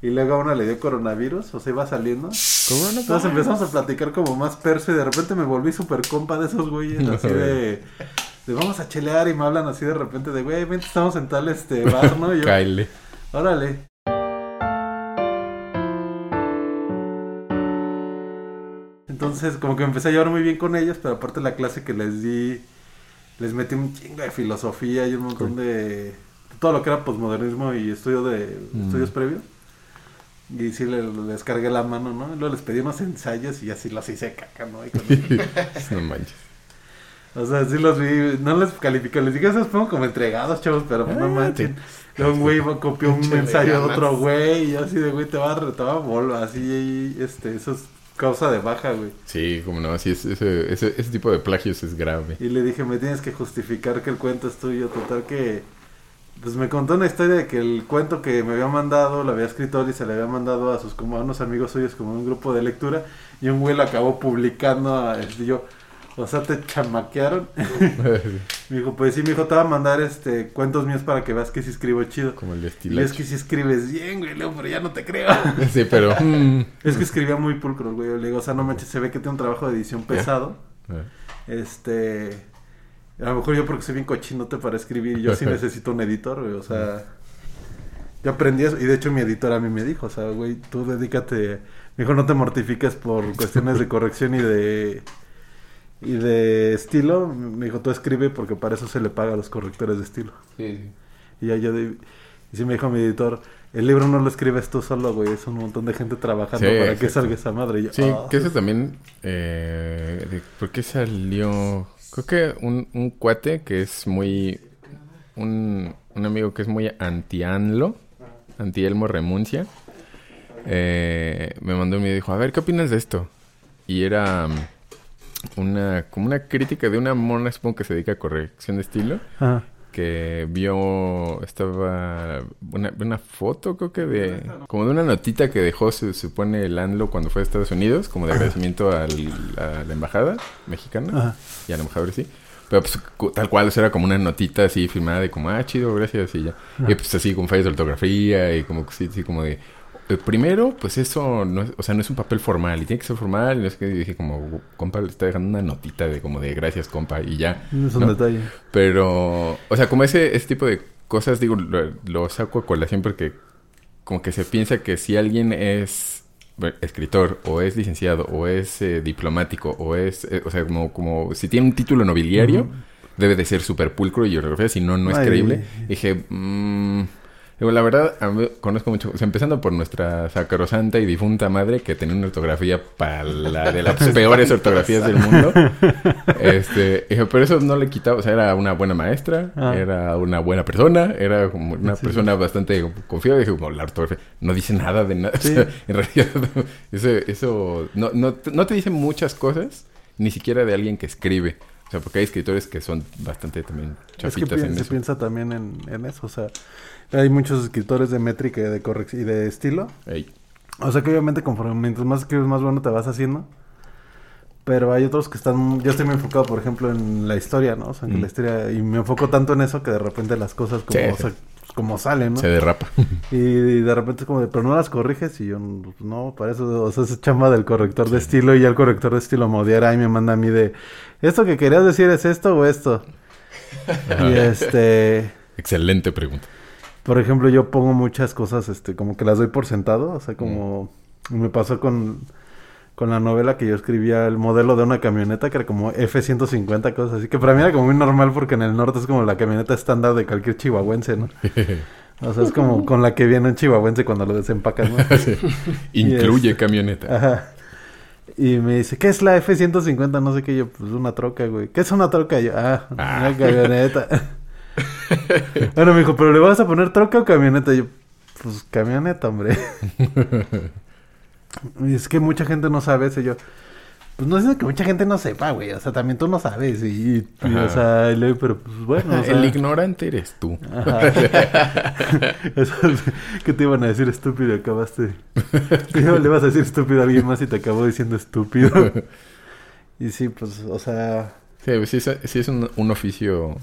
Y luego a una le dio coronavirus, o sea, iba saliendo. Entonces empezamos a platicar como más perso y de repente me volví súper compa de esos güeyes, así de, de vamos a chelear y me hablan así de repente de, güey, vente, estamos en tal este bar, ¿no? Y yo, Kyle. órale. Entonces, como que empecé a llevar muy bien con ellos, pero aparte la clase que les di, les metí un chingo de filosofía y un montón de... Todo lo que era posmodernismo y estudio de Mm. estudios previos. Y sí le- les cargué la mano, ¿no? Luego les pedí unos ensayos y así los hice caca, ¿no? Y no manches. o sea, sí los vi, no les califiqué, les dije, esos pongo como entregados, chavos, pero no Ah, manchen. Luego un güey copió un ensayo de otro güey y así de, güey, te va a, te va a volver, así, este, eso es causa de baja, güey. Sí, como no, sí, es- ese, ese, ese tipo de plagios es grave. Y le dije, me tienes que justificar que el cuento es tuyo, total que... Pues me contó una historia de que el cuento que me había mandado, lo había escrito y se le había mandado a sus como a unos amigos suyos como un grupo de lectura y un güey lo acabó publicando a, y yo, o sea, te chamaquearon. me dijo, pues sí, me dijo, te voy a mandar este cuentos míos para que veas que sí escribo chido. como el de Y estilo. es que sí escribes bien, güey, Leo, pero ya no te creo. Sí, pero... mm, es que escribía muy pulcro, güey. Le digo, o sea, no manches, se ve que tiene un trabajo de edición pesado. Este. A lo mejor yo porque soy bien cochinote para escribir, yo sí necesito un editor, güey. O sea. Yo aprendí eso. Y de hecho mi editor a mí me dijo, o sea, güey, tú dedícate. Me dijo, no te mortifiques por cuestiones de corrección y de. Y de estilo. Me dijo, tú escribe porque para eso se le paga a los correctores de estilo. Sí, Y ya yo. de- Y sí me dijo mi editor, el libro no lo escribes tú solo, güey. Es un montón de gente trabajando Sí, para que salga esa madre. Y yo, Sí, "Ah". que eso también... Eh, ¿Por qué salió...? Creo que un, un cuate que es muy... Un, un amigo que es muy anti-ANLO, anti-Elmo Remuncia, eh, me mandó un video y dijo, a ver, ¿qué opinas de esto? Y era mm, una como una crítica de una mona, supongo que se dedica a corrección de estilo, Ajá. Que vio estaba una, una foto creo que de como de una notita que dejó se supone el ANLO cuando fue a Estados Unidos como de agradecimiento al- a la embajada mexicana Ajá. y al embajador sí. Pero pues tal cual o sea, era como una notita así firmada de como ah chido gracias y ya. Y pues así con fallas de ortografía y como sí, sí como de primero pues eso no es, o sea no es un papel formal y tiene que ser formal y no qué y dije como compa le está dejando una notita de como de gracias compa y ya Es un ¿no? detalle. pero, o sea, como ese, ese tipo de cosas, digo, lo, lo saco a colación porque como que se piensa que si alguien es escritor o es licenciado o es eh, diplomático o es, eh, o sea, como, como si tiene un título nobiliario, debe de ser súper pulcro y ortografía, si no, no es Ay. creíble. Dije, mmm... Digo, la verdad, a mí conozco mucho, o sea, empezando por nuestra sacrosanta y difunta madre que tenía una ortografía para la de las peores ortografías del mundo. Este, pero eso no le quitaba, o sea, era una buena maestra, Ah. era una buena persona, era como una Sí. persona bastante confiada. Dije, como la ortografía no dice nada de nada. O Sí. sea, en realidad, eso, eso no, no, te- no te dice muchas cosas, ni siquiera de alguien que escribe. O sea, porque hay escritores que son bastante también Es que chafitas pi- en se eso. piensa también en, en eso, o sea, hay muchos escritores de métrica y de corrección y de estilo. Ey. O sea que obviamente conforme mientras más escribes más bueno te vas haciendo. Pero hay otros que están, yo estoy muy enfocado, por ejemplo, en la historia, ¿no? O sea, en Mm. la historia, y me enfoco tanto en eso que de repente las cosas como, Sí, o sea, sí. como salen, ¿no? Se derrapa. Y de repente es como de, pero no las corriges y yo, no, para eso, o sea, es chamba del corrector de estilo y ya el corrector de estilo modera y me manda a mí de, ¿esto que querías decir es esto o esto? Y este, Excelente pregunta. Por ejemplo, yo pongo muchas cosas, este, como que las doy por sentado, o sea, como me pasó con, con la novela que yo escribía el modelo de una camioneta que era como F-150, cosas así, que para mí era como muy normal porque en el norte es como la camioneta estándar de cualquier chihuahuense, ¿no? O sea, es como con la que viene un chihuahuense cuando lo desempacas, ¿no? Sí. Incluye camioneta. Ajá. Y me dice, ¿qué es la F-150? No sé qué. Yo, pues una troca, güey. ¿Qué es una troca? Yo, ah, Ah. una camioneta. bueno, me dijo, ¿pero le vas a poner troca o camioneta? yo, pues camioneta, hombre. y es que mucha gente no sabe eso. Y yo, pues no es que mucha gente no sepa, güey. O sea, también tú no sabes. Y, y, o sea, y pero pues bueno. O sea, El ignorante eres tú. ¿Qué te iban a decir estúpido? Acabaste. Le vas a decir estúpido a alguien más y te acabó diciendo estúpido. Y sí, pues, o sea. Sí, pues sí, es- sí es un, un oficio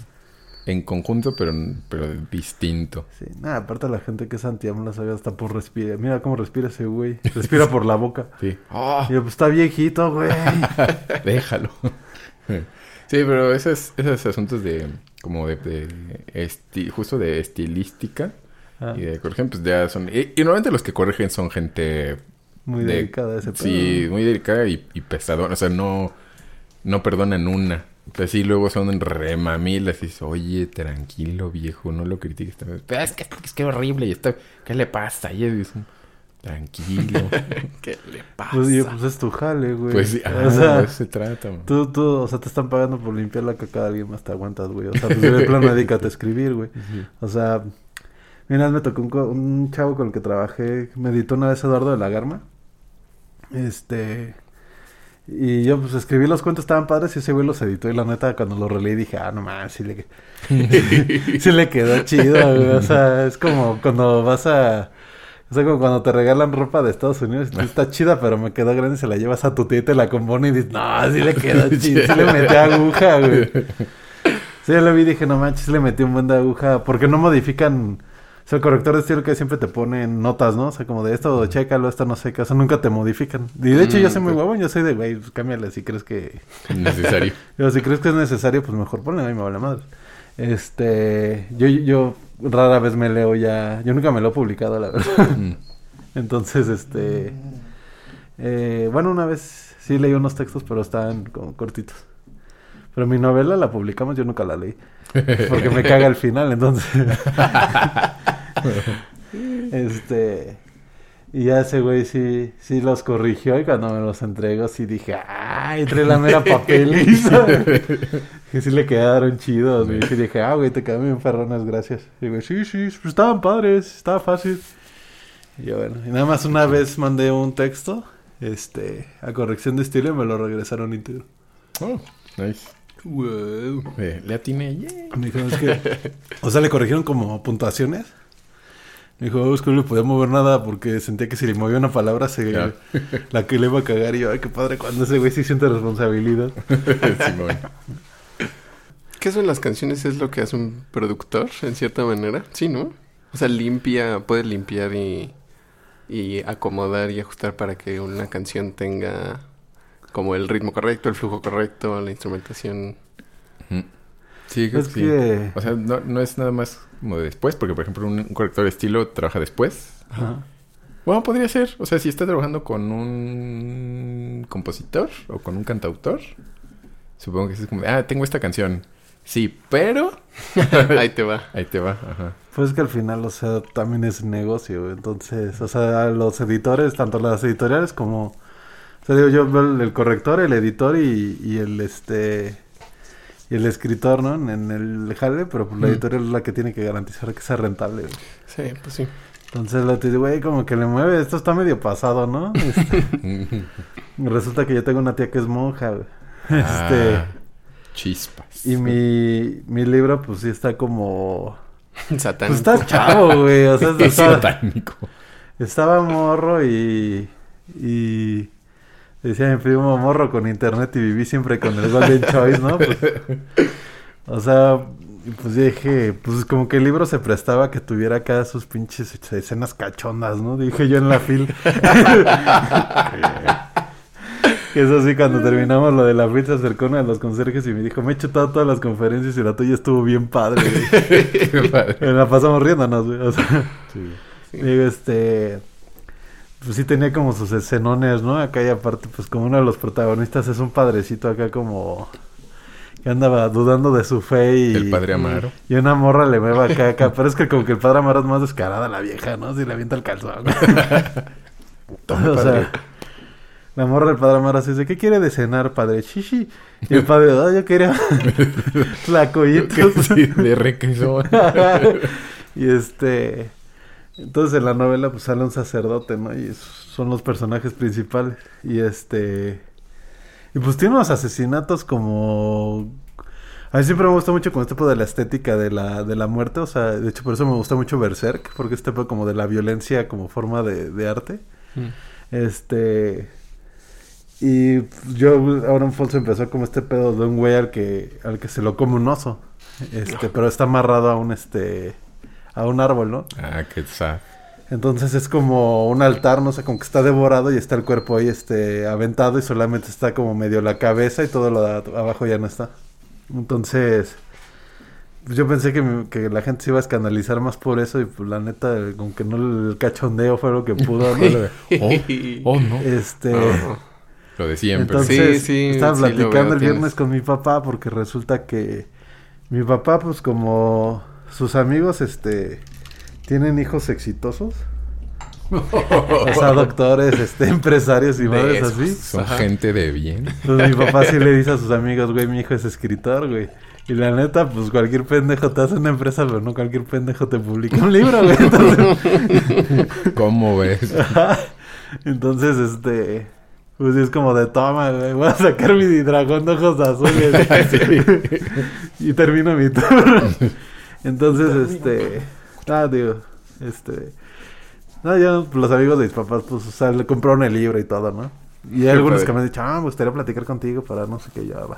en conjunto, pero, pero distinto. Sí, nada, aparte la gente que es anti-AMLO sabe hasta por respirar. Mira cómo respira ese güey. Respira por la boca. Sí. Y yo, pues está viejito, güey. Déjalo. Sí, pero esos, esos asuntos de como de, de esti- justo de estilística Ah, y de corrigen, pues ya son... Y, y normalmente los que corrigen son gente... muy de- delicada ese pedo. Sí, muy delicada y, y pesadona. O sea, no, no perdonan una. Pero sí, luego son remamilas y dices, oye, tranquilo, viejo, no lo critiques. también. Pero es que es que horrible y está... ¿Qué le pasa? Y es un, tranquilo. ¿Qué le pasa? Pues, pues es tu jale, güey. pues sí, ah, o sea, de eso se trata. man. tú, tú, o sea, te están pagando por limpiar la caca de alguien más, te aguantas, güey. O sea, pues de plano dedícate a escribir, güey. O sea, mira, me tocó un, co- un chavo con el que trabajé, me editó una vez Eduardo de la Garma. Este. Y yo, pues escribí los cuentos, estaban padres y ese güey los editó. Y la neta, cuando lo releí, dije, ah, no mames, sí le, sí le quedó chido, güey. O sea, es como cuando vas a. O sea, como cuando te regalan ropa de Estados Unidos, está chida, pero me quedó grande y se la llevas a tu tía y te la compone y dices, no, sí le quedó chido, sí le metí aguja, güey. Sí, yo lo vi y dije, no manches, le metí un buen de aguja. Porque no modifican. O sea, el corrector de estilo que siempre te pone notas, ¿no? O sea, como de esto, chécalo, esto no sé qué. O sea, nunca te modifican. Y de hecho, yo Mm, soy muy ok. huevón. Yo soy de, güey, pues cámbiale si crees que. Necesario. Pero si crees que es necesario, pues mejor ponle, a mí me vale madre. Este. Yo, yo rara vez me leo ya. Yo nunca me lo he publicado, la verdad. Mm. Entonces, este. eh, bueno, una vez sí leí unos textos, pero estaban como cortitos. Pero mi novela la publicamos, yo nunca la leí. Porque me caga el final, entonces. este. Y ya ese güey sí, sí los corrigió y cuando me los entregó sí dije, ¡ay! Entré la mera papeliza. que sí le quedaron chidos, güey. Sí dije, ah, güey, te quedaron bien ferronas, gracias. Y güey, sí, sí, pues estaban padres, estaba fácil. Y yo, bueno, y nada más una vez mandé un texto, este, a corrección de estilo y me lo regresaron íntegro. Oh, nice. Wow. Eh, le atiné. yeah. Me dijeron, es que... O sea, le corrigieron como puntuaciones. Me dijo, "Oh, es que no le podía mover nada porque sentía que si le movía una palabra se... La que le iba a cagar. Y yo, ay, qué padre, cuando ese güey sí siente responsabilidad. ¿Qué son las canciones? ¿Es lo que hace un productor, en cierta manera? Sí, ¿no? O sea, limpia, puede limpiar y, y acomodar y ajustar para que una canción tenga como el ritmo correcto, el flujo correcto, la instrumentación. Sí, creo Es que. O sea, no, no es nada más como de después, porque por ejemplo un, un corrector de estilo trabaja después. Ajá. Bueno, podría ser. O sea, si está trabajando con un compositor o con un cantautor, supongo que es como, de, ah, tengo esta canción. Sí, pero... Ahí te va. Ahí te va, ajá. Pues es que al final, o sea, también es negocio, entonces, o sea, los editores, tanto las editoriales como, o sea, digo, yo veo el, el corrector, el editor y, y el, este, y el escritor, ¿no? En, el jale, pero pues la Mm. editorial es la que tiene que garantizar que sea rentable, güey. Sí, pues sí. Entonces, la te digo, güey, como que le mueve, esto está medio pasado, ¿no? Este, resulta que yo tengo una tía que es monja, güey. Este, Ah, chispas. y mi, mi libro, pues sí está como... Satánico. Pues está chavo, güey, o sea, Es está- satánico. Estaba morro y. Y. Decía mi primo morro con internet y viví siempre con el Golden Choice, ¿no? Pues, o sea, pues dije, pues como que el libro se prestaba a que tuviera acá sus pinches escenas cachondas, ¿no? Dije yo en la fil. Eso sí, cuando terminamos lo de la fil se acercó uno de los conserjes y me dijo, me he chutado todas las conferencias y la tuya estuvo bien padre, güey. Qué padre. Me la pasamos riéndonos, güey. O sea. Sí. Digo, este. Pues sí tenía como sus escenones, ¿no? Acá y aparte, pues como uno de los protagonistas es un padrecito acá como. Que andaba dudando de su fe y. El padre Amaro. Y una morra le mueve acá, acá. Pero es que como que el padre Amaro es más descarada la vieja, ¿no? Si le avienta el calzón. o sea. La morra del padre Amaro así dice, ¿qué quiere de cenar, padre? Shishi. Y el padre, ah, yo quería la Sí, de requesón. y este. Entonces en la novela pues sale un sacerdote, ¿no? Y son los personajes principales. Y este. Y pues tiene unos asesinatos como. A mí siempre me gusta mucho con este tipo de la estética de la, de la muerte. O sea, de hecho por eso me gusta mucho Berserk. Porque este tipo como de la violencia como forma de, de arte. Mm. Este. Y yo, ahora Falso empezó como este pedo de un güey al que, al que se lo come un oso. este, pero está amarrado a un, este, a un árbol, ¿no? Ah, qué sad. Entonces es como un altar, no sé, como que está devorado y está el cuerpo ahí, este, aventado y solamente está como medio la cabeza y todo lo de abajo ya no está. Entonces, pues yo pensé que, que la gente se iba a escandalizar más por eso y pues la neta, como que no el cachondeo fue lo que pudo, ¿no? Oh, oh, no. Este... Ah. Lo de siempre. Entonces, Sí, sí, estaba sí platicando veo, el viernes tienes- con mi papá porque resulta que mi papá, pues como sus amigos, este, tienen hijos exitosos. O sea, doctores, este, empresarios y madres así. Son Ajá. gente de bien. Pues mi papá sí le dice a sus amigos, güey, mi hijo es escritor, güey. Y la neta, pues cualquier pendejo te hace una empresa, pero no cualquier pendejo te publica un libro, güey. Entonces, ¿Cómo ves? Entonces, este. Pues es como de toma, güey. Voy a sacar mi dragón de ojos azules. y termino mi turno. Entonces, este. Ah, digo. Este. No, yo, los amigos de mis papás, pues, o sea, le compraron el libro y todo, ¿no? Y hay algunos padre. que me han dicho, ah, me gustaría platicar contigo para no sé qué, ya va.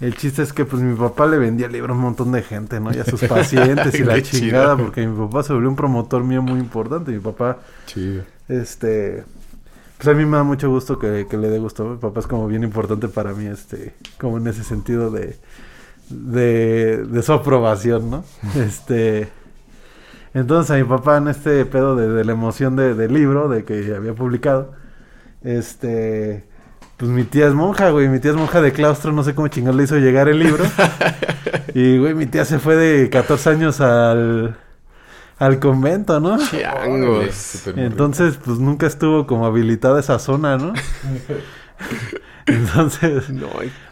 El chiste es que, pues, mi papá le vendía el libro a un montón de gente, ¿no? Y a sus pacientes y la chido. chingada, porque mi papá se volvió un promotor mío muy importante. Mi papá Chido. este. Pues a mí me da mucho gusto que, que le dé gusto. Mi papá es como bien importante para mí, este. Como en ese sentido de. De, de su aprobación, ¿no? Este. Entonces a mi papá en este pedo de, de la emoción de- del libro, de que había publicado. Este. Pues mi tía es monja, güey. Mi tía es monja de claustro. No sé cómo chingón le hizo llegar el libro. y, güey, mi tía se fue de 14 años al. Al convento, ¿no? Changos. Entonces, pues nunca estuvo como habilitada esa zona, ¿no? Entonces, No,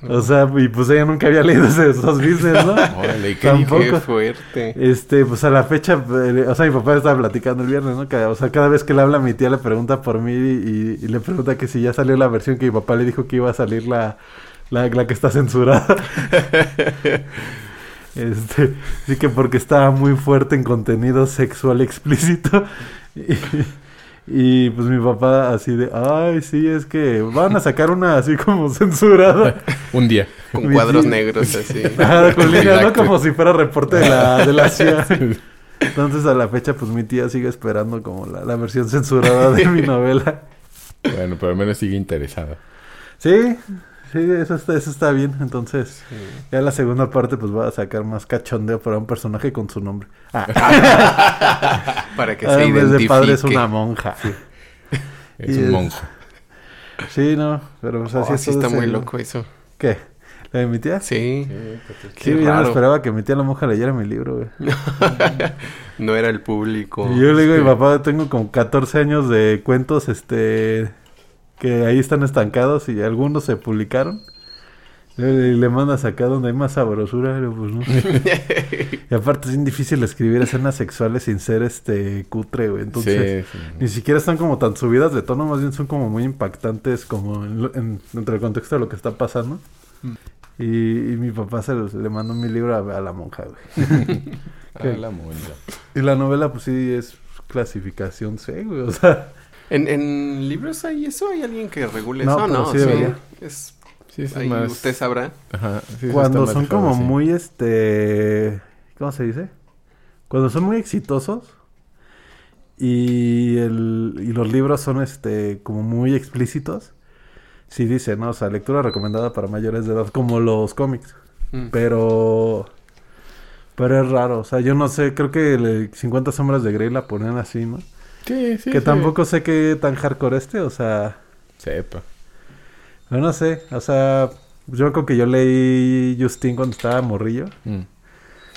o sea, y pues ella nunca había leído esos business, ¿no? Órale, ¿qué Tampoco. qué fuerte. Este, pues a la fecha, eh, o sea, mi papá estaba platicando el viernes, ¿no? Que, o sea, cada vez que le habla mi tía le pregunta por mí y, y le pregunta que si ya salió la versión que mi papá le dijo que iba a salir la, la, la que está censurada. Este, sí que porque estaba muy fuerte en contenido sexual explícito. Y, y, pues mi papá así de, ay, sí, es que van a sacar una así como censurada. Un día. Con Mi cuadros negros así. Ajá, con líneas, ¿no? Como si fuera reporte de la, de la CIA. Entonces a la fecha pues mi tía sigue esperando como la, la versión censurada de mi novela. Bueno, pero al menos sigue interesada. Sí, sí, eso está, eso está bien. Entonces ya la segunda parte pues va a sacar más cachondeo para un personaje con su nombre. Ah, Para que ah, se en vez identifique. de padre es una monja. Es Y un es- monje. Sí, no, pero pues así Oh, es sí está ese- muy loco eso. ¿Qué? ¿La de mi tía? Sí. Sí, Qué yo no esperaba que mi tía la monja leyera mi libro, güey. No era el público. Y yo le digo a mi Sí. papá, tengo como 14 años de cuentos, este, que ahí están estancados y algunos se publicaron. Y le, le mandas acá donde hay más sabrosura, pues no. y aparte es bien difícil escribir escenas sexuales sin ser, este, cutre, güey. Entonces, sí, sí. ni siquiera están como tan subidas de tono, más bien son como muy impactantes como en, lo- en- dentro del contexto de lo que está pasando. Mm. Y, y mi papá se los- le mandó mi libro a, a la monja, güey. Ah, la monja. Y la novela, pues sí, es clasificación C, güey. O sea, ¿En, en libros hay eso? ¿Hay alguien que regule No, eso? pero no, sí. Es, Sí, eso es ahí más... usted sabrá. Ajá, sí, eso cuando son dejado como así. muy, este... ¿Cómo se dice? Cuando son muy exitosos y, el, y los libros son, este, como muy explícitos, sí dice, ¿no? O sea, lectura recomendada para mayores de edad, como los cómics. Mm. Pero... Pero es raro, o sea, yo no sé, creo que el 50 sombras de Grey la ponen así, ¿no? Sí, sí. que sí. tampoco sé qué tan hardcore este, o sea... Sepa. Pero no sé, o sea, yo creo que yo leí Justin cuando estaba morrillo. Mm.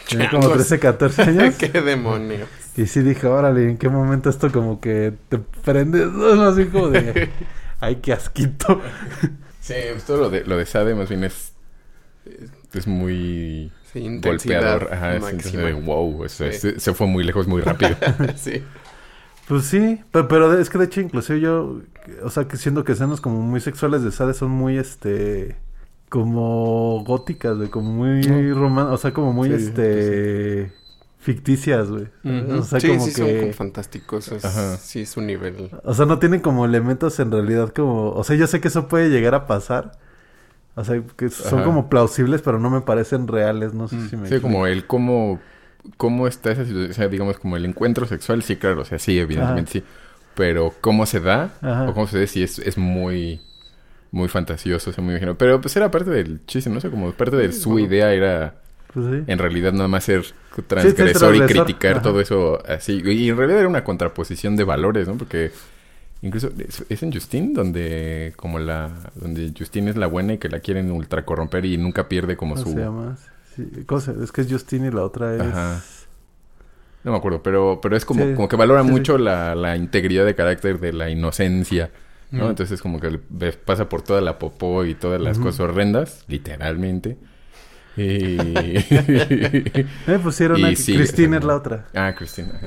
Tenía como Changos. 13, 14 años. ¡Qué demonio! y sí dije, órale, ¿en qué momento esto como que te prendes? No, así como de, ay, qué asquito. Sí, todo lo de, lo de Sade más bien es... Es muy Sí, golpeador. Ajá, es máxima. de, wow, eso Sí. se, se fue muy lejos muy rápido. sí. Pues sí, pero, pero es que de hecho inclusive yo, o sea, que siento que escenas como muy sexuales de Sade son muy, este, como góticas, güey, como muy román, o sea, como muy, Sí, este, ficticias, güey. Ujú. O sea, sí, como sí, que... son como fantásticos. es- Ajá. Sí, es un nivel. O sea, no tienen como elementos en realidad como... O sea, yo sé que eso puede llegar a pasar. O sea, que son Ajá. como plausibles, pero no me parecen reales. No sé Mm, si me Sí, explico. como el cómo, cómo está esa situación, o sea, digamos, como el encuentro sexual, sí, claro, o sea, sí, evidentemente sí. Pero cómo se da, Ajá. o cómo se ve, sí, es, es muy, muy fantasioso, o sea, muy imagino. Pero pues era parte del chiste, ¿no? O sea, como parte de su idea era, Pues sí. en realidad, nada más ser transgresor y transgresor, criticar ajá. todo eso así. Y en realidad era una contraposición de valores, ¿no? Porque incluso es, es en Justine donde como la donde Justine es la buena y que la quieren ultra corromper y nunca pierde como ¿Cómo su? Sí, ¿cómo se- Es que es Justine y la otra es... Ajá. No me acuerdo, pero, pero es como, Sí, como que valora sí, mucho La, la integridad de carácter de la inocencia, ¿no? Mm. Entonces como que pasa por toda la popó y todas las cosas horrendas, literalmente. Y... Eh, pues sí, era Y sí, Cristina es la otra. ah, Cristina.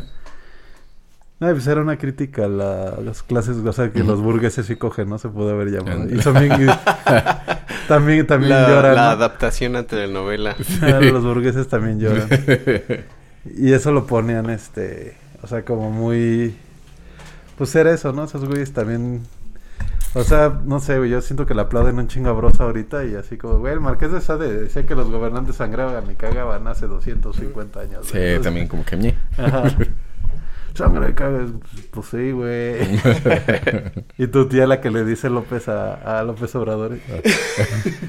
No, pues era una crítica a, la- las clases, o sea, que los burgueses sí cogen, ¿no? Se pudo haber llamado. Y también, también, también la, lloran, la ¿no? adaptación a telenovela. los burgueses también lloran. Y eso lo ponían, este, o sea, como muy... Pues era eso, ¿no? Esos güeyes también... O sea, no sé, güey, yo siento que le aplauden un chingo a Brosa ahorita y así como, güey, el Marqués de Sade decía que los gobernantes sangraban y cagaban hace 250 años. Sí. Entonces- también como que. Ajá. Sangre cagas, pues sí, güey. y tu tía la que le dice López a, a López Obrador.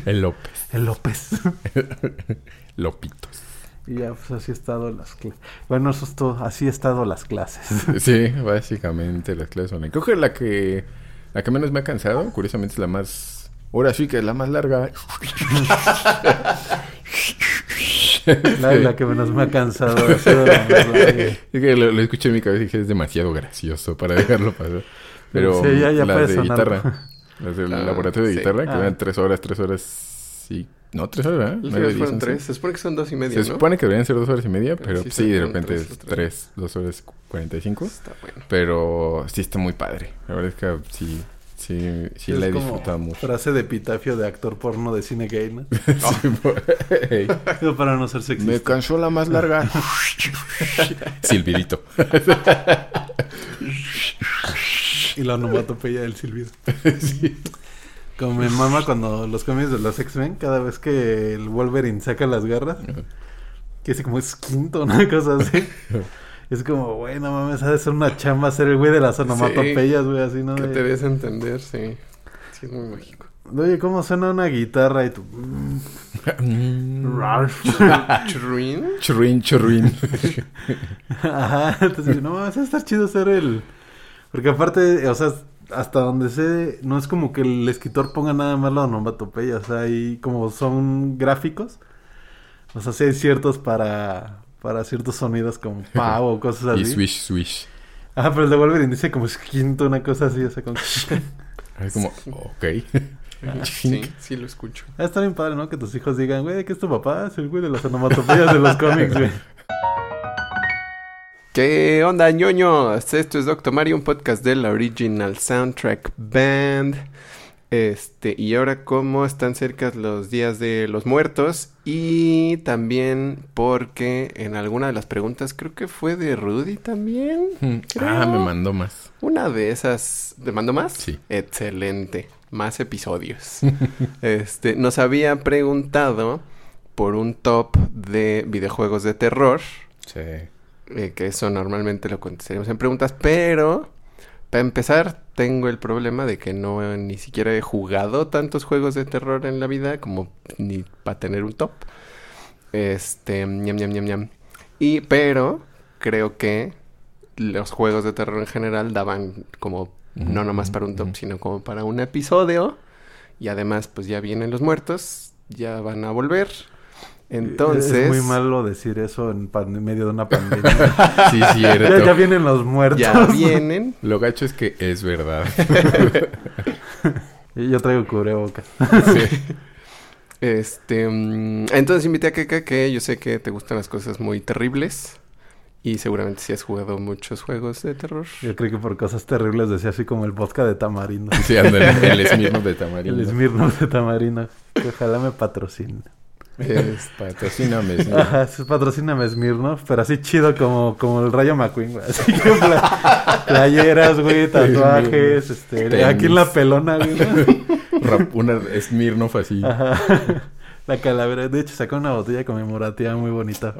El López. El López. Lopitos. y ya, pues así he estado las clases. Bueno, eso es todo. Así he estado las clases. Sí, básicamente las clases online. Creo que la que la que menos me ha cansado, curiosamente es la más ahora sí que es la más larga. La, la que menos me ha cansado. Es que lo, lo escuché en mi cabeza y dije es demasiado gracioso para dejarlo pasar. Pero Sí, ya- ya las de sonar. guitarra, las del Ah, laboratorio de sí. guitarra, que Ah. eran tres horas, tres horas, sí, no tres horas, ¿eh? Diez, fueron tres. Se supone que son dos y media, Se ¿no? supone que deberían ser dos horas y media, Pero pero sí de repente tres, es tres. tres, dos horas cuarenta y cinco. Está bueno. Pero sí está muy padre. La verdad es que sí, sí, sí la he Es disfrutado mucho. Frase de epitafio de actor porno de cine gay, ¿no? Sí, Digo, Para no ser me sexista. cansó la más larga. Silvidito. Y la onomatopeya del silbido. Sí. Como mi mamá cuando los cómics de los X-Men, cada vez que el Wolverine saca las garras, que dice como es quinto, una cosa así. Es como, güey, no mames, ha de ser una chamba ser el güey de las onomatopeyas, güey, así, ¿no? Que te des a entender, sí. Sí, es muy mágico. Oye, ¿cómo suena una guitarra? Y tú... Mm. Ralph. Churrin. Churrin, churrin. Ajá, entonces, no mames, está chido ser el... Porque aparte, o sea, hasta donde sé, no es como que el escritor ponga nada más la onomatopeya, o sea, ahí como son gráficos, o sea, sí hay ciertos para, para ciertos sonidos como pa o cosas así. y swish, swish. Ajá, pero el de Wolverine dice como es quinto, una cosa así, o sea, como... Es como, ok. Sí, sí lo escucho. Ah, Está bien padre, ¿no? Que tus hijos digan, güey, ¿qué es tu papá? Es el güey de las onomatopeyas de los cómics, güey. ¿Qué onda, ñoños? Esto es Doctor Mario, un podcast de la Original Soundtrack Band. Este, y ahora, ¿cómo están cerca los días de los muertos? Y también porque en alguna de las preguntas, creo que fue de Rudy también. Ah, me mandó más. Una de esas. ¿Te mando más? Sí. Excelente. Más episodios. este, nos había preguntado por un top de videojuegos de terror. Sí. eh, que eso normalmente lo contestaríamos en preguntas, pero para empezar, tengo el problema de que no ni siquiera he jugado tantos juegos de terror en la vida como ni para tener un top. Este, ñam, ñam, ñam, ñam. Y, pero, creo que los juegos de terror en general daban como, no nomás para un top, sino como para un episodio. Y además, pues ya vienen los muertos, ya van a volver. Entonces... Es muy malo decir eso en, pan- en medio de una pandemia. Sí, cierto. ya, ya vienen los muertos. Ya vienen. Lo gacho es que es verdad. Yo traigo cubrebocas. Sí. Este, mm, entonces invité a Keka, que yo sé que te gustan las cosas muy terribles. Y seguramente sí has jugado muchos juegos de terror. Yo creo que por cosas terribles decía así como el vodka de tamarindo. Sí, ándale, el Smirnoff de tamarindo. El Smirnoff de tamarindo. Que ojalá me patrocine. Es- Patrocíname. Ajá, sí, patrocíname Smirnoff, pero así chido como, como el Rayo McQueen, güey. Así que pla- playeras, güey, tatuajes, este, Tenis. aquí en la pelona, güey. una Smirnoff así. Ajá. La calavera. De hecho, sacó una botella conmemorativa muy bonita.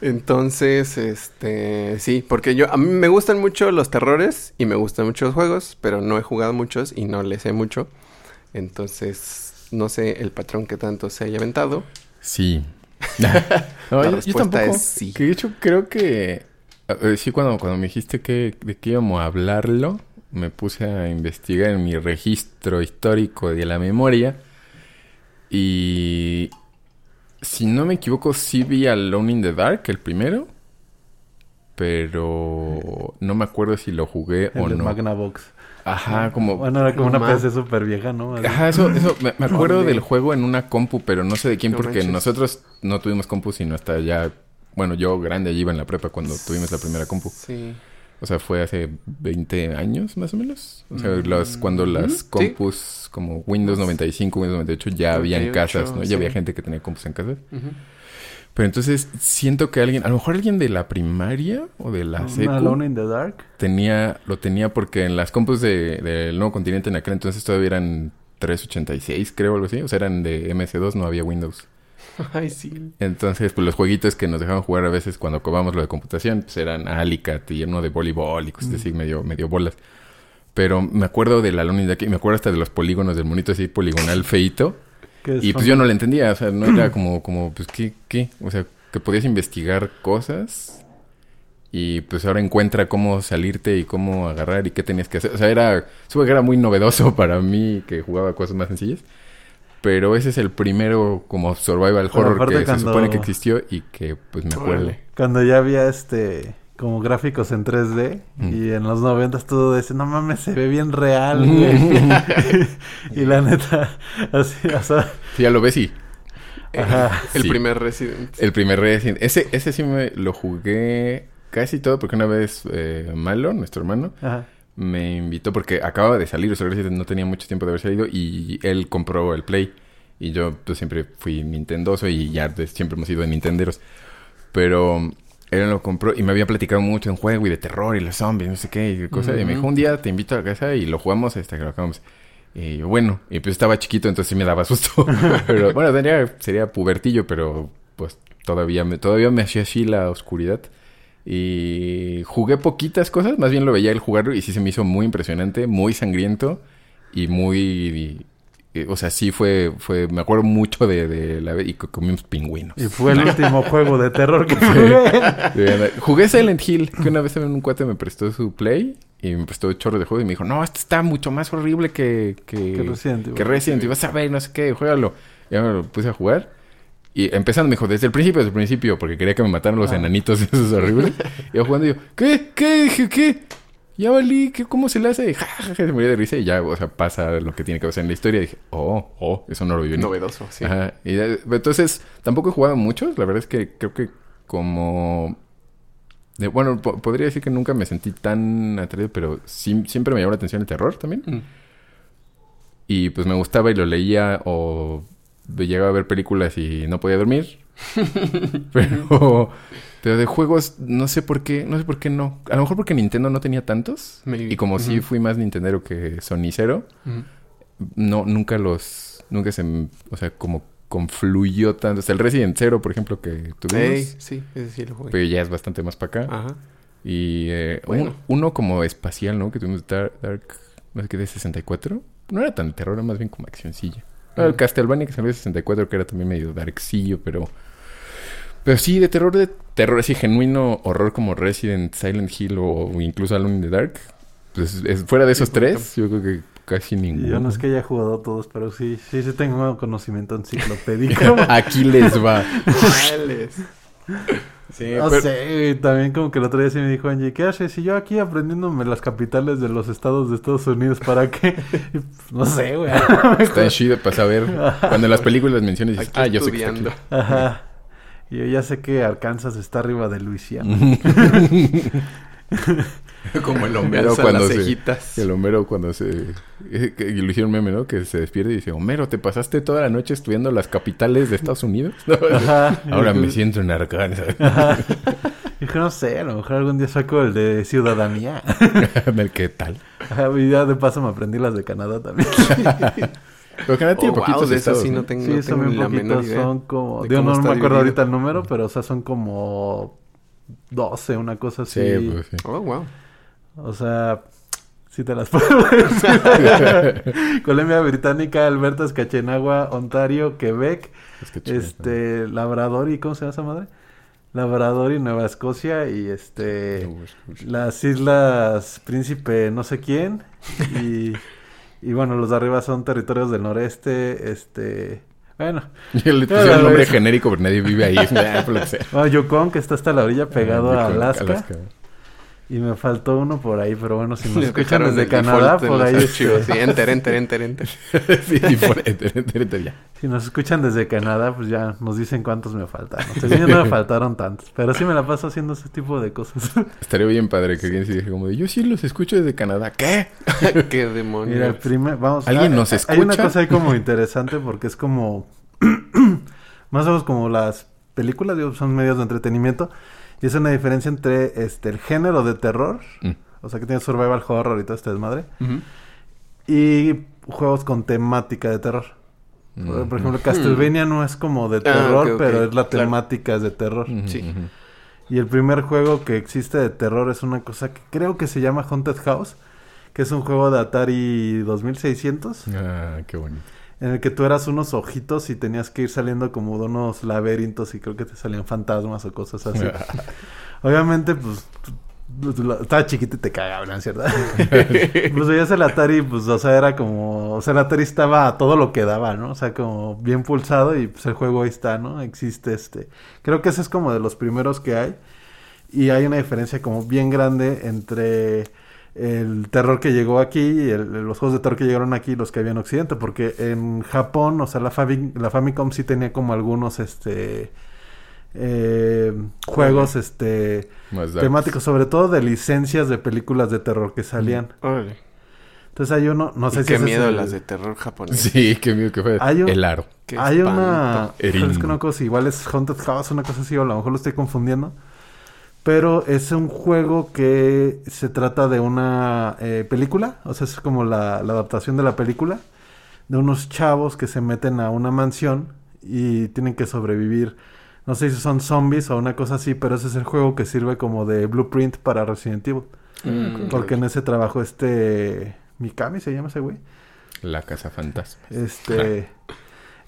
Entonces, este, sí, porque yo, a mí me gustan mucho los terrores y me gustan mucho los juegos, pero no he jugado muchos y no les sé mucho. Entonces, no sé el patrón que tanto se haya aventado. Sí. no, La yo- tampoco. es sí. Que de hecho creo que... eh, sí, cuando, cuando me dijiste que, de que íbamos a hablarlo, me puse a investigar en mi registro histórico de la memoria. Y... Si no me equivoco, sí vi Alone in the Dark, el primero. Pero no me acuerdo si lo jugué El o de no. Magnavox. Ajá, como... Bueno, era como una PC súper vieja, ¿no? Así. Ajá, eso, eso, me, me acuerdo del juego en una compu, pero no sé de quién, No porque manches. nosotros no tuvimos compu, sino hasta ya, bueno, yo grande allí iba en la prepa cuando tuvimos la primera compu. Sí. O sea, fue hace 20 años más o menos. O sea, Mm. las, cuando las Sí. compus como Windows 95, Windows 98 ya había en 98, casas, ¿no? sí. Ya había gente que tenía compus en casas. Ujú. Pero entonces siento que alguien, a lo mejor alguien de la primaria o de la secu Alone in the Dark. tenía, lo tenía porque en las compus de- del nuevo continente en aquel entonces todavía eran 386, creo, algo así. O sea, eran de MS2, no había Windows. Ay, sí. Entonces, pues los jueguitos que nos dejaban jugar a veces cuando acabamos lo de computación, pues eran Alicat y uno de voleibol y cosas así, medio, medio bolas. Pero me acuerdo de la Alone in the Dark y me acuerdo hasta de los polígonos del monito así poligonal feito. Que Y pues yo no le entendía, o sea, no era como, como, pues, ¿qué, qué? O sea, que podías investigar cosas y pues ahora encuentra cómo salirte y cómo agarrar y qué tenías que hacer. O sea, era, supongo que era muy novedoso para mí que jugaba cosas más sencillas. Pero ese es el primero como survival horror que se supone que existió y que pues me acuerdo. Órale. Cuando ya había este como gráficos en 3D Mm. y en los 90 todo ese, no mames, se ve bien real, y la neta, así, o sea, Sí, ya lo ves y Ajá. El Sí. primer Resident. el primer Resident. Ese, ese sí me lo jugué casi todo porque una vez eh, Malo, nuestro hermano, ajá. me invitó porque acababa de salir, o sea, Resident no tenía mucho tiempo de haber salido y él compró el Play y yo pues siempre fui nintendoso y ya pues, siempre hemos sido de nintenderos. Pero él lo compró y me había platicado mucho de un juego y de terror y los zombies, no sé qué, y cosas. Y me dijo, un día te invito a la casa y lo jugamos hasta que lo acabamos. Y yo, bueno, y pues estaba chiquito, entonces sí me daba susto. pero bueno, tenía, sería pubertillo, pero pues todavía me, todavía me hacía así la oscuridad. Y jugué poquitas cosas, más bien lo veía él jugarlo y sí se me hizo muy impresionante, muy sangriento y muy... eh, o sea, sí fue, fue, me acuerdo mucho de, de la vez y co- comimos pingüinos. Y fue el último juego de terror que jugué. Jugué Silent Hill, que una vez también un cuate me prestó su play y me prestó chorro de juego y me dijo, no, este está mucho más horrible que, que, Que Resident Evil". que Resident. Y vas a ver, no sé qué, juégalo. Y ya me lo puse a jugar. Y empezando me dijo, desde el principio, desde el principio, porque quería que me mataran los Ah. enanitos esos horribles. y yo jugando y yo, ¿qué? ¿Qué? Dije, ¿qué? Ya valí, ¿qué, ¿cómo se le hace? Ja, ja, ja, se moría de risa y ya, o sea, pasa lo que tiene que pasar en la historia. Y dije, oh, oh, eso no lo vi venir. Novedoso, sí. Ajá. Y entonces, tampoco he jugado muchos. La verdad es que creo que como... de- bueno, po- podría decir que nunca me sentí tan atraído, pero sí- siempre me llamó la atención el terror también. Mm. Y pues me gustaba y lo leía o llegaba a ver películas y no podía dormir. pero, pero de juegos no sé por qué, no sé por qué no. A lo mejor porque Nintendo no tenía tantos. Maybe. Y como sí Ujú. fui más Nintendero que Sonicero, Mm. no, nunca los, nunca se, o sea, como confluyó tanto. O sea, el Resident Zero, por ejemplo, que tuvimos, Ey, sí, ese sí lo jugué. pero ya es bastante más para acá. Ajá. Y eh, Bueno. un- uno como espacial, ¿no? Que tuvimos Dark, Dark, no sé qué, de 64. No era tan terror, era más bien como accioncilla. El. Castlevania que salió de 64, que era también medio darkcillo, pero... Pero sí, de terror, de terror así genuino, horror como Resident, Silent Hill o incluso Alone in the Dark. Pues es- fuera de esos Sí, tres, yo creo que casi ninguno. Yo no es que haya jugado todos, pero sí, sí, sí tengo conocimiento enciclopédico. Aquí les va. Sí, No pero- sé, también como que el otro día sí me dijo Angie, ¿qué haces? Y yo aquí aprendiéndome las capitales de los estados de Estados Unidos, ¿para qué? Y, pues, no sé, güey. Está chido para saber. Cuando en las películas mencionas, dices, Aquí ah, yo sé que está estudiando. aquí. Ajá. Y yo ya sé que Arkansas está arriba de Luisiana. Como el Me Homero cuando las se... cejitas. El Homero cuando se... eh, que lo hicieron meme, ¿no? Que se despierta y dice, Homero, ¿te pasaste toda la noche estudiando las capitales de Estados Unidos? Ajá. Ahora Y me siento en Arkansas. Dije, no sé, a lo mejor algún día saco el de ciudadanía. ¿Qué tal? Ajá, y ya de paso me aprendí las de Canadá también. Pero Canadá tiene Oh, wow, poquitos de eso estados, sí ¿no? no tengo, Sí, no son tengo bien la menor idea. son como... de Digo, cómo no me acuerdo dividido. ahorita el número, pero o sea, son como 12, una cosa así. Sí, pues sí. Oh, wow. O sea, si te las puedo decir. Colombia Británica, Alberta, Escachenagua, Ontario, Quebec, este, Labrador y ¿cómo se llama esa madre? Labrador y Nueva Escocia y este ¿no? No, las islas Príncipe no sé quién y, y bueno, los de arriba son territorios del noreste, este, bueno, Yo le puse un nombre genérico, pero nadie vive ahí. Ah, ah, Yukon que está hasta la orilla pegado a Yukon, Alaska. Y me faltó uno por ahí, pero bueno, si nos escuchan desde el Canadá, por ahí este, Sí, enter, enter, enter, enter. sí, y por enter, enter, enter, ya. si nos escuchan desde Canadá, pues ya nos dicen cuántos me faltan. ¿no? Según no me faltaron tantos, pero sí me la paso haciendo ese tipo de cosas. Estaría bien padre que alguien se dijera como de, yo sí los escucho desde Canadá. ¿Qué? Qué demonios. Mira, el primer, vamos. ¿Alguien ah, nos ah, Hay una escucha? cosa ahí como interesante porque es como más o menos como las películas, digo, son medios de entretenimiento y es una diferencia entre este el género de terror, Mm. o sea que tiene survival horror y todo este desmadre, Ujú. y juegos con temática de terror. Por, Mm. por ejemplo, Castlevania no es como de Ah, terror, pero es la claro. temática es de terror. Sí. Y el primer juego que existe de terror es una cosa que creo que se llama Haunted House, que es un juego de Atari 2600, Ah, qué bonito. En el que tú eras unos ojitos y tenías que ir saliendo como de unos laberintos y creo que te salían fantasmas o cosas así. Obviamente, pues, lo- estaba chiquito y te cagaban, ¿cierto? pues veías el Atari, pues, o sea, era como, o sea, el Atari estaba a todo lo que daba, ¿no? O sea, como bien pulsado y pues el juego ahí está, ¿no? Existe este. Creo que ese es como de los primeros que hay. Y hay una diferencia como bien grande entre el terror que llegó aquí y el- los juegos de terror que llegaron aquí y los que había en Occidente. Porque en Japón, o sea, la, Fami- la Famicom sí tenía como algunos, este... eh, juegos, este... Más temáticos, sobre todo de licencias de películas de terror que salían. Órale. Entonces hay uno, no sé Y si qué es miedo el- las de terror japonés. Sí, qué miedo que fue. Hay un- El aro. Qué hay una... espanto. Es que no cosa, igual es Haunted House, una cosa así, o a lo mejor lo estoy confundiendo. Pero es un juego que se trata de una eh, película, o sea, es como la, la adaptación de la película, de unos chavos que se meten a una mansión y tienen que sobrevivir. No sé si son zombies o una cosa así, pero ese es el juego que sirve como de blueprint para Resident Evil. Mm, Porque en ese trabajo este... Mikami se llama ese güey. La casa fantasma. Este...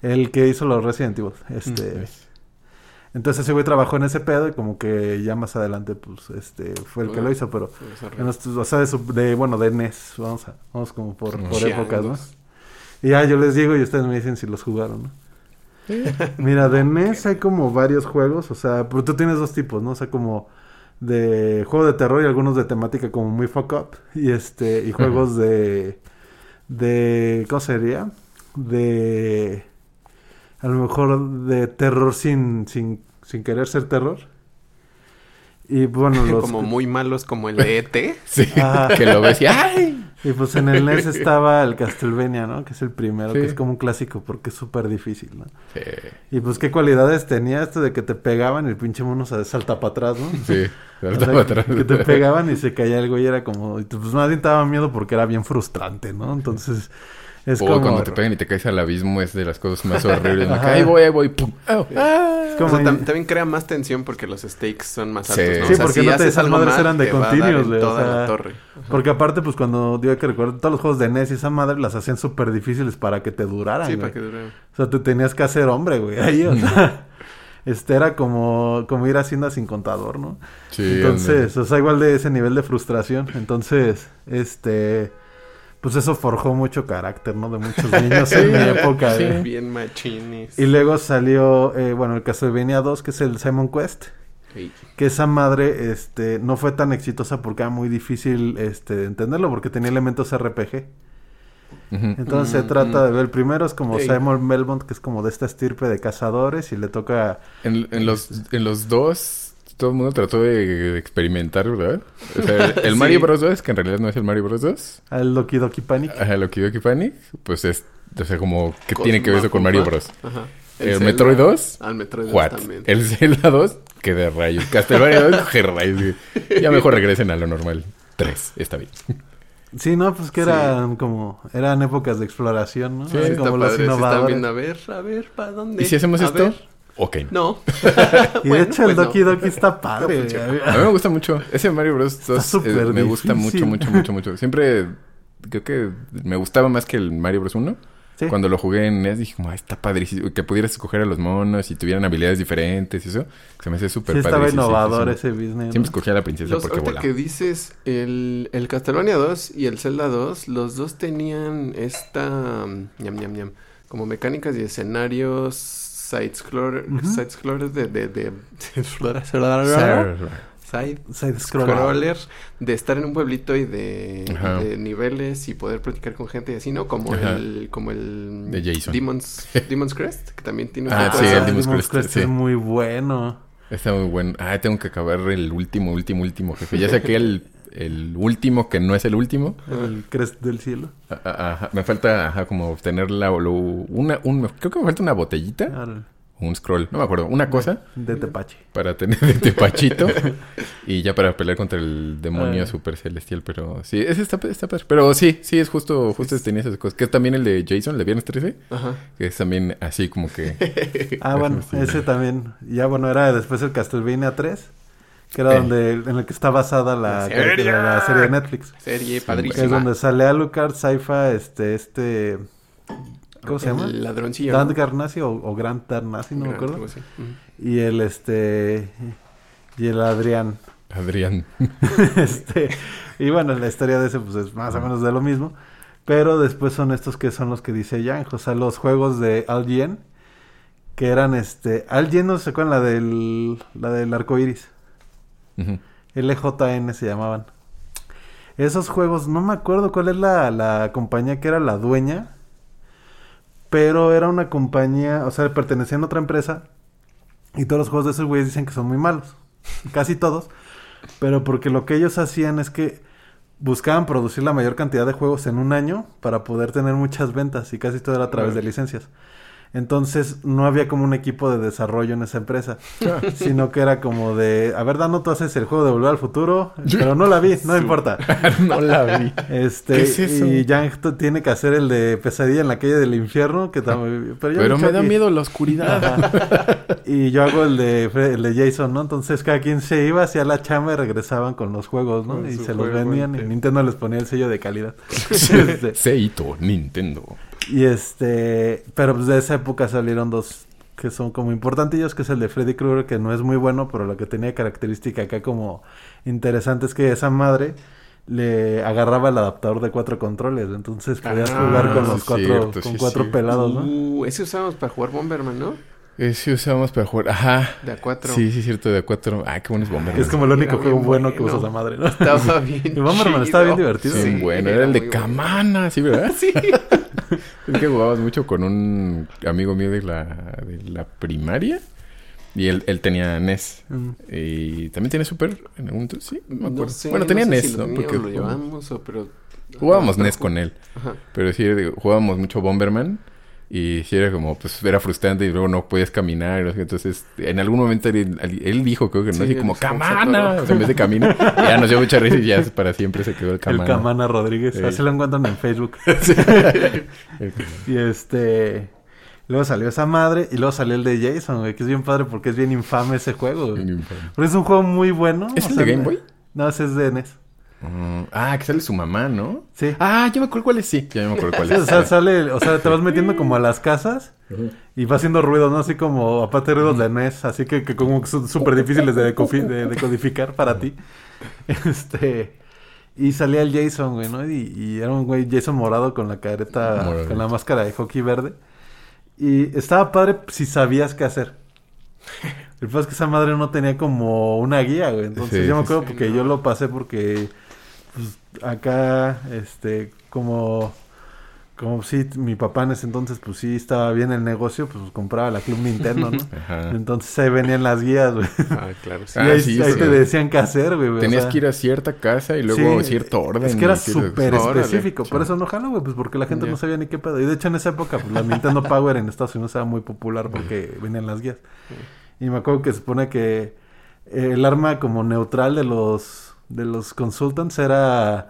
el que hizo los Resident Evil. Este... Entonces ese güey trabajó en ese pedo y como que ya más adelante pues este fue el que lo hizo, pero en estos- o sea, de, su- de, bueno, de NES, vamos a, vamos como por, por épocas, ¿no? Y ya yo les digo y ustedes me dicen si los jugaron, ¿no? Mira, de NES hay como varios juegos, o sea, pero tú tienes dos tipos, ¿no? O sea, como de juego de terror y algunos de temática como muy fuck up y este y juegos de de ¿cómo sería? De a lo mejor de terror sin sin sin querer ser terror. Y bueno, los Como muy malos como el de ET. Sí, que lo ves y ¡ay! Y pues en el NES estaba el Castlevania, ¿no? Que es el primero, Sí. que es como un clásico porque es súper difícil, ¿no? Sí, Y pues qué cualidades tenía esto de que te pegaban y el pinche mono se salta para atrás, ¿no? sí. Salta para atrás. Que te pegaban y se caía güey y era como... y pues más bien te daba miedo porque era bien frustrante, ¿no? Entonces es O como... cuando te pegan y te caes al abismo es de las cosas más horribles. Me Ajá. cae, ahí voy, ahí voy. ¡pum! ¡Au! ¡Ah! es O como- sea, tam- también crea más tensión porque los stakes son más Sí. altos, ¿no? Sí, O sea, porque si no te- esas madres eran de te continuos, güey, toda sea, la torre. Porque aparte, pues cuando yo que recuerdo, todos los juegos de NES y esa madre las hacían súper difíciles para que te duraran, Sí, güey. para que dure. O sea, tú tenías que hacer hombre, güey, ahí, o sea... Este era como, como ir a Hacienda sin contador, ¿no? Sí, Entonces, o sea, igual de ese nivel de frustración. Entonces, este, pues eso forjó mucho carácter, ¿no? De muchos niños en mi época. sí. ¿eh? Bien machines. Y luego salió, eh, bueno, el Castlevania 2, que es el Simon Quest. Sí. Que esa madre, este, no fue tan exitosa porque era muy difícil, este, de entenderlo, porque tenía elementos RPG. Entonces se Mm, trata mm. de ver, el primero es como. Simon Belmont, que es como de esta estirpe de cazadores y le toca... En, en los, en los dos, todo el mundo trató de, experimentar, ¿verdad? O sea, el, el Sí. Mario Bros. 2, que en realidad no es el Mario Bros. 2, al Loki Doki Panic. ajá, lo que Doki Panic, pues es, o sea, como, ¿qué tiene que ver eso con Mario Bros? Ajá. El, Zelda. Metroid 2, Al Metroid 2 what? también. El Zelda 2, que de rayos. Castlevania 2, que rayos. Ya mejor regresen a lo normal. 3, está bien. Sí, no, pues que eran como... Eran épocas de exploración, ¿no? Sí, Eran Está como los padre, se están innovadores. viendo, a ver, a ver, ¿para dónde? ¿Y si hacemos A esto? ver. Ok. No. Y de Bueno, hecho el pues no. Doki Doki está padre. No. A mí me gusta mucho. Ese Mario Bros. 2 súper eh, me gusta difícil. mucho, mucho, mucho, mucho. Siempre creo que me gustaba más que el Mario Bros. 1. Sí. Cuando lo jugué en NES dije, como, "Ah, está padrísimo. Que pudieras escoger a los monos y tuvieran habilidades diferentes y eso. Se me hace súper Sí, padre. estaba innovador sí, ese business. Siempre ¿no? escogía a la princesa Los, porque volaba. que dices, el, el Castlevania 2 y el Zelda 2, los dos tenían esta, mm, ñam, ñam, ñam, como mecánicas y escenarios side-scroller, Ujú. side-scrollers de, de, de, side Side scroller. scroller de estar en un pueblito y de, niveles y poder platicar con gente y así, ¿no? Como Ajá. el como el De Jason. Demon's, Demon's Crest, que también tiene un Ah, sí, de- el Demon's Demon's Crest, Crest sí. es muy bueno. Está muy bueno. Ah, tengo que acabar el último, último, último jefe. Ya saqué el, el último que no es el último. El Crest del cielo. Ajá, Me falta, ajá, como obtener la, lo- una, un, creo que me falta una botellita Al- un scroll, no me acuerdo, una cosa De Tepache. para tener de tepachito y ya para pelear contra el demonio Ah. super celestial, pero sí, ese está, está padre. Pero sí, sí, es justo, justo tenía esas cosas. Que es también el de Jason, el de Viernes 13, Ajá. que es también así como que... Ah, bueno, Sí. ese también. Ya, bueno, era después el Castlevania 3. Que era Eh. donde, en el que está basada la, La serie. la- la serie de Netflix. Serie Que es padrísima. donde sale Alucard, Saifa, este, este... ¿Cómo se llama? El ladroncillo. Dant ¿no? Garnasi o, o Grant Darnasi, no me Gran- acuerdo. así. Y el, este... Y el Adrián. Adrián. este, y bueno, la historia de ese pues es más o menos de lo mismo. Pero después son estos que son los que dice Yang. O sea, los juegos de Al Yen. Que eran este... Al Yen no se acuerdan la del... La del arco iris. LJN se llamaban. Esos juegos, no me acuerdo cuál es la, la compañía que era la dueña. Pero era una compañía, o sea, pertenecían a otra empresa. Y todos los juegos de esos güeyes dicen que son muy malos. Casi todos. Pero porque lo que ellos hacían es que buscaban producir la mayor cantidad de juegos en un año para poder tener muchas ventas. Y casi todo era a través de licencias. Entonces no había como un equipo de desarrollo en esa empresa, sino que era como de, a ver, Dano, tú haces el juego de Volver al Futuro, pero no la vi, no importa. no la vi. Este, ¿Qué es eso? y Yang tiene que hacer el de Pesadilla en la calle del infierno, que también... Pero, me da miedo la oscuridad. Ajá. Y yo hago el de, el de Jason, ¿no? Entonces cada quien se iba hacia la chamba y regresaban con los juegos, ¿no? Con y se los vendían y. Nintendo les ponía el sello de calidad. Este, Seito, Nintendo. Y este, pero pues de esa época salieron dos que son como importantillos, que es el de Freddy Krueger, que no es muy bueno, pero lo que tenía característica acá como interesante es que esa madre le agarraba el adaptador de cuatro controles, entonces podías Ah, jugar con sí los cuatro, cierto, con sí cuatro pelados, ¿no? Uh, ese usábamos para jugar Bomberman, ¿no? Ese usábamos para jugar. Ajá. De a cuatro. Sí, sí, cierto, de a cuatro. Ah, qué buenos bomberos. Que es como el único juego bien bueno, que bueno. usa esa madre, ¿no? Estaba bien. Y Bomberman estaba bien divertido. Sí, Sí, bueno, era era el de bueno. Kamana, sí, ¿verdad? Sí. Es que jugabas mucho con un amigo mío de la, de la primaria. Y él, él tenía NES. Y también tiene Super. En algún, sí, no me acuerdo. sé, bueno, tenía no sé NES, si ¿no? Porque o lo llevamos o pero... jugábamos Ajá, NES con él. Ajá. Pero sí, jugábamos mucho Bomberman. Y sí era como, pues era frustrante y luego no podías caminar. Entonces, en algún momento él, él dijo, creo que no, Sí, así como, ¡Camana! atoró. O sea, en vez de camino. y ya nos dio mucha risa y ya para siempre se quedó el El Camana. Camana Rodríguez, Sí. así lo encuentran en Facebook. Camana. y este... Luego salió esa madre y luego salió el de Jason, güey, que es bien padre porque es bien infame ese juego. güey. Pero es un juego muy bueno. ¿Es el sea, de Game Boy? No, ese es de NES. Mm, ah, que sale su mamá, ¿no? Sí. Ah, yo me acuerdo cuál es. Sí, ya me acuerdo cuál Sí, es. o sea, sale, o sea, te vas metiendo como a las casas y va haciendo ruidos, ¿no? Así como, aparte ruidos de NES, así que, que como que son súper difíciles de, de decodificar para ti. Este, y salía el Jason, güey, ¿no? Y, y era un güey Jason morado con la careta, con la máscara de hockey verde. Y estaba padre si sabías qué hacer. El problema es que esa madre no tenía como una guía, güey. Entonces Sí, yo me acuerdo sí, porque no. yo lo pasé porque acá, este, como, como sí, mi papá en ese entonces, pues sí, estaba bien el negocio, pues compraba la Club Nintendo, ¿no? Ajá. Entonces ahí venían las guías, güey. Ah, claro. Sí. y Ah, ahí, sí, ahí te decían qué hacer, güey. o Tenías sea, que ir a cierta casa y luego cierto orden. Es que era súper específico, por eso no jala, güey, pues porque la gente no sabía ni qué pedo. Y de hecho en esa época, pues la Nintendo Power en Estados Unidos era muy popular porque venían las guías. Y me acuerdo que se supone que el arma como neutral de los de los consultants era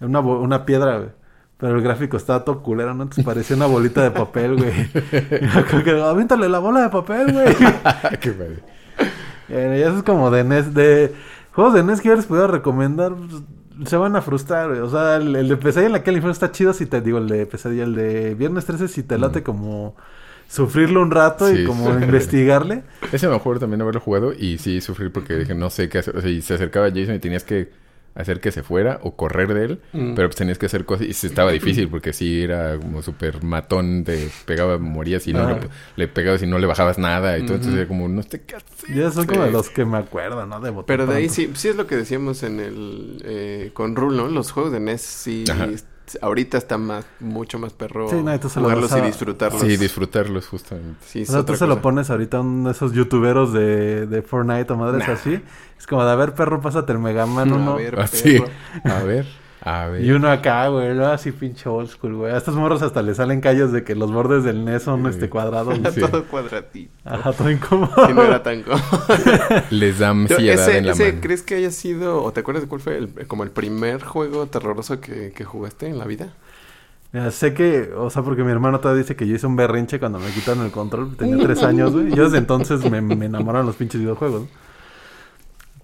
una, una piedra, güey. Pero el gráfico estaba todo culero, ¿no? Entonces parecía una bolita de papel, güey. Acuerdo que, aviéntale la bola de papel, güey. Qué padre. Y eso es como de NES, de... Juegos de NES que yo les puedo recomendar, pues, se van a frustrar, güey. O sea, el, el de Pesadilla en la calle Inferno está chido si te... Digo, el de Pesadilla, el de Viernes 13 si te late como... Sufrirlo un rato y Sí. como investigarle. Ese me acuerdo también haberlo jugado y sí sufrir porque dije, no sé qué hacer. O sea, y se acercaba Jason y tenías que hacer que se fuera o correr de él, Mm. pero pues tenías que hacer cosas y sí estaba difícil porque sí era como súper matón, te pegaba, morías y no Ah. le, le pegabas y no le bajabas nada y todo. Entonces era como, no sé qué hacer. Ya son como los que me acuerdo, ¿no? De Pero de ahí sí, sí es lo que decíamos en el eh, con Rule, ¿no? Los juegos de NES sí Ajá. Ahorita está más mucho más perro Sí, no, y tú se lo jugarlos a- y disfrutarlos. Sí, disfrutarlos justamente. Sí, O sea, tú se lo pones ahorita a uno de esos youtuberos de, de Fortnite o madres Nah. así. Es como de, a ver, perro, pásate el Mega Man A uno. ver, Ah, sí. perro. A ver, a ver. Y uno acá, güey, ¿no? Así pinche old school, güey. A estos morros hasta le salen callos de que los bordes del NES son Sí. este cuadrados. Sí. Todo cuadratito. Ajá, todo incómodo. Si no era tan cómodo. Les da ansiedad ese, en la ese mano. ¿crees que haya sido, o te acuerdas de cuál fue el, como el primer juego terroroso que, que jugaste en la vida? Mira, sé que, o sea, porque mi hermano todavía dice que yo hice un berrinche cuando me quitaron el control. Tenía tres años, güey. Yo desde entonces me, me enamoraron los pinches videojuegos.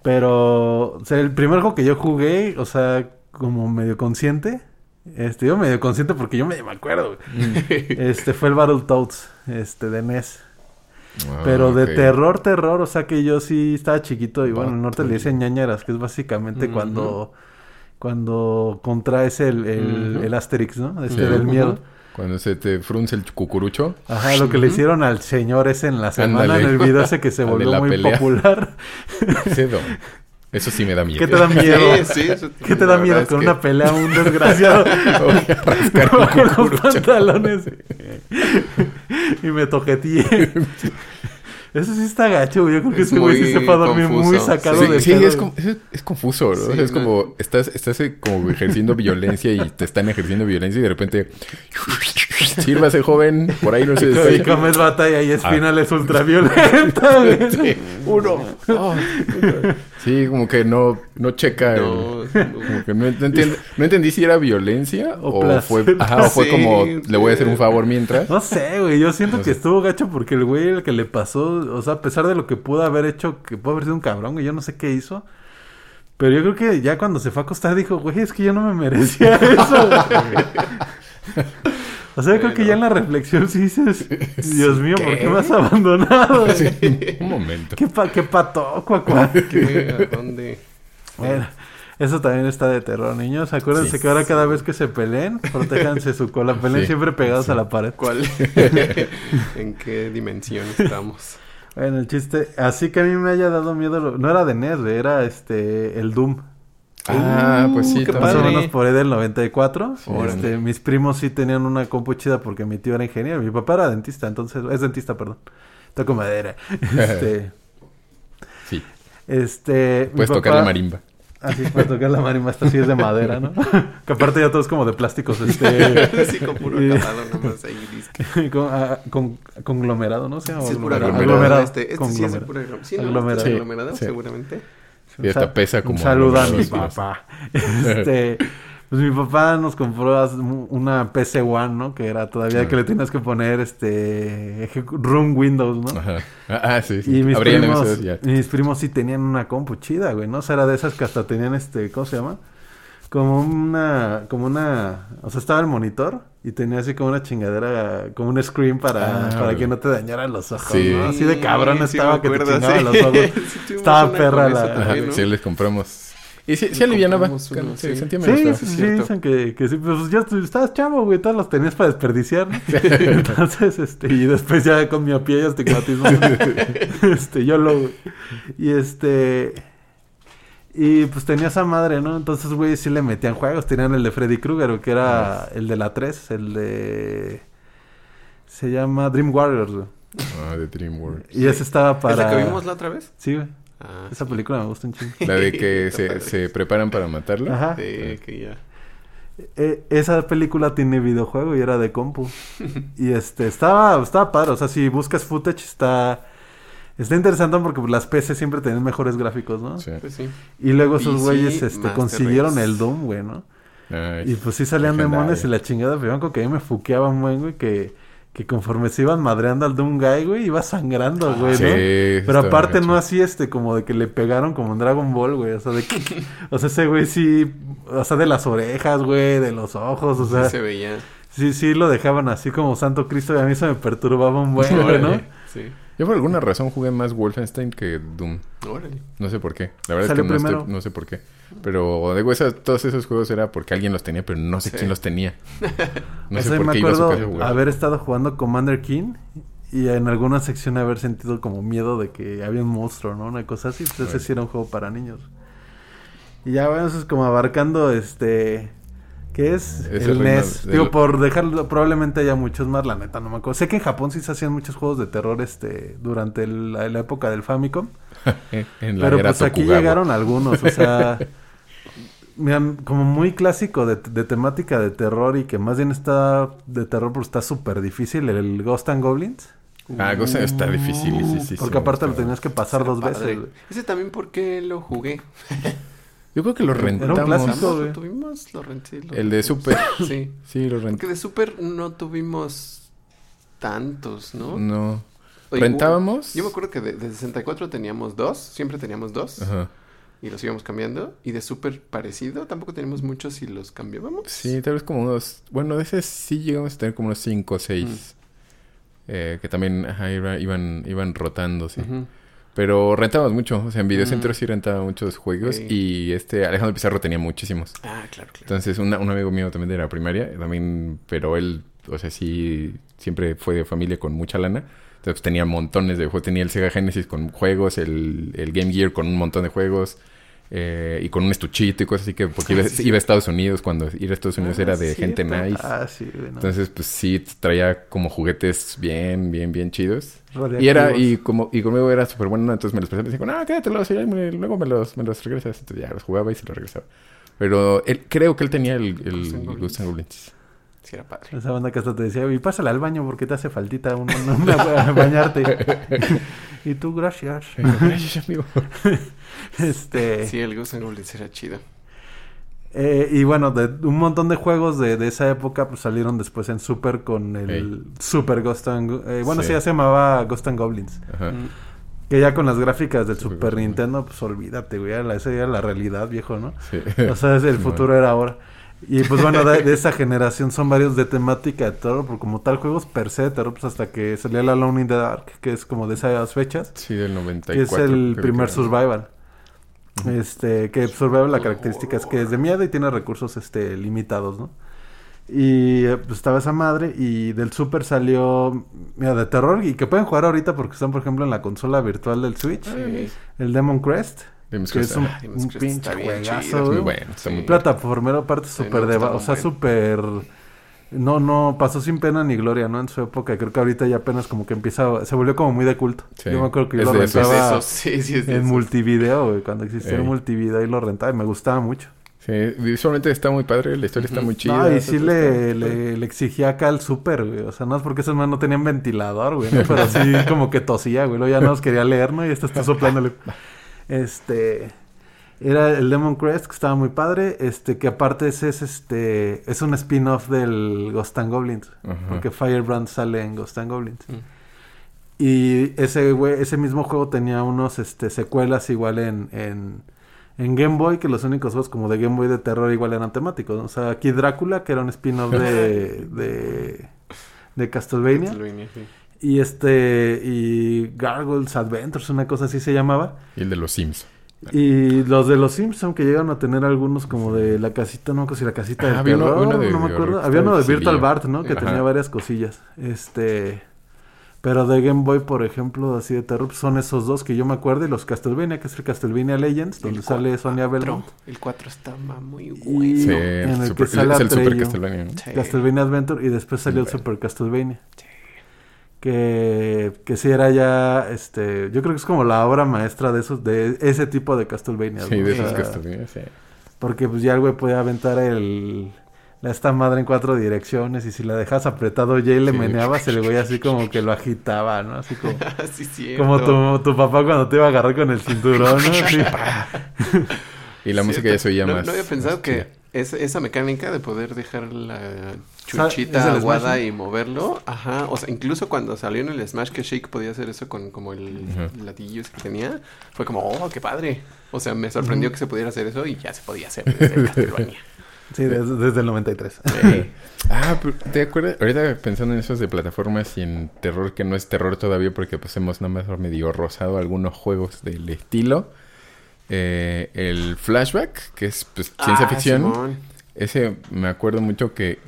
Pero, o sea, el primer juego que yo jugué, o sea, como medio consciente. Este, yo medio consciente porque yo medio me acuerdo, güey. Este, fue el Battletoads, este, de NES. Ah, Pero de terror, terror, o sea que yo sí estaba chiquito y bueno, en el norte le dicen ñañaras, que es básicamente cuando cuando contraes el, el, Ujú. el Asterix, ¿no? Este Sí. del miedo. Cuando se te frunce el cucurucho. Ajá, lo que le hicieron al señor ese en la semana en el video ese que se volvió muy pelea. popular. Cedo. Eso sí me da miedo. ¿Qué te da miedo? Sí, sí, eso- ¿Qué te da miedo con que- una pelea un desgraciado? Voy a rascar con los pantalones y me toqueteé. Eso sí está gacho, güey. Yo creo que Es ese güey sí se fue a dormir confuso. muy sacado Sí, de sí, es, es, es confuso, ¿no? Sí, es no. como estás, estás eh, como ejerciendo violencia y te están ejerciendo violencia y de repente sírvase joven, por ahí no se Y despegue. comes batalla y Ah. ultraviolenta, güey. Sí, uno. Oh, sí, como que no, no checa el- No, como que no, no entiende- no entendí si era violencia O o, placer. fue, ajá, o fue Sí, como le voy a hacer un favor mientras. No sé, güey. Yo siento No que sé. estuvo gacho porque el güey el que le pasó, o sea, a pesar de lo que pudo haber hecho, que pudo haber sido un cabrón, güey. Yo no sé qué hizo. Pero yo creo que ya cuando se fue a acostar dijo, güey, es que yo no me merecía eso. güey". o sea, yo creo que ya en la reflexión sí dices, Dios mío, ¿por qué me has abandonado? güey? Un momento. ¿Qué, pa qué pato, cuacuá? ¿qué? ¿A dónde? Bueno, eso también está de terror, niños. Acuérdense Sí. que ahora cada vez que se peleen, protéjanse su cola. Peleen Sí. siempre pegados Sí. a la pared. ¿Cuál? ¿En qué dimensión estamos? Bueno, el chiste, así que a mí me haya dado miedo, lo- no era de NES, era este, el Doom. Ah, pues sí, qué también. Más o menos por ahí del 94. Órale. Este, mis primos sí tenían una compu chida porque mi tío era ingeniero. Mi papá era dentista, entonces, es dentista, perdón. Toco madera. Este, Sí, este. puedes tocar papá- la marimba. Así puedes tocar la marimba, esta sí es de madera, ¿no? que aparte ya todo es como de plásticos, este. Sí, con puro acabado nomás ahí disque. con, ah, con- conglomerado, ¿no? ¿Se llama Sí, es puro aglomerado? aglomerado. Este, este sí es Conglomerado. puro aglomerado. Sí, ¿no? Aglomerado. Es Sí, aglomerado, sí. seguramente. Y hasta sa- pesa como Un saludo a mi papá. Este, pues mi papá nos compró una PC One, ¿no? Que era todavía que le tenías que poner este Room Windows, ¿no? Ajá. Ah, sí, sí. Y mis Abrían primos, ya. mis primos sí tenían una compu chida, güey, ¿no? O sea, era de esas que hasta tenían este, ¿cómo se llama? Como una, como una, o sea, estaba el monitor y tenía así como una chingadera, como un screen para, Ah, para güey. que no te dañaran los ojos, Sí. ¿no? Así de cabrón Sí, sí estaba me que te chingaba sí. los ojos. Sí, Estaba perra la- también, ¿no? sí, les compramos. Y sí, sí alivianaba. Sí, sí. sentía Sí, dicen que, que sí, pues ya estabas chavo, güey, todos los tenías para desperdiciar. Entonces, este, y después ya con miopía y astigmatismo, este, yo lo, y este, y pues tenía esa madre, ¿no? Entonces, güey, sí le metían juegos, tenían el de Freddy Krueger, que era el de la 3, el de, se llama Dream Warriors, güey. Ah, de DreamWorks. Y ese estaba para... ¿Es la que vimos la otra vez? Sí, güey, Ah, esa película me gusta un chingo. La de que se, se preparan para matarlo. Ajá. Sí, que ya. Eh, esa película tiene videojuego y era de compu. y este, estaba, estaba padre. O sea, si buscas footage, está, está interesante porque las PC siempre tienen mejores gráficos, ¿no? Sí. Pues sí. Y luego esos PC güeyes este, Master consiguieron Race. el Doom, güey, ¿no? Nice. Y pues sí salían demonios y la chingada, pero que a mí me fuqueaba un buen, güey, que, que conforme se iban madreando al Doom Guy, güey, iba sangrando, güey, Sí, ¿no? Pero aparte no así, este, como de que le pegaron como en Dragon Ball, güey, o sea, de que, o sea, ese güey sí, o sea, de las orejas, güey, de los ojos, o sea, Sí se veía. sí, sí lo dejaban así como Santo Cristo y a mí se me perturbaba un buen, güey, ¿no? Sí. Yo por alguna razón jugué más Wolfenstein que Doom. Órale. No sé por qué. La verdad Salió es que no, estoy- primero. no sé por qué. Pero digo, esas- todos esos juegos era porque alguien los tenía, pero no sé Sí. quién los tenía. No sé por me qué iba a su acuerdo casa a jugar. haber estado jugando Commander King y en alguna sección haber sentido como miedo de que había un monstruo, ¿no? Una cosa así. Ese Right. sí era un juego para niños. Y ya, bueno, eso es como abarcando este... ¿Qué es? El NES. del- Digo, por dejarlo, probablemente haya muchos más, la neta, no me acuerdo. Sé que en Japón sí se hacían muchos juegos de terror este durante el- la, la época del Famicom. en la Pero era pues aquí llegaron algunos, o sea, miran, como muy clásico de, de temática de terror y que más bien está de terror porque está súper difícil, el Ghost and Goblins. Ah, Ghost está difícil, sí, sí, sí. porque aparte lo tenías que pasar dos Padre. veces. Ese también porque lo jugué. Yo creo que lo Era un rentamos. clásico. Lo tuvimos, lo renté. lo El de. Super. Sí. Sí, lo Porque renté. de Super no tuvimos tantos, ¿no? No. Oye, ¿Rentábamos? Yo me acuerdo que de, de 64 teníamos dos, siempre teníamos dos. Ajá. Y los íbamos cambiando. Y de Super parecido, tampoco teníamos muchos y los cambiábamos. Sí, tal vez como unos... Bueno, de ese sí llegamos a tener como unos 5 o 6. Mm. Eh, que también ajá, iba- iban, iban rotando, sí. Ujú. Pero rentábamos mucho. O sea, en Videocentro Mm. sí rentaba muchos juegos. Y este Alejandro Pizarro tenía muchísimos. Ah, claro, claro. Entonces, una- un amigo mío también de la primaria, también, pero él, o sea, sí, siempre fue de familia con mucha lana. Entonces, pues, tenía montones de juegos. Tenía el Sega Genesis con juegos, el, el Game Gear con un montón de juegos, eh, y con un estuchito y cosas así que, porque iba, Sí, sí. iba a Estados Unidos, cuando ir a Estados Unidos Ah, era de sí, gente nice. Ah, sí, güey, no. Entonces, pues sí, traía como juguetes bien, bien, bien chidos. Y era, y como, y conmigo era súper bueno, entonces me los presentaba y decía, no, quédatelos, y luego me los, me los regresas. Entonces ya los jugaba y se los regresaba. Pero él, creo que él tenía el, el and Goblins. Sí, era padre. Esa banda que hasta te decía, y pásale al baño porque te hace faltita un, un- una- bañarte. y tú, gracias. Gracias, amigo. Este... Sí, el Ghost and Goblins era chido. Eh, y bueno, de un montón de juegos de, de esa época pues salieron después en Super con el. Super Ghost and... Eh, bueno, sí. Sí. ya se llamaba Ghost and Goblins. Ajá. Mm. Que ya con las gráficas del Super Nintendo, pues olvídate, güey. Esa era la realidad, viejo, ¿no? Sí. O sea, es el Sí, futuro era ahora. Y pues bueno, de, de esa generación son varios de temática de terror, porque como tal juegos per se de terror, pues hasta que salía la Alone in the Dark, que es como de esas fechas, Sí, del 94. que es el primer que Este, que Survival la característica es que es de miedo y tiene recursos este limitados, ¿no? Y eh, pues estaba esa madre y del Super salió, mira, de terror y que pueden jugar ahorita porque están, por ejemplo, en la consola virtual del Switch, Sí. el Demon Crest, Demon's que Crest, es un, Ah, un pinche juegazo, chido, Es muy güey. bueno. Está muy Sí. plataformero aparte Sí, súper de o sea súper no no pasó sin pena ni gloria no en su época creo que ahorita ya apenas como que empieza se volvió como muy de culto Sí. yo me acuerdo que yo Es lo de rentaba sí, sí, es de en multivideo güey, cuando existía el multivideo y lo rentaba y me gustaba mucho Sí, visualmente está muy padre, la historia está muy chida. no, y sí le, le, le exigía acá al súper, güey. O sea, no es porque esos más no tenían ventilador, güey, ¿no? Pero sí como que tosía, güey. Luego ya no los quería leer, ¿no? Y esto está soplándole. Este... Era el Demon Crest, que estaba muy padre. Este, que aparte ese es este... Es un spin-off del Ghost and Goblins. Porque Firebrand sale en Ghost and Goblins. Mm. Y ese güey, ese mismo juego tenía unos este secuelas igual en, en, en Game Boy, que los únicos juegos como de Game Boy de terror igual eran temáticos. ¿no? O sea, aquí Drácula, que era un spin-off de, de, de Castlevania. Castlevania, sí. Y este, y Gargoyles Adventures, una cosa así se llamaba. Y el de los Sims. Y los de los Simpson que llegan a tener algunos como de la casita, no me acuerdo si la casita Ah, del había uno- terror, uno de- no me acuerdo. Había uno de Virtual. Bart, ¿no? Que Ajá. tenía varias cosillas. Este, pero de Game Boy, por ejemplo, así de terror, son esos dos que yo me acuerdo y los Castlevania, que es el Castlevania Legends, donde El sale. Sonia Belmont. El 4 estaba muy bueno. Sí, en el super- que sale es el Super. Castlevania, ¿no? Sí. Castlevania Adventure y después salió el. Super Castlevania. Sí. Que, que sí era ya, este, yo creo que es como la obra maestra de esos, de ese tipo de Castlevania. Sí, ¿no? de esos Castlevania, sí. Porque pues ya el güey podía aventar el... La esta madre en cuatro direcciones y si la dejas apretado ya y le Sí. meneabas, el güey así como que lo agitaba, ¿no? Así como... sí. Como tu, tu papá cuando te iba a agarrar con el cinturón, ¿no? Sí. Y la música ya se oía no, más. No había pensado más que esa mecánica de poder dejar la ¿Es chuchita aguada Smash, y moverlo, ajá, o sea, incluso cuando salió en el Smash que Shake podía hacer eso con como el latillo ese que tenía, fue como, oh, qué padre. O sea, me sorprendió que se pudiera hacer eso y ya se podía hacer desde Castlevania. Sí, desde, desde el 93. Sí. Ah, pero ¿te acuerdas? Ahorita pensando en esos de plataformas y en terror que no es terror todavía porque pues hemos nada más medio rozado algunos juegos del estilo. Eh, el Flashback, que es pues, ciencia Ah, ficción. Simón. Ese me acuerdo mucho que,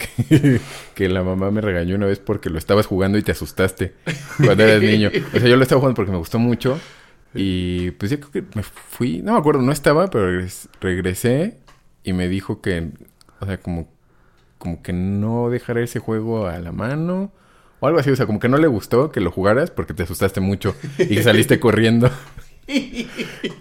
que, la mamá me regañó una vez porque lo estabas jugando y te asustaste cuando eras niño. O sea, yo lo estaba jugando porque me gustó mucho. Y pues yo creo que me fui, no me acuerdo, no estaba, pero regres- regresé y me dijo que, o sea, como, como que no dejara ese juego a la mano o algo así. O sea, como que no le gustó que lo jugaras porque te asustaste mucho y que saliste corriendo.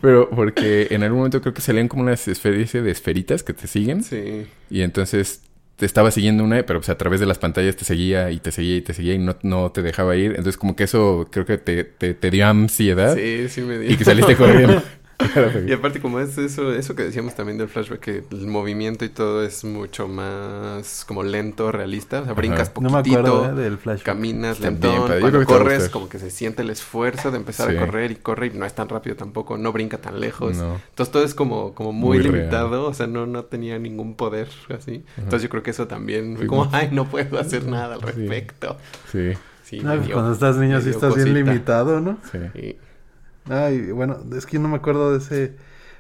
Pero porque en algún momento creo que salían como unas especie de esferitas que te siguen. Sí. Y entonces te estaba siguiendo una, pero pues a través de las pantallas te seguía y te seguía y te seguía y no, no te dejaba ir. Entonces como que eso creo que te, te, te dio ansiedad Sí, sí me dio. y que saliste corriendo. Y aparte como es eso, eso que decíamos también del flashback, que el movimiento y todo es mucho más como lento, realista. O sea, brincas No me poquitito, acuerdo ¿eh? del flash. caminas bien lentón. Cuando corres, como que se siente el esfuerzo de empezar Sí. a correr y corre y no es tan rápido tampoco, no brinca tan lejos. No. Entonces todo es como, como muy, Muy real. limitado, o sea, no, no tenía ningún poder así. Entonces yo creo que eso también fue como, ay, no puedo hacer nada al respecto. Sí, Sí, No, me dio- cuando estás niño sí estás bien limitado, ¿no? sí. Ay, bueno, es que no me acuerdo de ese...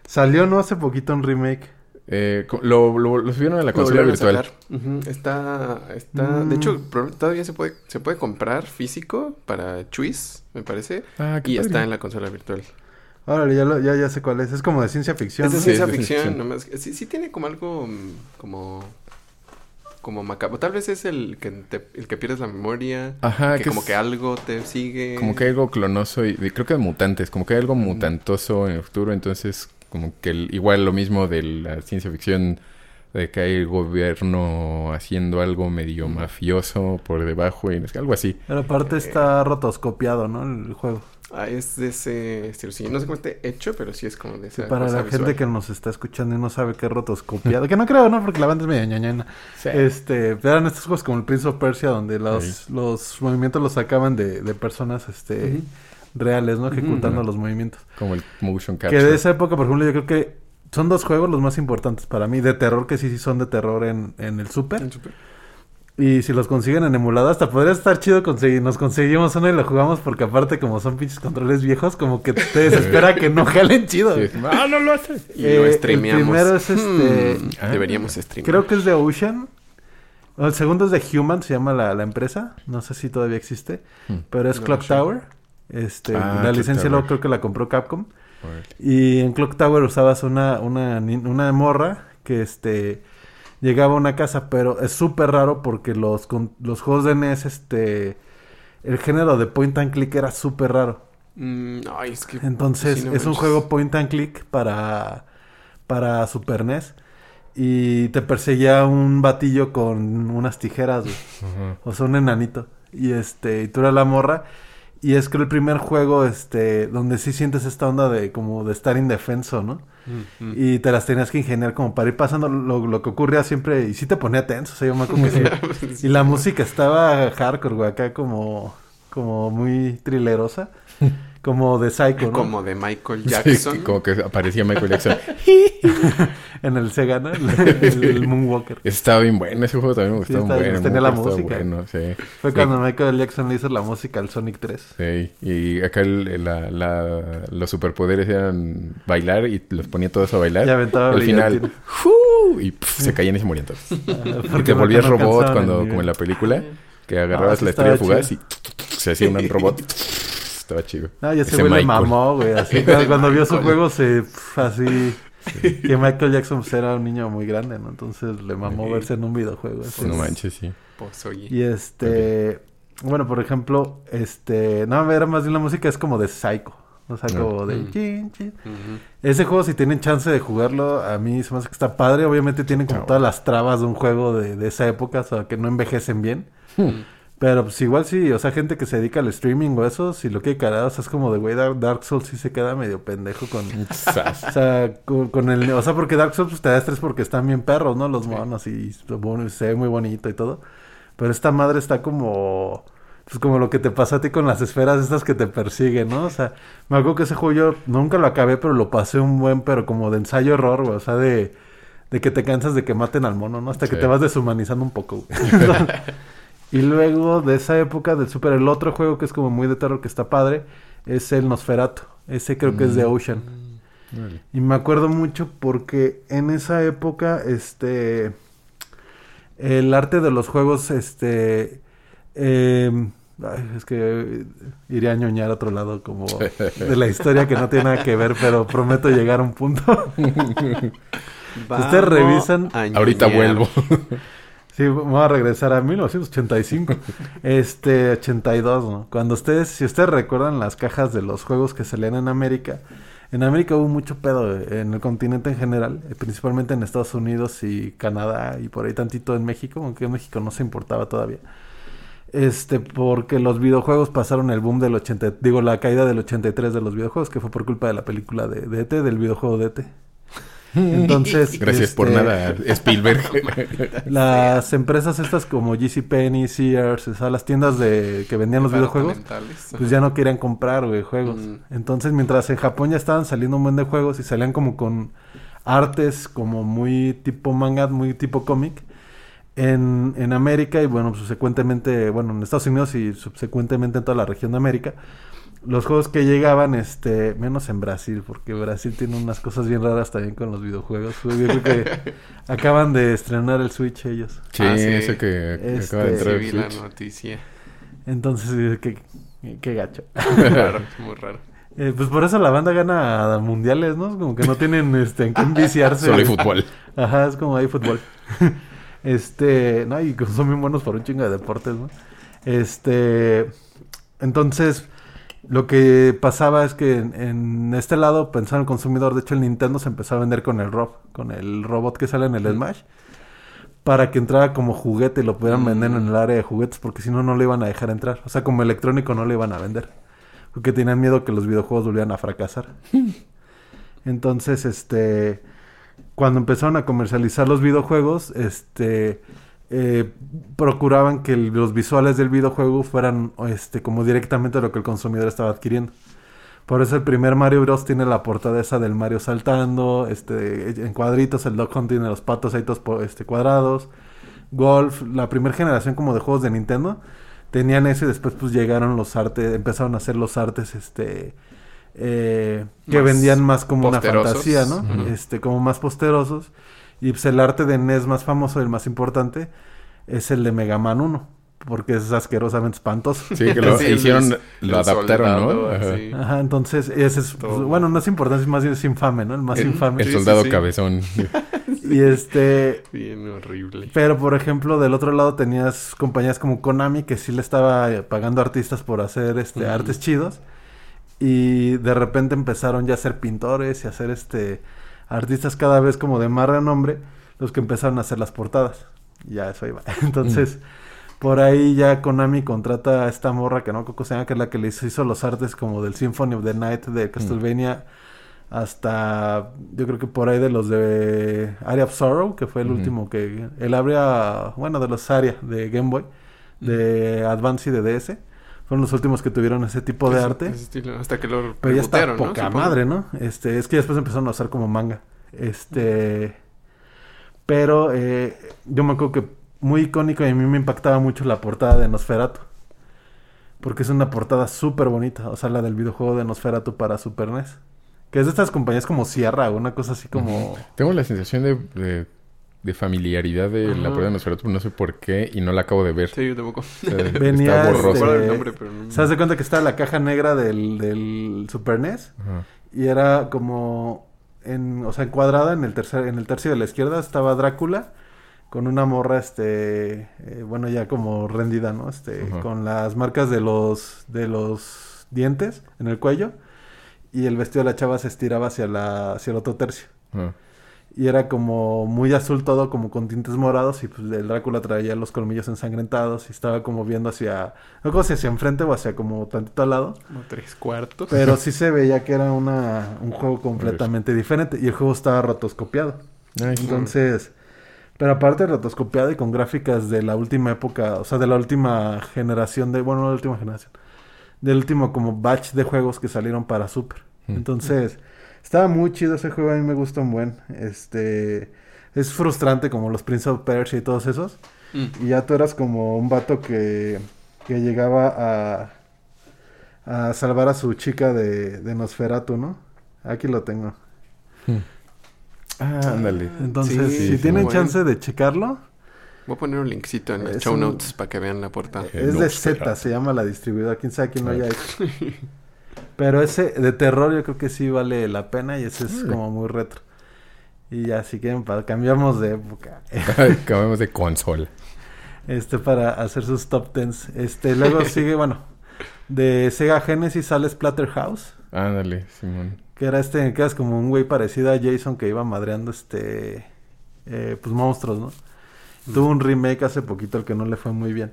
Salió, ¿no? Hace poquito un remake. Eh, lo, lo, lo subieron a la consola virtual. Está, está, Mm. de hecho, pro- todavía se puede, se puede comprar físico para Chuis, me parece, Ah, qué y padre. está en la consola virtual. Órale, ya, lo- ya, ya sé cuál es. Es como de ciencia ficción. Es de ciencia es de ficción, nomás sí, sí tiene como algo mm, como como macabro. Tal vez es el que te- el que pierdes la memoria, Ajá, que que como es- que algo te sigue. Como que hay algo clonoso y creo que de mutantes, como que hay algo mutantoso en el futuro, entonces como que el- igual lo mismo de la ciencia ficción de que hay el gobierno haciendo algo medio mafioso por debajo y algo así. Pero aparte está rotoscopiado, ¿no? El juego. Ah, es de ese estilo. Sí, no sé cómo esté hecho, pero sí es como de esa Para cosa la visual. gente que nos está escuchando y no sabe qué rotoscopiado. que no creo, ¿no? Porque la banda es medio ñañana. Este, pero eran estos juegos como el Prince of Persia, donde los, los movimientos los sacaban de, de personas este, reales, ¿no? Ejecutando los movimientos. Como el motion Que capture. de esa época, por ejemplo, yo creo que son dos juegos los más importantes para mí. De terror, que sí, sí son de terror en, en el Super. En Super. Y si los consiguen en emulador, hasta podría estar chido conseguir. Nos conseguimos uno y lo jugamos porque aparte como son pinches controles viejos, como que te desespera que no jalen chido. Sí, ¡Ah, no lo hace! Y Eh, lo el streameamos. primero es este- Hmm, Ah. Deberíamos streamear. Creo que es de Ocean. El segundo es de Human, se llama la, la empresa. No sé si todavía existe. Hmm. Pero es No, Clock no sé. Tower. Este, Ah, la licencia luego creo que la compró Capcom. Y en Clock Tower usabas una, una, una morra que este llegaba a una casa, pero es súper raro porque los, con- los juegos de NES, este, el género de point and click era súper raro. Mm, ay, es que... Entonces no es un juego point and click para, para Super NES. Y te perseguía un batillo con unas tijeras, güey. O sea, un enanito. Y este, y tú eras la morra. Y es que el primer juego, este, donde sí sientes esta onda de como de estar indefenso, ¿no? Mm, mm. Y te las tenías que ingeniar como para ir pasando lo, lo que ocurría siempre. Y sí te ponía tenso, o sea, yo me acuerdo que sí. Y la música estaba hardcore, güey, acá como, como muy trilerosa. Como de Psycho, ¿no? Como de Michael Sí, Jackson. que como que aparecía Michael Jackson. En el Sega, ¿no? El, el Moonwalker. Estaba bien bueno, ese juego también me Sí, gustaba está- bueno. tenía la estaba música. Bueno, sí. Fue Sí. cuando Michael Jackson le hizo la música al Sonic 3. Sí, y acá el- la, la- los superpoderes eran bailar y los ponía todos a bailar. Y aventaba al final, y pf, se caían y se morían todos. Y te no- volvías no robot cuando, como en la película, que agarrabas sí la estrella fugaz chido. y se hacía un robot. Estaba chido. No, ya ese güey le mamó, güey. Así, cuando, cuando vio su juego, se. así. Que Michael Jackson pues, era un niño muy grande, ¿no? Entonces le mamó verse en un videojuego. así. No manches, sí. Pues, oye. Y este. Bueno, por ejemplo, este. No, era más bien la música es como de Psycho. O sea, No. como de. Mm. chin, chin. Ese juego, si tienen chance de jugarlo, a mí se me hace que está padre. Obviamente tienen como todas las trabas de un juego de, de esa época, o sea, que no envejecen bien. Hmm. Pero pues igual sí, o sea, gente que se dedica al streaming o eso, si lo quiere cargar, o sea, es como de, güey, Dark, Dark Souls sí se queda medio pendejo con... Sas. O sea, con, con el... O sea, porque Dark Souls pues, te da estrés porque están bien perros, ¿no? Los monos y bueno, se ve muy bonito y todo. Pero esta madre está como... Pues como lo que te pasa a ti con las esferas estas que te persiguen, ¿no? O sea, me acuerdo que ese juego yo nunca lo acabé, pero lo pasé un buen, pero como de ensayo horror, güey. O sea, de, de que te cansas de que maten al mono, ¿no? Hasta que te vas deshumanizando un poco, güey. y luego de esa época del Super, el otro juego que es como muy de terror que está padre, es el Nosferatu. Ese creo que es de Ocean. Órale. Y me acuerdo mucho porque en esa época, este, el arte de los juegos, este, eh, ay, es que iría a ñoñar a otro lado como de la historia que no tiene nada que ver, pero prometo llegar a un punto. ustedes revisan- Ahorita vuelvo. Sí, vamos a regresar a 1985. Este, 82, ¿no? Cuando ustedes, si ustedes recuerdan las cajas de los juegos que salían en América, en América hubo mucho pedo eh, en el continente en general, eh, principalmente en Estados Unidos y Canadá y por ahí tantito en México, aunque en México no se importaba todavía. Este, porque los videojuegos pasaron el boom del 80, digo, la caída del 83 de los videojuegos, que fue por culpa de la película de, de ET, del videojuego de ET. Entonces, Gracias por este, nada, Spielberg. las empresas estas como JCPenney, Sears, o sea, las tiendas de que vendían los videojuegos, pues ya no querían comprar, güey, juegos. Mm. Entonces, mientras en Japón ya estaban saliendo un buen de juegos y salían como con artes como muy tipo manga, muy tipo cómic, en, en América y bueno, subsecuentemente, bueno, en Estados Unidos y subsecuentemente en toda la región de América, los juegos que llegaban, este, menos en Brasil, porque Brasil tiene unas cosas bien raras también con los videojuegos. Yo creo que acaban de estrenar el Switch ellos. Sí, Ah, sí. ese que que Este- acaba de entrar Sí, el vi la noticia. Entonces, qué, qué gacho. Muy raro, muy raro. Eh, pues por eso la banda gana mundiales, ¿no? Como que no tienen este, en qué enviciarse. Solo hay fútbol. Ajá, es como hay fútbol. este, no, y son bien buenos para un chingo de deportes, ¿no? Este, entonces, lo que pasaba es que en, en este lado pensaba el consumidor, de hecho el Nintendo se empezó a vender con el Rob, con el robot que sale en el. Smash, para que entrara como juguete y lo pudieran vender en Mm. el área de juguetes, porque si no, no le iban a dejar entrar. O sea, como electrónico no le iban a vender, porque tenían miedo que los videojuegos volvieran a fracasar. Entonces, este, cuando empezaron a comercializar los videojuegos, este, eh, procuraban que el- los visuales del videojuego fueran, este, como directamente lo que el consumidor estaba adquiriendo. Por eso el primer Mario Bros. tiene la portada esa del Mario saltando, este, en cuadritos, el Duck Hunt tiene los patos ahí todos este, cuadrados. Golf, la primera generación como de juegos de Nintendo, tenían eso y después pues llegaron los artes, empezaron a hacer los artes, este, eh, que Más vendían más como una fantasía, ¿no? Este, como más posterosos. Y pues el arte de NES más famoso, el más importante, es el de Mega Man 1, porque es asquerosamente espantoso. Sí, que lo Sí, hicieron, el lo adaptaron, soldado, ¿no? Ajá. entonces ese es, Todo. bueno, no es importante, es más bien es infame, ¿no? El más El, infame. el Sí, sí, soldado sí. cabezón. Y este, Bien horrible. pero por ejemplo, del otro lado tenías compañías como Konami que sí le estaba eh, pagando artistas por hacer este Mm. artes chidos y de repente empezaron ya a ser pintores y a ser este artistas cada vez como de más renombre los que empezaron a hacer las portadas. Ya eso iba. Entonces, por ahí ya Konami contrata a esta morra que no que se llama, que es la que les hizo los artes como del Symphony of the Night de Castlevania hasta yo creo que por ahí de los de Area of Sorrow, que fue el último que el Area, bueno, de los Area de Game Boy, de Advance y de DS, fueron los últimos que tuvieron ese tipo de Ese- arte. ese estilo, hasta que lo Pero ya está poca Supongo. madre, ¿no? Este, es que después empezaron a usar como manga. Este, pero eh, yo me acuerdo que muy icónico y a mí me impactaba mucho la portada de Nosferatu. Porque es una portada súper bonita, o sea, la del videojuego de Nosferatu para Super NES. Que es de estas compañías como Sierra o una cosa así como... Tengo la sensación de, de, de familiaridad de la prueba de Nosferatu, pero no sé por qué y no la acabo de ver. Sí, yo tampoco. O sea, Venía, está borroso. recuerdo el nombre, pero no... ¿Se das de cuenta que está la caja negra del, del Super NES? Ajá. Y era como en, o sea, encuadrada en el tercer, en el tercio de la izquierda estaba Drácula con una morra, este, eh, bueno, ya como rendida, ¿no? Este, Ajá. con las marcas de los, de los dientes en el cuello y el vestido de la chava se estiraba hacia la, hacia el otro tercio. Y era como muy azul todo, como con tintes morados. Y pues el Drácula traía los colmillos ensangrentados. Y estaba como viendo hacia. No sé si hacia enfrente o hacia como tantito al lado. Como tres cuartos. Pero sí se veía que era una, un juego completamente diferente. Y el juego estaba rotoscopiado. Nice. Entonces. Pero aparte rotoscopiado y con gráficas de la última época. O sea, de la última generación de. Bueno, no la última generación. Del último como batch de juegos que salieron para Super. Mm. Entonces. Estaba muy chido ese juego, a mí me gusta un buen. Este es frustrante como los Prince of Persia y todos esos. Mm. Y ya tú eras como un vato que, que llegaba a, a salvar a su chica de, de Nosferatu, ¿no? Aquí lo tengo. Ah, ándale. Entonces, Sí, si sí, tienen chance de checarlo, Voy a poner un linkcito en Es show un- notes para que vean la portada. Es de. Z, se llama la distribuidora, quién sabe quién lo haya hecho. Pero ese de terror yo creo que sí vale la pena y ese es como muy retro. Y ya, si quieren, cambiamos de época. Acabamos de consola. este para hacer sus top tens. Este, luego sigue, bueno, de Sega Genesis sale Splatterhouse, Ándale, Simón. que era este, que es como un güey parecido a Jason que iba madreando este, eh, pues monstruos, ¿no? Tuvo un remake hace poquito el que no le fue muy bien.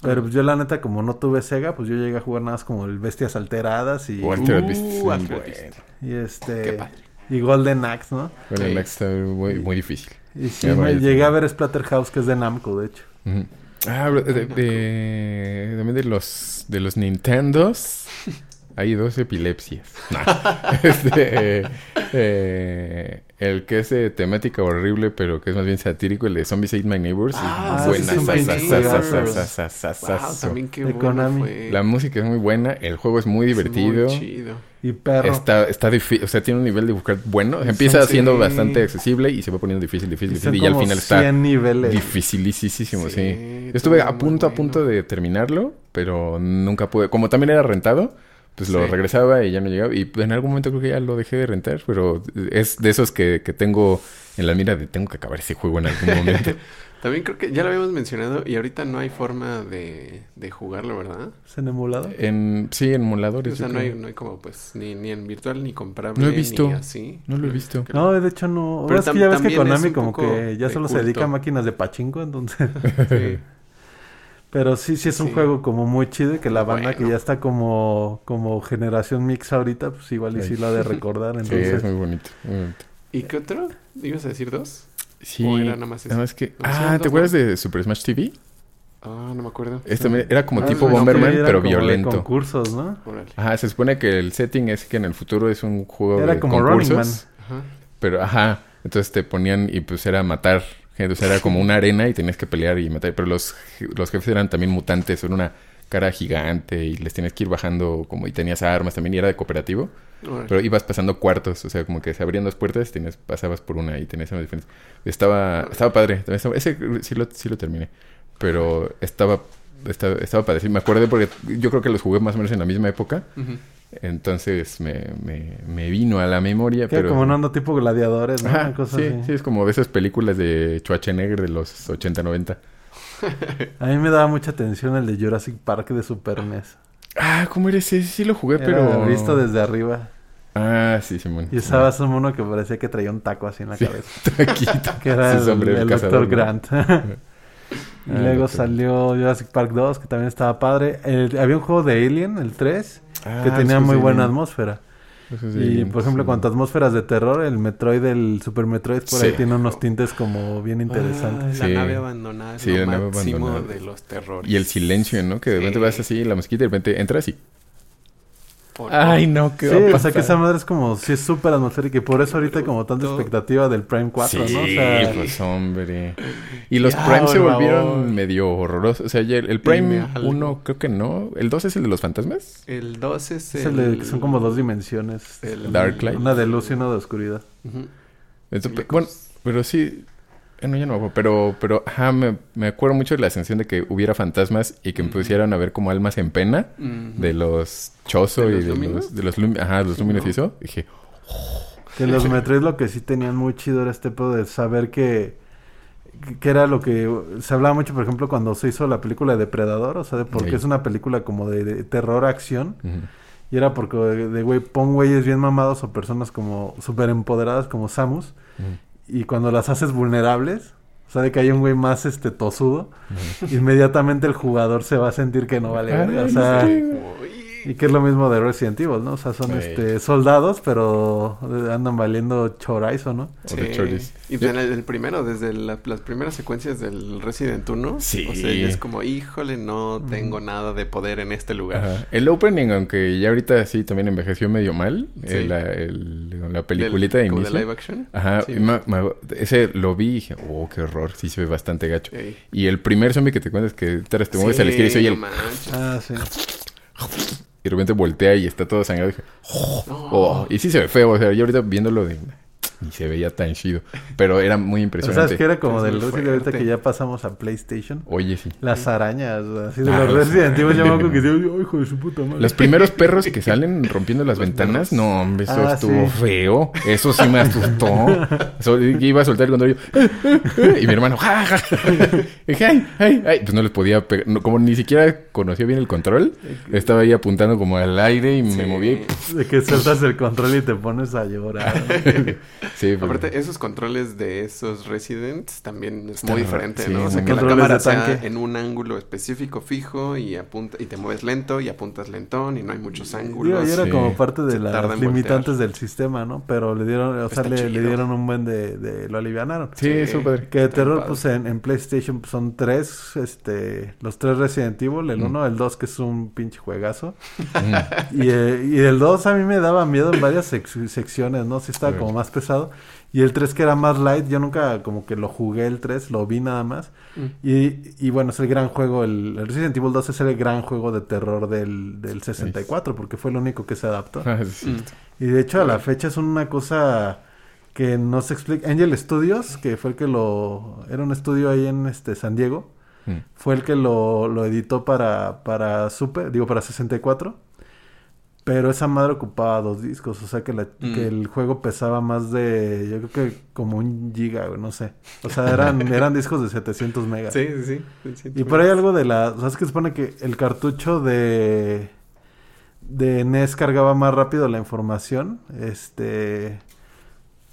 Pero pues, yo la neta, como no tuve Sega, pues yo llegué a jugar nada más como el Bestias Alteradas y, O Altered Uh, Beast. Bueno, Beast. y este Qué padre. y Golden Axe, ¿no? Sí. Next está muy, muy difícil. Y sí, me llegué a ver Splatterhouse, que es de Namco, de hecho. Ah, de, de- de- también de los de los Nintendos hay dos epilepsias. No. Este, eh, eh, el que es de temática horrible, pero que es más bien satírico, el de Zombies Ate My Neighbors. Ah, buena. También qué bueno. La música es muy buena, el juego es muy Es divertido. muy chido. Y perro. Está, está difícil, o sea, tiene un nivel de buscar bueno. O sea, empieza Sí. siendo bastante accesible y se va poniendo difícil, difícil, difícil. Y al final está 100 niveles. dificilísimo, sí. Estuve a punto, a punto de terminarlo, pero nunca pude. Como también era rentado, pues lo Sí. regresaba y ya no llegaba. Y en algún momento creo que ya lo dejé de rentar, pero es de esos que, que tengo en la mira de tengo que acabar ese juego en algún momento. También creo que ya lo habíamos mencionado y ahorita no hay forma de, de jugarlo, ¿verdad? ¿Es en emulador? en, sí, en emuladores. O sea, no hay, no hay como pues ni, ni en virtual ni comprable No he visto. ni así. No lo he visto. No, de hecho no. Pero es que ya ves que Konami como que ya solo se dedica a máquinas de pachinko, entonces. Sí. Pero sí, sí es un Sí. juego como muy chido y que la banda que ya está como, como generación mix ahorita, pues igual y sí la de recordar. Sí, Entonces, es muy bonito. muy bonito. ¿Y qué otro? ¿Ibas a decir dos? Sí, ¿O era nada más ese? nada más que... No, sí, Ah, ¿te acuerdas de Super Smash TV? Ah, no me acuerdo. Este era como Ah, tipo sí, Bomberman, pero como de violento. concursos, ¿no? Ajá, se supone que el setting es que en el futuro es un juego Era de como Running concursos. Ajá. Pero, ajá, entonces te ponían y pues era matar. O sea, era como una arena y tenías que pelear y matar. Pero los, los jefes eran también mutantes, eran una cara gigante y les tenías que ir bajando como y tenías armas también y era de cooperativo. Pero ibas pasando cuartos, o sea, como que se abrían dos puertas, tenías, pasabas por una y tenías armas diferentes. Estaba, estaba padre. también estaba- ese sí lo, sí lo terminé. Pero estaba, estaba, estaba padre. Sí, me acuerdo porque yo creo que los jugué más o menos en la misma época. Ujú. Entonces me, me, me vino a la memoria. Que pero... como no ando tipo gladiadores, ¿no? Ajá, sí, así. sí, es como de esas películas de Schwarzenegger de los 80, 90. A mí me daba mucha atención el de Jurassic Park de Super NES. Ah, ¿cómo eres ese? Sí lo jugué, Era pero... visto desde arriba. Ah, sí, Simón. Y usabas un mono que parecía que traía un taco así en la Sí. cabeza. Taquito. Que era Sí, el, el Dr. ¿no? Grant. y Ah, luego Dr. salió Jurassic Park 2, que también estaba padre. El- había un juego de Alien, el 3, Ah, que tenía esos muy buena Alien. atmósfera. Y Alien, por ejemplo, sí. cuanto a atmósferas de terror, el Metroid del Super Metroid por ahí tiene unos tintes como bien interesantes. Ah, la Sí. nave abandonada es Sí, lo la nave máximo abandonada. de los terrores. Y el silencio, ¿no? Que de repente Sí. vas así, la mosquita, y de repente entras y... Por- no, Sí, o sea que esa madre es como, sí es súper atmosférica y por eso ahorita hay como tanta expectativa del Prime 4, sí, ¿no? O sea, pues hombre. Y los Ya, Prime se volvieron favor. medio horrorosos. O sea, el, el Prime Dime algo. 1 creo que no. ¿El 2 es el de los fantasmas? El 2 es, es el de que son como dos dimensiones. el- Darklight. Una de luz y una de oscuridad. Bueno, pero sí... eh, No, ya no. Pero, pero ajá, me, me acuerdo mucho de la sensación de que hubiera fantasmas y que me pusieran a ver como almas en pena de los Chozo ¿De y los de los, de los ajá, los Sí, Luminos ¿no? y eso. Dije, Que los Metroid lo que sí tenían muy chido era este pedo de saber que, que era lo que se hablaba mucho, por ejemplo, cuando se hizo la película de Depredador, o sea, de porque Ey. es una película como de, de terror acción. Y era porque de, güey, pon güeyes bien mamados o personas como súper empoderadas como Samus. Y cuando las haces vulnerables, o sea, de que hay un güey más este tosudo, inmediatamente el jugador se va a sentir que no vale. verga, o sea, y que es lo mismo de Resident Evil, ¿no? O sea, son Sí. este soldados, pero andan valiendo chorizo, ¿no? O de cholis. Y en el, el primero, desde la- las primeras secuencias del Resident 1. Sí. O sea, es como, híjole, no tengo nada de poder en este lugar. Ajá. El opening, aunque ya ahorita sí también envejeció medio mal, Sí. eh, la, el- la Del- peliculita de como inicio. live action. Ajá, Sí. y ma- ma- ese lo vi y dije, oh, qué horror, sí se ve bastante gacho. Ey. Y el primer zombie que te cuentas que te, te mueves a la izquierda y se oye no el-. Ah, sí. y de repente voltea y está todo sangrado. Dije, No. oh, y sí se ve feo, o sea, yo ahorita viéndolo de... Ni se veía tan chido. Pero era muy impresionante. es que era como del Resident ahorita que ya pasamos a PlayStation. Oye, sí. Las arañas, así de Ah, los Resident Evil, yo me acuerdo que decía, "Ay, hijo de su puta madre. Los primeros perros que salen rompiendo las ventanas, no, hombre, eso Ah, estuvo sí. feo. Eso sí me asustó. Eso, iba a soltar el control y, yo, y mi hermano, ¡ja, ja! Dije, ¡ay, ay, ay! Pues no les podía pegar. no, como ni siquiera conocía bien el control, estaba ahí apuntando como al aire y me Sí. moví. y- De que sueltas el control y te pones a llorar. Pero- Aparte, esos controles de esos Residents también es Está muy diferente, Sí, ¿no? O sea, que la cámara sea tanque. en un ángulo específico fijo y apunta y te mueves lento y apuntas lentón y no hay muchos ángulos. y era Sí. como parte de Se las limitantes del sistema, ¿no? Pero le dieron, o sea, le, le dieron un buen de, de lo alivianaron. sí, padre. Que de terror, padre. pues en, en PlayStation pues, son tres, este, los tres Resident Evil, el Mm. uno, el dos que es un pinche juegazo. Y, eh, y el 2 a mí me daba miedo en varias sec- secciones, ¿no? Sí estaba como más pesado. Y el 3 que era más light, yo nunca como que lo jugué el 3, lo vi nada más. Mm. Y, y bueno, es el gran juego, el, el Resident Evil 2 es el gran juego de terror del, del 64, porque fue el único que se adaptó. Ah. Y de hecho a la fecha es una cosa que no se explica. Angel Studios, que fue el que lo... Era un estudio ahí en este San Diego Mm. fue el que lo, lo editó para, para Super, digo, para 64. Pero esa madre ocupaba dos discos, o sea que, la- Mm. que el juego pesaba más de, yo creo que como un giga, no sé. O sea, eran, eran discos de 700 megas. Sí, sí, sí. Y por ahí algo de la, o sea, es que se supone que el cartucho de, de NES cargaba más rápido la información, este,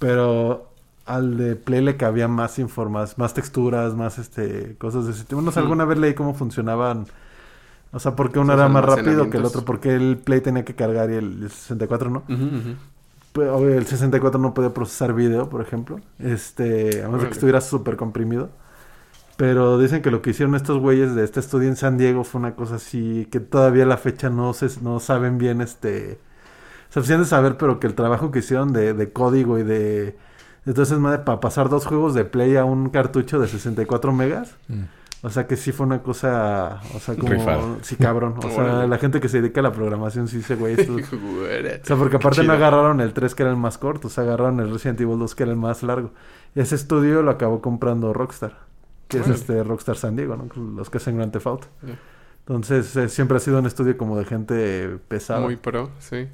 pero al de Play le cabía más informas, más texturas, más este, cosas de ese tipo. No sé, Mm. alguna vez leí cómo funcionaban, o sea, por qué uno era más rápido que el otro, porque el Play tenía que cargar y el, el 64 no. Ujú, ujú. Pues, obvio, el 64 no podía procesar video, por ejemplo. Este, a menos de que estuviera súper comprimido. Pero dicen que lo que hicieron estos güeyes de este estudio en San Diego fue una cosa así que todavía a la fecha no se no saben bien este se de saber, pero que el trabajo que hicieron de, de código y de entonces madre para pasar dos juegos de play a un cartucho de 64 megas, Mm. O sea que sí fue una cosa, o sea, como Rifado. sí cabrón, o sea, la gente que se dedica a la programación sí dice, güey, esto o sea, porque aparte no agarraron el 3 que era el más corto, o sea, agarraron el Resident Evil 2 que era el más largo. Y ese estudio lo acabó comprando Rockstar, que es este Rockstar San Diego, ¿no? Los que hacen Grand Theft Auto. Ya. Entonces, eh, siempre ha sido un estudio como de gente pesada. Muy pro, sí.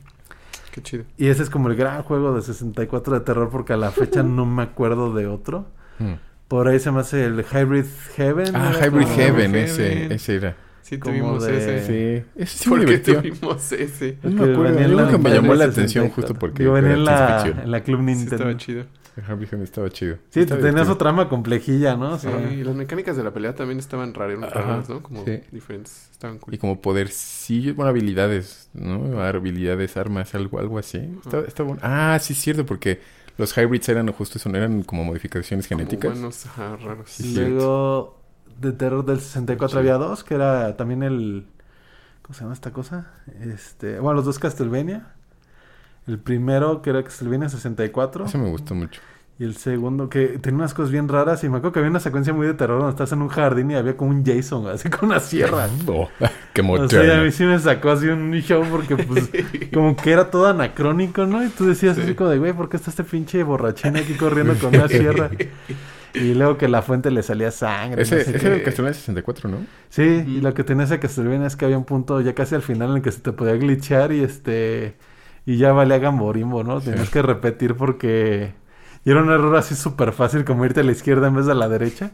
Qué chido. Y ese es como el gran juego de 64 de terror porque a la fecha no me acuerdo de otro. Mm. Por ahí se me hace el Hybrid Heaven. Ah, ¿no? Hybrid Como- Heaven, Heaven. ese, ese era. Sí, Como tuvimos de- ese. Sí, ese sí ¿Por qué tuvimos ese? No me acuerdo, yo que me llamó la atención 64. justo porque Digo, venía en la, en la Club Sí, Nintendo. estaba chido. Hybrid Heaven estaba chido. Sí, Estaba tenía su divertido. trama complejilla, ¿no? Sí, y las mecánicas de la pelea también estaban raras, raras ¿no? Como sí. diferentes. Estaban cool. Y como podercillos, bueno, habilidades, ¿no? Habilidades, armas, algo, algo así. Está, está bueno. Ah, sí es cierto, porque los hybrids eran justo eso, eran como modificaciones Como genéticas. humanos, ajá, raros. Sí, luego de terror del 64 Sí. había dos, que era también el... ¿Cómo se llama esta cosa? Este, bueno, los dos Castlevania. El primero que era Castlevania 64 Eso me gustó mucho. Y el segundo que tenía unas cosas bien raras y me acuerdo que había una secuencia muy de terror donde estás en un jardín y había como un Jason así con una sierra. Oh, qué O moderno. sea, a mí sí me sacó así un show porque pues como que era todo anacrónico, ¿no? Y tú decías así Sí. como de, güey, ¿por qué está este pinche borrachín aquí corriendo con una sierra? Y luego que la fuente le salía sangre. Ese, no sé ese era el Castlevania 64, ¿no? Sí, y lo que tenía ese Castlevania es que había un punto ya casi al final en el que se te podía glitchear y este y ya valía gamborimbo, ¿no? Sí. Tenías que repetir porque y era un error así súper fácil como irte a la izquierda en vez de a la derecha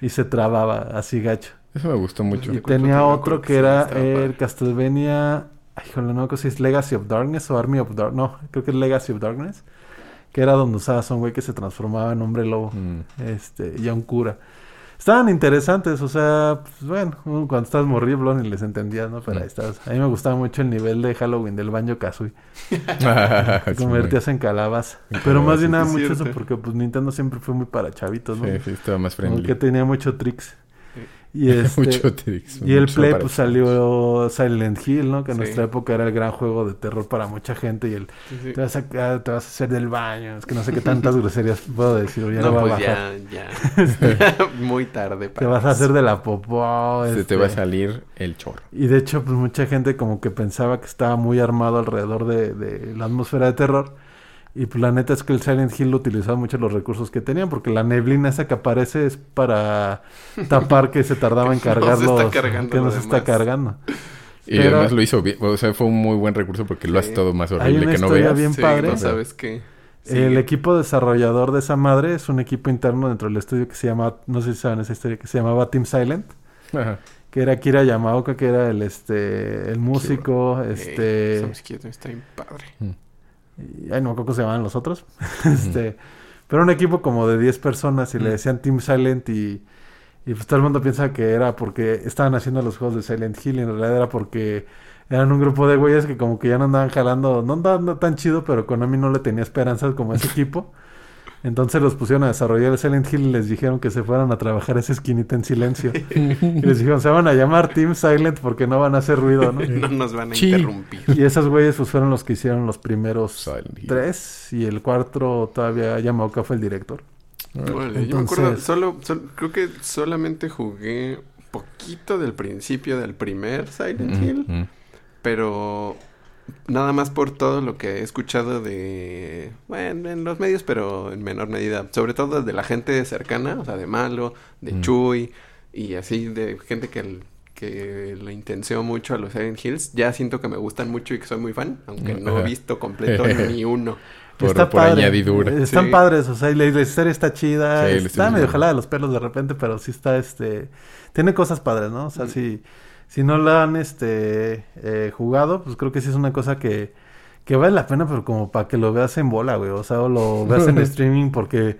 y se trababa así gacho. Eso me gustó mucho. Y tenía otro que era el padre. Castlevania, ay, híjole, no sé si es Legacy of Darkness o Army of Darkness, no, creo que es Legacy of Darkness, que era donde usabas a un güey que se transformaba en hombre lobo, Mm. este, y a un cura. Estaban interesantes, o sea, pues, bueno, cuando estás morrible ni les entendías, ¿no? Pero Mm. ahí estabas. A mí me gustaba mucho el nivel de Halloween del Banjo Kazooie. Ah, convertías en calabaza. En Pero más bien nada mucho cierto. eso porque pues Nintendo siempre fue muy para chavitos, ¿no? Sí, sí, estaba más friendly. que tenía mucho tricks. Y este, Mucho y el Play pues salió Silent Hill, ¿no? Que en Sí. nuestra época era el gran juego de terror para mucha gente y el Sí, sí. te vas a, ah, te vas a hacer del baño, es que no sé qué tantas groserías puedo decir, ya no, no voy a pues bajar. ya, ya. Muy tarde. Te para vas a hacer de la popó. Se te este, va a salir el chorro. Y de hecho, pues mucha gente como que pensaba que estaba muy armado alrededor de, de la atmósfera de terror. Y pues la neta es que el Silent Hill utilizaba mucho los recursos que tenían, porque la neblina esa que aparece es para tapar que se tardaba en Que no se cargar está los- cargando que no se está cargando. Y Pero- además lo hizo bien. O sea, fue un muy buen recurso porque lo hace todo más Hay horrible una que no veas. bien Sí, padre. no sabes qué. El equipo desarrollador de esa madre es un equipo interno dentro del estudio que se llama, no sé si saben esa historia, que se llamaba Team Silent, Ajá. que era Kira Yamaoka, que era el este el músico, este está bien padre. y- ay no me acuerdo cómo se llamaban los otros. este, pero un equipo como de 10 personas y le decían Team Silent y y pues todo el mundo piensa que era porque estaban haciendo los juegos de Silent Hill y en realidad era porque eran un grupo de güeyes que como que ya no andaban jalando, no andaban tan chido, pero Konami no le tenía esperanzas como ese equipo. Entonces los pusieron a desarrollar el Silent Hill y les dijeron que se fueran a trabajar esa esquinita en silencio. y les dijeron, se van a llamar Team Silent porque no van a hacer ruido, ¿no? No nos van a Sí. interrumpir. Y esos güeyes pues fueron los que hicieron los primeros Silent Hill. tres y el cuarto todavía Yamaoka fue el director. Yo me acuerdo, solo, sol- creo que solamente jugué poquito del principio del primer Silent Hill, Mm, pero nada más por todo lo que he escuchado de, bueno, en los medios, pero en menor medida, sobre todo de la gente cercana, o sea, de Malo, de Mm. Chuy, y así de gente que, que le intenció mucho a los Silent Hills, ya siento que me gustan mucho y que soy muy fan, aunque no he visto completo ni uno. Por, está por padre. añadidura. Eh, Están Sí. padres, o sea, y la, la historia está chida. Sí, está medio jalada de los pelos de repente, pero sí está, este... Tiene cosas padres, ¿no? O sea, Mm. si, si no la han, este, eh, jugado, pues creo que sí es una cosa que, que vale la pena, pero como para que lo veas en bola, güey. O sea, o lo veas en streaming porque...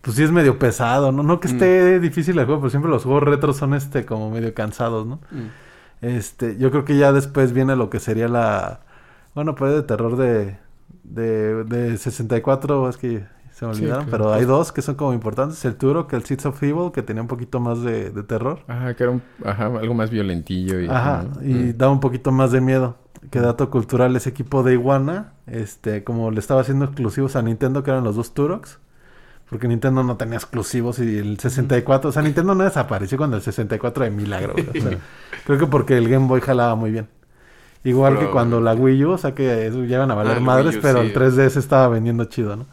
Pues sí es medio pesado, ¿no? No que esté difícil el juego, pero siempre los juegos retros son, este, como medio cansados, ¿no? Mm. Este, yo creo que ya después viene lo que sería la... Bueno, pues de terror de, de, de 64, es que se me Sí, olvidaron, claro. pero hay dos que son como importantes. El Turo, que el Seeds of Evil, que tenía un poquito más de, de terror. Ajá, que era un, ajá, algo más violentillo. Y, Ajá, ¿no? y Mm. da un poquito más de miedo. Que dato cultural, ese equipo de Iguana, este, como le estaba haciendo exclusivos a Nintendo, que eran los dos Turoks. Porque Nintendo no tenía exclusivos y el 64, o sea, Nintendo no desapareció cuando el 64 de milagro. o sea, creo que porque el Game Boy jalaba muy bien. Igual que cuando la Wii U, o sea que eso ya iban a valer Ah, madres, U, pero sí. el 3DS estaba vendiendo chido, ¿no?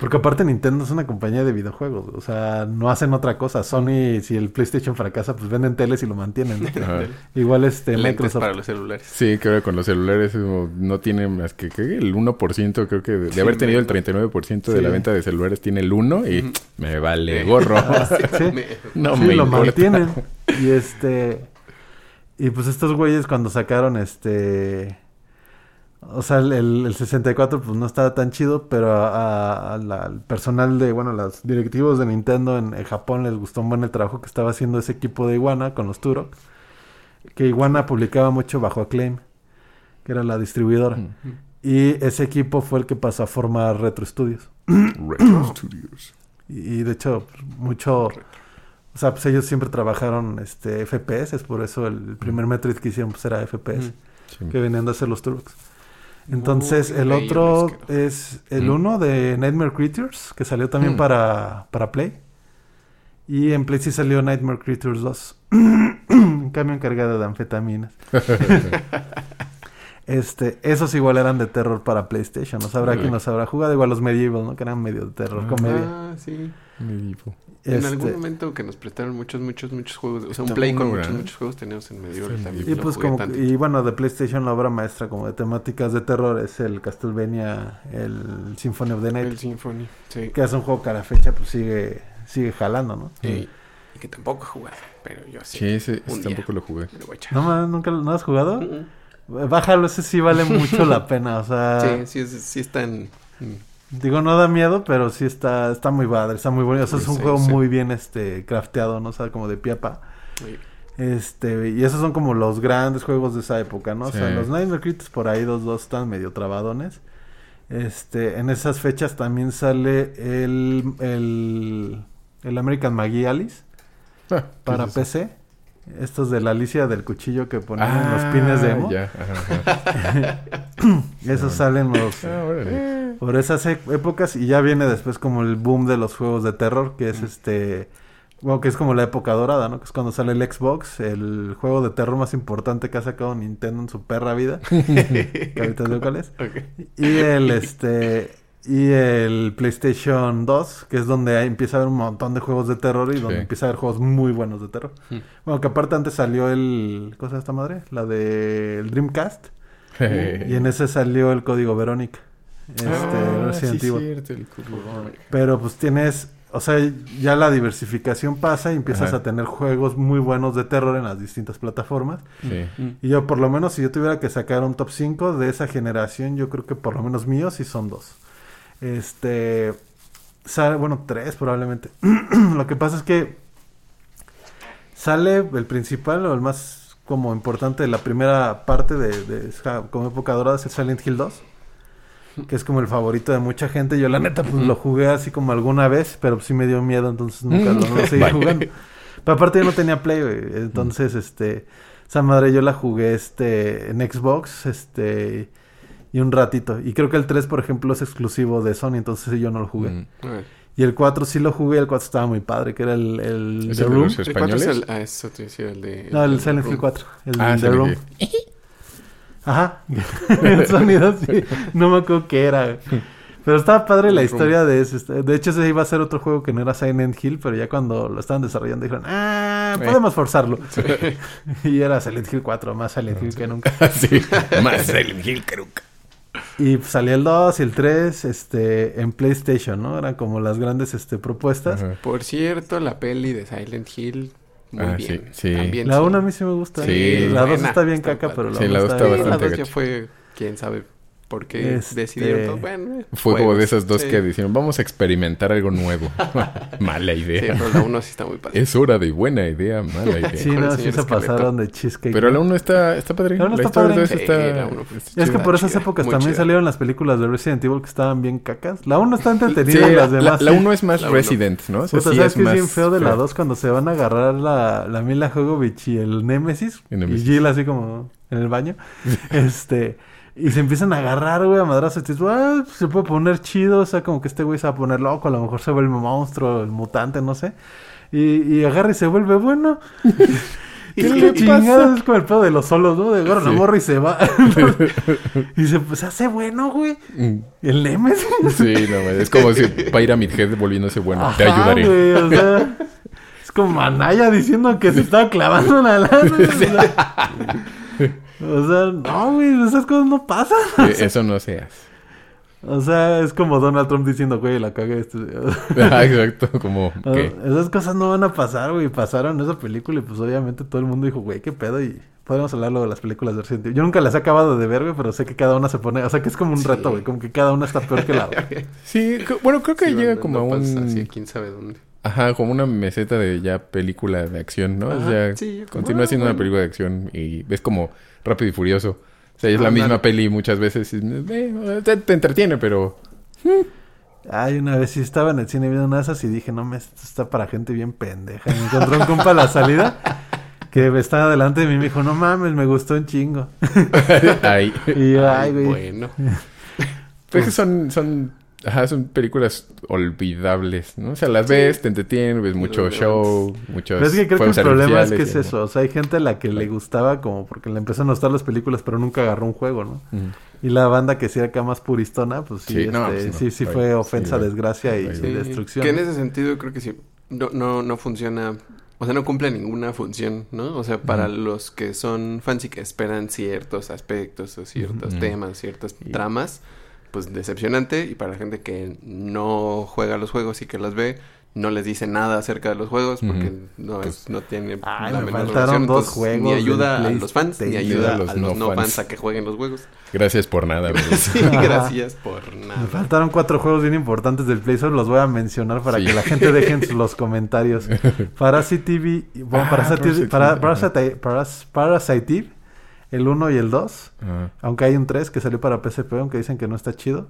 Porque aparte Nintendo es una compañía de videojuegos, o sea, no hacen otra cosa. Sony, si el PlayStation fracasa, pues venden teles y lo mantienen. Igual este Lentes Microsoft. para los celulares. Sí, creo que con los celulares no tiene más que, que el 1%, creo que de, de Sí, haber tenido el menos. 39% de Sí. la venta de celulares tiene el 1 y me vale Sí. gorro. Sí. Me- no sí, me lo importa. mantienen. Y este. Y pues estos güeyes cuando sacaron este. O sea, el, el- el 64 pues no estaba tan chido, pero a- a- a la- al personal de, bueno, los directivos de Nintendo en, en Japón les gustó un buen el trabajo que estaba haciendo ese equipo de Iguana con los Turok. Que Iguana publicaba mucho bajo Acclaim, que era la distribuidora. Mm. Y ese equipo fue el que pasó a formar Retro Studios. Retro Studios. Y, y de hecho, mucho... O sea, pues ellos siempre trabajaron este FPS, es por eso el primer Metroid que hicieron pues era FPS, que venían de hacer los Turks. Entonces, el otro es el Mm. uno de Nightmare Creatures, que salió también Mm. para, para Play. Y en Play sí salió Nightmare Creatures 2. Un camión cargado de anfetaminas. Este, esos igual eran de terror para PlayStation. No sabrá Órale. quién los habrá jugado. Igual los Medieval, ¿no? Que eran medio de terror, Ah. comedia. Ah, sí. Medieval. En Este, algún momento que nos prestaron muchos, muchos, muchos juegos. O sea, un play con muchos, muchos juegos teníamos en Medieval Sí, también. Y pues jugué como y bueno, de PlayStation la obra maestra como de temáticas de terror es el Castlevania, el Symphony of the Night, El Symphony, sí. que es un juego que a la fecha pues sigue sigue jalando, ¿no? Y, y que tampoco he jugado, pero yo sí. Sí, ese, Un ese día. tampoco lo jugué. Me lo voy a echar. No más, nunca no has jugado? Mm, Bájalo, ese sí vale mucho la pena, o sea, Sí, sí, es- sí están... mm, Digo, no da miedo, pero sí está, está muy padre, está muy bonito. O sea, es un Sí, juego sí. muy bien este crafteado, ¿no? O sea, como de piapa. Este, y esos son como los grandes juegos de esa época, ¿no? O sea, los Nightmare Creatures por ahí dos, dos están medio trabadones. Este, en esas fechas también sale el, el, el American Magie Alice Ah, para ¿qué es eso? PC. Estos de la Alicia del cuchillo que ponen en los pines de emo. Ah, Ya, ajá, ajá. Esos salen los, Ah, por esas e- épocas y ya viene después como el boom de los juegos de terror, que es este, bueno, que es como la época dorada, ¿no? Que es cuando sale el Xbox, el juego de terror más importante que ha sacado Nintendo en su perra vida, que ahorita digo cuál es. Y el este y el PlayStation 2, que es donde empieza a haber un montón de juegos de terror y donde Sí. empieza a haber juegos muy buenos de terror. Mm. Bueno, que aparte antes salió el ¿cosa es esta madre? La de el Dreamcast y en ese salió el código Verónica. Este, Ah, Resident sí, Evil. cierto, el. Pero pues tienes, o sea, ya la diversificación pasa y empiezas Ajá. a tener juegos muy buenos de terror en las distintas plataformas. Sí. Mm. Y yo por lo menos si yo tuviera que sacar un top 5 de esa generación, yo creo que por lo menos míos sí son dos. Este, sale, bueno, tres probablemente. lo que pasa es que sale el principal o el más como importante de la primera parte de, de como época dorada es el Silent Hill 2. Que es como el favorito de mucha gente. Yo la neta pues lo jugué así como alguna vez, pero sí me dio miedo, entonces nunca lo, no seguí jugando. Pero aparte yo no tenía Play, güey. Entonces, este... Esa madre yo la jugué este en Xbox, este... Y un ratito. Y creo que el 3, por ejemplo, es exclusivo de Sony, entonces yo no lo jugué. Mm. Y el 4 sí lo jugué, el 4 estaba muy padre, que era el, el ¿Es The el de Room. los ¿El cuatro es el- Ah, eso te decía, el de... No, el Silent Room. Hill 4. El Ah, The Room. Ajá. el sonido sí. No me acuerdo qué era. Pero estaba padre la historia de ese. De hecho, ese iba a ser otro juego que no era Silent Hill, pero ya cuando lo estaban desarrollando dijeron, ah, Eh. podemos forzarlo. y era Silent Hill 4, más Silent Hill que nunca. sí, más Silent Hill que nunca. Y salía el 2 y el 3 este, en PlayStation, ¿no? Eran como las grandes este, propuestas. Ajá. Por cierto, la peli de Silent Hill, muy Ah, bien. sí, sí. También La sí. 1 a mí sí me gusta. Sí. La 2 Buena, está bien está caca, padre. pero la Sí, 1 la dos está está bien. Sí, bastante la dos ya gacho. fue, quién sabe por qué Este- decidieron todo. Bueno, eh, Fue como juegos. de esas dos Sí. que dijeron, vamos a experimentar algo nuevo. mala Sí, idea. pero la uno sí está muy padre. Es hora de buena idea, mala idea. Sí, no, sí se esqueleto. pasaron de cheesecake. Pero la ¿no? uno está, está padre. La uno está historia padre. Sí, está- uno Es que por esas chida, épocas también chida. salieron las películas de Resident Evil que estaban bien cacas. La 1 está Sí, entretenida y las la, demás. la sí. uno es más La uno. Resident, ¿no? O sea, Puta, sí ¿sabes es qué es más bien feo de la feo. 2 cuando se van a agarrar la, la Mila Jovovich y el Nemesis? El Nemesis. Y Jill así como en el baño. este... Y se empiezan a agarrar, güey, a madrazos. Y dices, "Ah, se puede poner chido. O sea, como que este güey se va a poner loco. A lo mejor se vuelve monstruo, el mutante, no sé. Y, y agarra y se vuelve bueno. ¿Qué ¿Qué le chingados? pasa? Es como el pedo de los solos, ¿no? De agarra la Sí. morra y se va. y se pues, hace bueno, güey. Mm, El Nemesis. Sí, no, güey, es como si Pyramid Head volviéndose bueno. Te Ajá, ayudaré. güey, o sea, es como Manaya diciendo que se estaba clavando la lana. O sea, no, güey, esas cosas no pasan. Eso no se hace. O sea, es como Donald Trump diciendo, güey, la cagué. Este... Ah, Exacto, como O- que... Esas cosas no van a pasar, güey. Pasaron esa película y pues obviamente todo el mundo dijo, güey, qué pedo. Y podemos hablar luego de las películas de Resident Evil. Yo nunca las he acabado de ver, güey, pero sé que cada una se pone... O sea, que es como un Sí. reto, güey. Como que cada una está peor que la otra. Sí, bueno, creo que Sí, llega no- como a un... pasa así, quién sabe dónde. Ajá, como una meseta de ya película de acción, ¿no? o Ajá, sea, sí, como, continúa ah, siendo una bueno. película de acción y ves como Rápido y Furioso. O sea, es la misma peli muchas veces. eh, te, te entretiene, pero... Ay, una vez sí estaba en el cine viendo esas y dije, no, me, esto está para gente bien pendeja. Me encontró un compa a la salida que estaba delante de mí y me dijo, no mames, me gustó un chingo. Ay. Y yo, ay, Ay, güey. bueno. Pues que son, son, ajá, son películas olvidables, ¿no? O sea, las ves, te entretienen, ves mucho show, muchos Pero es que creo que el problema es que es eso. O sea, hay gente a la que le gustaba como porque le empezaron a gustar las películas, pero nunca agarró un juego, ¿no? Y la banda que sí era acá más puristona, pues sí, Sí, este, no, pues no. sí, sí Ay, fue ofensa, sí, desgracia y destrucción. Que en ese sentido creo que sí. No, no, no funciona. O sea, no cumple ninguna función, ¿no? O sea, para los que son fans y que esperan ciertos aspectos o ciertos temas, ciertas tramas, pues decepcionante. Y para la gente que no juega los juegos y que las ve, no les dice nada acerca de los juegos porque no, es, no tiene Ay, la me menor faltaron relación, dos entonces, juegos Ni ayuda a los fans, ni PlayStation. ayuda A los a los no no fans fans. a que jueguen los juegos. Gracias por nada, sí, gracias por nada. Me faltaron cuatro juegos bien importantes del Play Store, los voy a mencionar para Sí. que la gente deje en los comentarios. Parasite TV, bueno, Ah, Parasite, Parasite Parasite, Paras- Parasite el 1 y el 2, Ah, aunque hay un 3 que salió para PSP, aunque dicen que no está chido.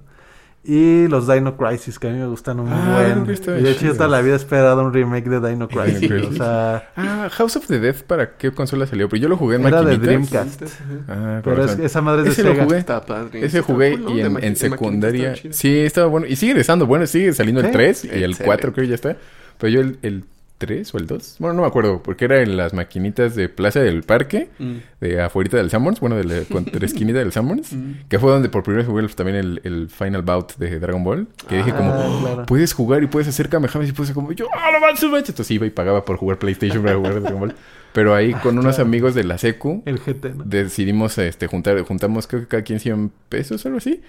Y los Dino Crisis, que a mí me gustan un Ah, buen. Y de hecho, yo toda la vida he esperado un remake de Dino Crisis. Crisis. o sea, Ah, House of the Dead, ¿para qué consola salió? Pero yo lo jugué en Era de maquinitas. Dreamcast. Ah, pero es- esa madre es de Sega. jugué. Está padre. Ese jugué cool, ¿no? y De en, de secundaria. Sí, estaba bueno. Y sigue estando bueno, sigue saliendo el Sí. 3 y el Excelente. 4 creo que ya está. Pero yo el, el 3 o el 2, bueno, no me acuerdo, porque era en las maquinitas de Plaza del Parque, Mm. de afuera del Summons, bueno, de la contraesquinita del Summons, Mm. que fue donde por primera vez jugué también el, el Final Bout de Dragon Ball, que dije Ah, como, claro. puedes jugar y puedes hacer Kamehamehas y puse como, yo, ¡ah, no manches, manches! Entonces iba y pagaba por jugar PlayStation para jugar Dragon Ball. Pero ahí con unos amigos de la secu, El GT, ¿no? decidimos este juntar juntamos creo que cada quien 100 pesos o algo así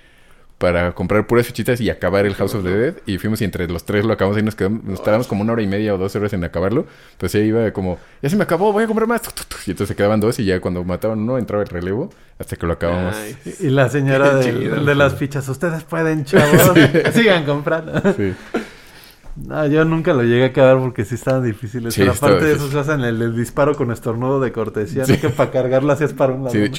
para comprar puras fichitas y acabar el House of the Dead y fuimos y entre los tres lo acabamos y nos quedamos nos tardamos como una hora y media o dos horas en acabarlo pues ya iba como ya se me acabó voy a comprar más y entonces se quedaban dos y ya cuando mataban uno entraba el relevo hasta que lo acabamos Nice. Y la señora de, Chido. de las fichas, ustedes pueden, chavos, sigan comprando. sí No, yo nunca lo llegué a acabar porque sí estaban difíciles. Sí, Pero aparte de eso, se hacen el, el disparo con estornudo de cortesía, Sí. ¿no? Que para cargarla hacías para un lado. sí de.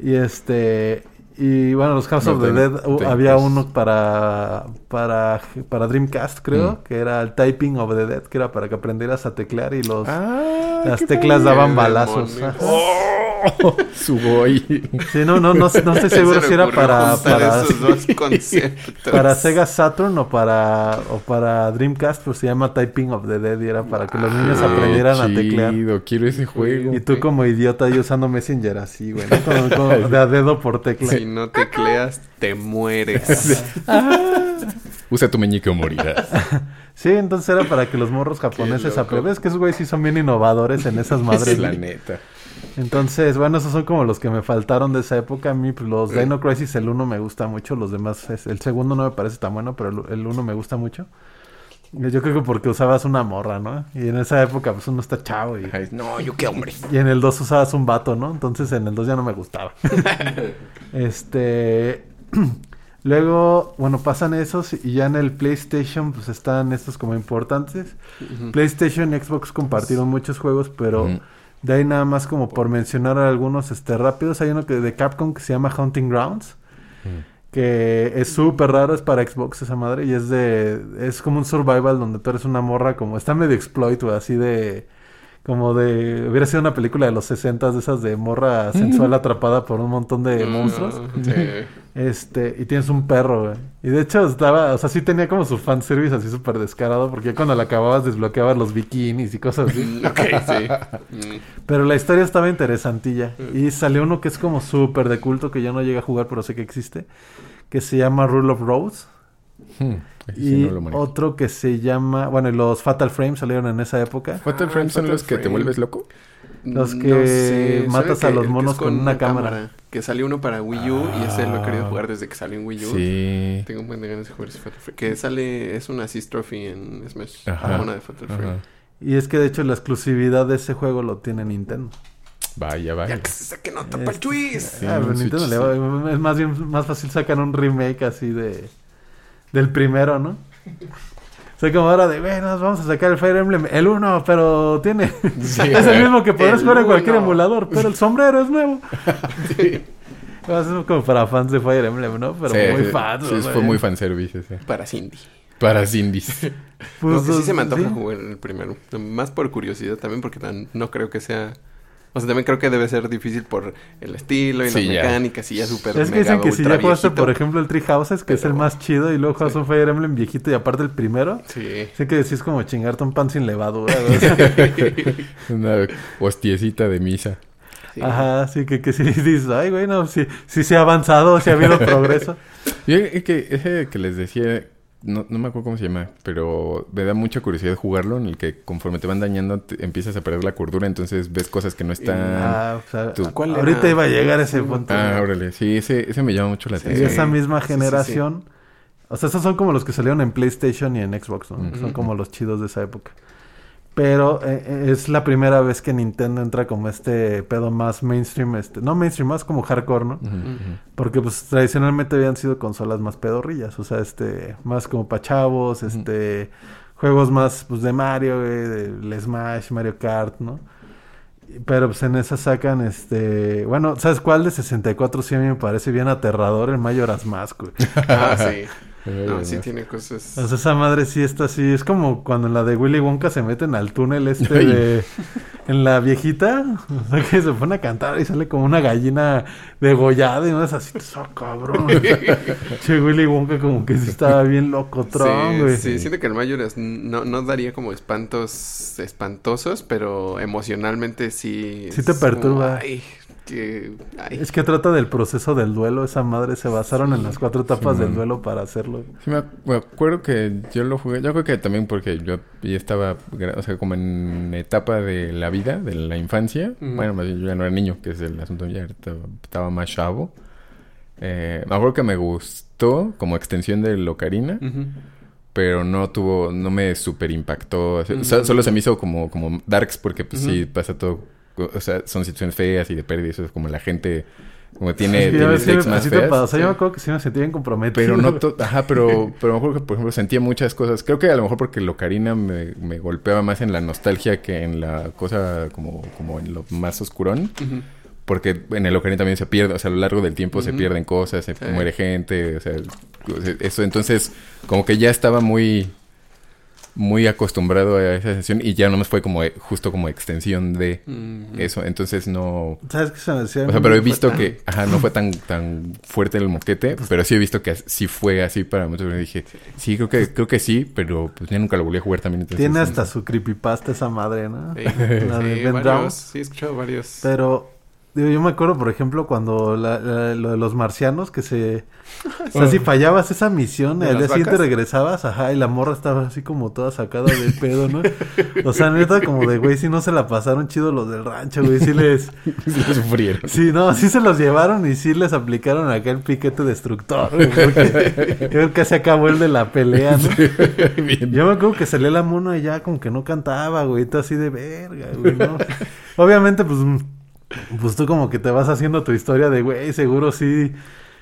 Y este... Y bueno, los House No, of the Dead, uh, había uno para, para, para Dreamcast, creo, Mm. que era el Typing of the Dead, que era para que aprendieras a teclear y los, Ah, las teclas daban balazos. ¡Oh! Sugoi. Sí, no, no, no, no estoy seguro Se si era para, para, esos dos conceptos. para Sega Saturn o para, o para Dreamcast, pues se llama Typing of the Dead y era para que los niños Ah, aprendieran a teclear. quiero ese juego Y tú como idiota ahí usando Messenger así, güey, ¿no? Como- como de a dedo por tecla. Si no tecleas, te mueres. usa tu meñique o morirás Sí, entonces era para que los morros japoneses. Es que esos güeyes sí son bien innovadores en esas madres. la güey. neta Entonces, bueno, esos son como los que me faltaron de esa época. A mí, pues, los Sí. Dino Crisis, el uno me gusta mucho. Los demás, es- el segundo no me parece tan bueno, pero el, el uno me gusta mucho. Yo creo que porque usabas una morra, ¿no? Y en esa época, pues, uno está chavo. Y, Ay, no yo qué hombre y en el 2 usabas un vato, ¿no? Entonces, en el 2 ya no me gustaba. este... Luego, bueno, pasan esos y ya en el PlayStation, pues, están estos como importantes. PlayStation y Xbox compartieron muchos juegos, pero... De ahí nada más como por mencionar algunos este rápidos, hay uno que de Capcom que se llama Hunting Grounds, que es súper raro, es para Xbox esa madre y es de es como un survival donde tú eres una morra como está medio exploit o así de como de hubiera sido una película de los 60 de esas de morra sensual atrapada por un montón de Mm, monstruos. sí. Este, y tienes un perro, güey. Y de hecho estaba, o sea, sí tenía como su fanservice así súper descarado, porque ya cuando la acababas desbloqueabas los bikinis y cosas así. Ok, sí. Pero la historia estaba interesantilla. Mm. Y salió uno que es como súper de culto, que yo no llegué a jugar, pero sé que existe. Que se llama Rule of Rose. Hmm, y no lo manejo. otro que se llama... Bueno, y los Fatal Frames salieron en esa época. Fatal Ah, Frames son Fatal los que te vuelves loco. Los No que sé, matas a los que- monos con una cámara. Que salió uno para Wii U y ese lo he querido Ah. jugar desde que salió en Wii U. Sí. Tengo un buen de ganas de jugar ese Fatal Frame. Que sale, es una Assist Trophy en Smash. Ajá. Una de Fatal Frame. Ajá. Y es que de hecho la exclusividad de ese juego lo tiene Nintendo. Vaya, vaya. Ya que se saque nota para Ah, un Nintendo Switch, le va- es más bien más fácil sacar un remake así de del primero, ¿no? O sea, como ahora de, bueno, vamos a sacar el Fire Emblem, el 1, pero tiene... Sí, es el mismo que podrás jugar en cualquier uno. emulador, pero el sombrero es nuevo. Eso es como para fans de Fire Emblem, ¿no? Pero Sí, muy sí, fans. Sí, fue muy fanservice ese. Para Cindy. Para Cindy's. Pues, no, que sí se me antoja sí. jugar el primero. Más por curiosidad también, porque no creo que sea. O sea, también creo que debe ser difícil por el estilo y Sí, las ya. mecánicas y ya súper Es que dicen que si ya jugaste, por ejemplo, el Tree Houses, que es el Pero- más chido, y luego juegas Sí. un Fire Emblem viejito y aparte el primero, Sí. sé que es como chingarte un pan sin levadura. ¿no? Una hostiecita de misa. Sí. Ajá, sí, que, que sí dices, ay, güey, no, sí, sí se ha avanzado, sí ha habido progreso. Y es que ese que les decía, no, no me acuerdo cómo se llama, pero me da mucha curiosidad jugarlo, en el que conforme te van dañando te- empiezas a perder la cordura, entonces ves cosas que no están... Ah, o sea, tú- ¿Cuál ahorita era? iba a llegar a ese punto. Ah, órale, sí, ese, ese me llama mucho la Sí. Atención. esa misma Sí, sí, sí. generación O sea, esos son como los que salieron en PlayStation y en Xbox. Son como los chidos de esa época. Pero eh, eh, es la primera vez que Nintendo entra como este pedo más mainstream, este, no mainstream, más como hardcore, ¿no? Porque pues tradicionalmente habían sido consolas más pedorrillas, o sea, este, más como pa' chavos, este, juegos más pues de Mario, del Smash, Mario Kart, ¿no? Pero pues en esa sacan este, bueno, ¿sabes cuál de 64 sí a mí me parece bien aterrador? El Majora's Mask, güey. Ah, sí. No, sí tiene cosas. O sea, esa madre sí está así, es como cuando en la de Willy Wonka se meten al túnel este Ay. de en la viejita, o sea que se pone a cantar y sale como una gallina degollada y no es así, "Oh, cabrón. che, Willy Wonka como que sí estaba bien loco, Tron, sí, güey. sí, siento que el Majora's no, no daría como espantos espantosos, pero emocionalmente sí. Sí te como, perturba. ay, que. Ay. Es que trata del proceso del duelo, esa madre se basaron en las cuatro etapas Sí, del duelo para hacerlo. Sí, me, ac- me acuerdo que yo lo jugué. Yo creo que también porque yo ya estaba, o sea, como en etapa de la vida, de la infancia. Bueno, más bien yo ya no era niño, que es el asunto, ya estaba, estaba más chavo. Eh, me acuerdo que me gustó como extensión del Ocarina, Ujú. pero no tuvo, no me super impactó. o sea, so- solo se me hizo como, como Darks, porque pues sí pasa todo, o sea, son situaciones feas y de pérdida, eso es como la gente, como tiene, me- más te feas. pasa. O sea, yo sí. me acuerdo que sí me sentía bien comprometido. Pero no to- Ajá, pero, pero me acuerdo que, por ejemplo, sentía muchas cosas. Creo que a lo mejor porque el Ocarina me, me golpeaba más en la nostalgia que en la cosa como, como en lo más oscurón. Ujú. Porque en el Ocarina también se pierde, o sea, a lo largo del tiempo se pierden cosas, se Sí. muere gente, o sea, o sea, eso. Entonces, como que ya estaba muy, muy acostumbrado a esa sensación y ya nomás fue como eh, justo como extensión de eso. Entonces no... ¿Sabes qué se me decía? O sea, pero he visto que, ajá, no fue tan, tan fuerte el moquete, pero sí he visto que sí fue así para muchos. Y dije, sí, creo que, creo que sí, pero pues ya nunca lo volví a jugar también. entonces, Tiene no hasta sé. su creepypasta esa madre, ¿no? Sí, La de sí, Ben varios. Sí, he escuchado varios. Pero digo, yo me acuerdo, por ejemplo, cuando la- la- lo de los marcianos que se... O sea, si fallabas esa misión, ¿De al día siguiente regresabas, ajá, y la morra estaba así como toda sacada de pedo, ¿no? O sea, neta, como de, güey, si no se la pasaron chido los del rancho, güey, sí les... Sí lo sufrieron. Sí, no, sí se los llevaron y sí les aplicaron acá el piquete destructor, güey, porque creo que se acabó el de la pelea, ¿no? Yo me acuerdo que salía la mona y ya como que no cantaba, güey, todo así de verga, güey, ¿no? Obviamente, pues, pues tú como que te vas haciendo tu historia de, güey, seguro sí.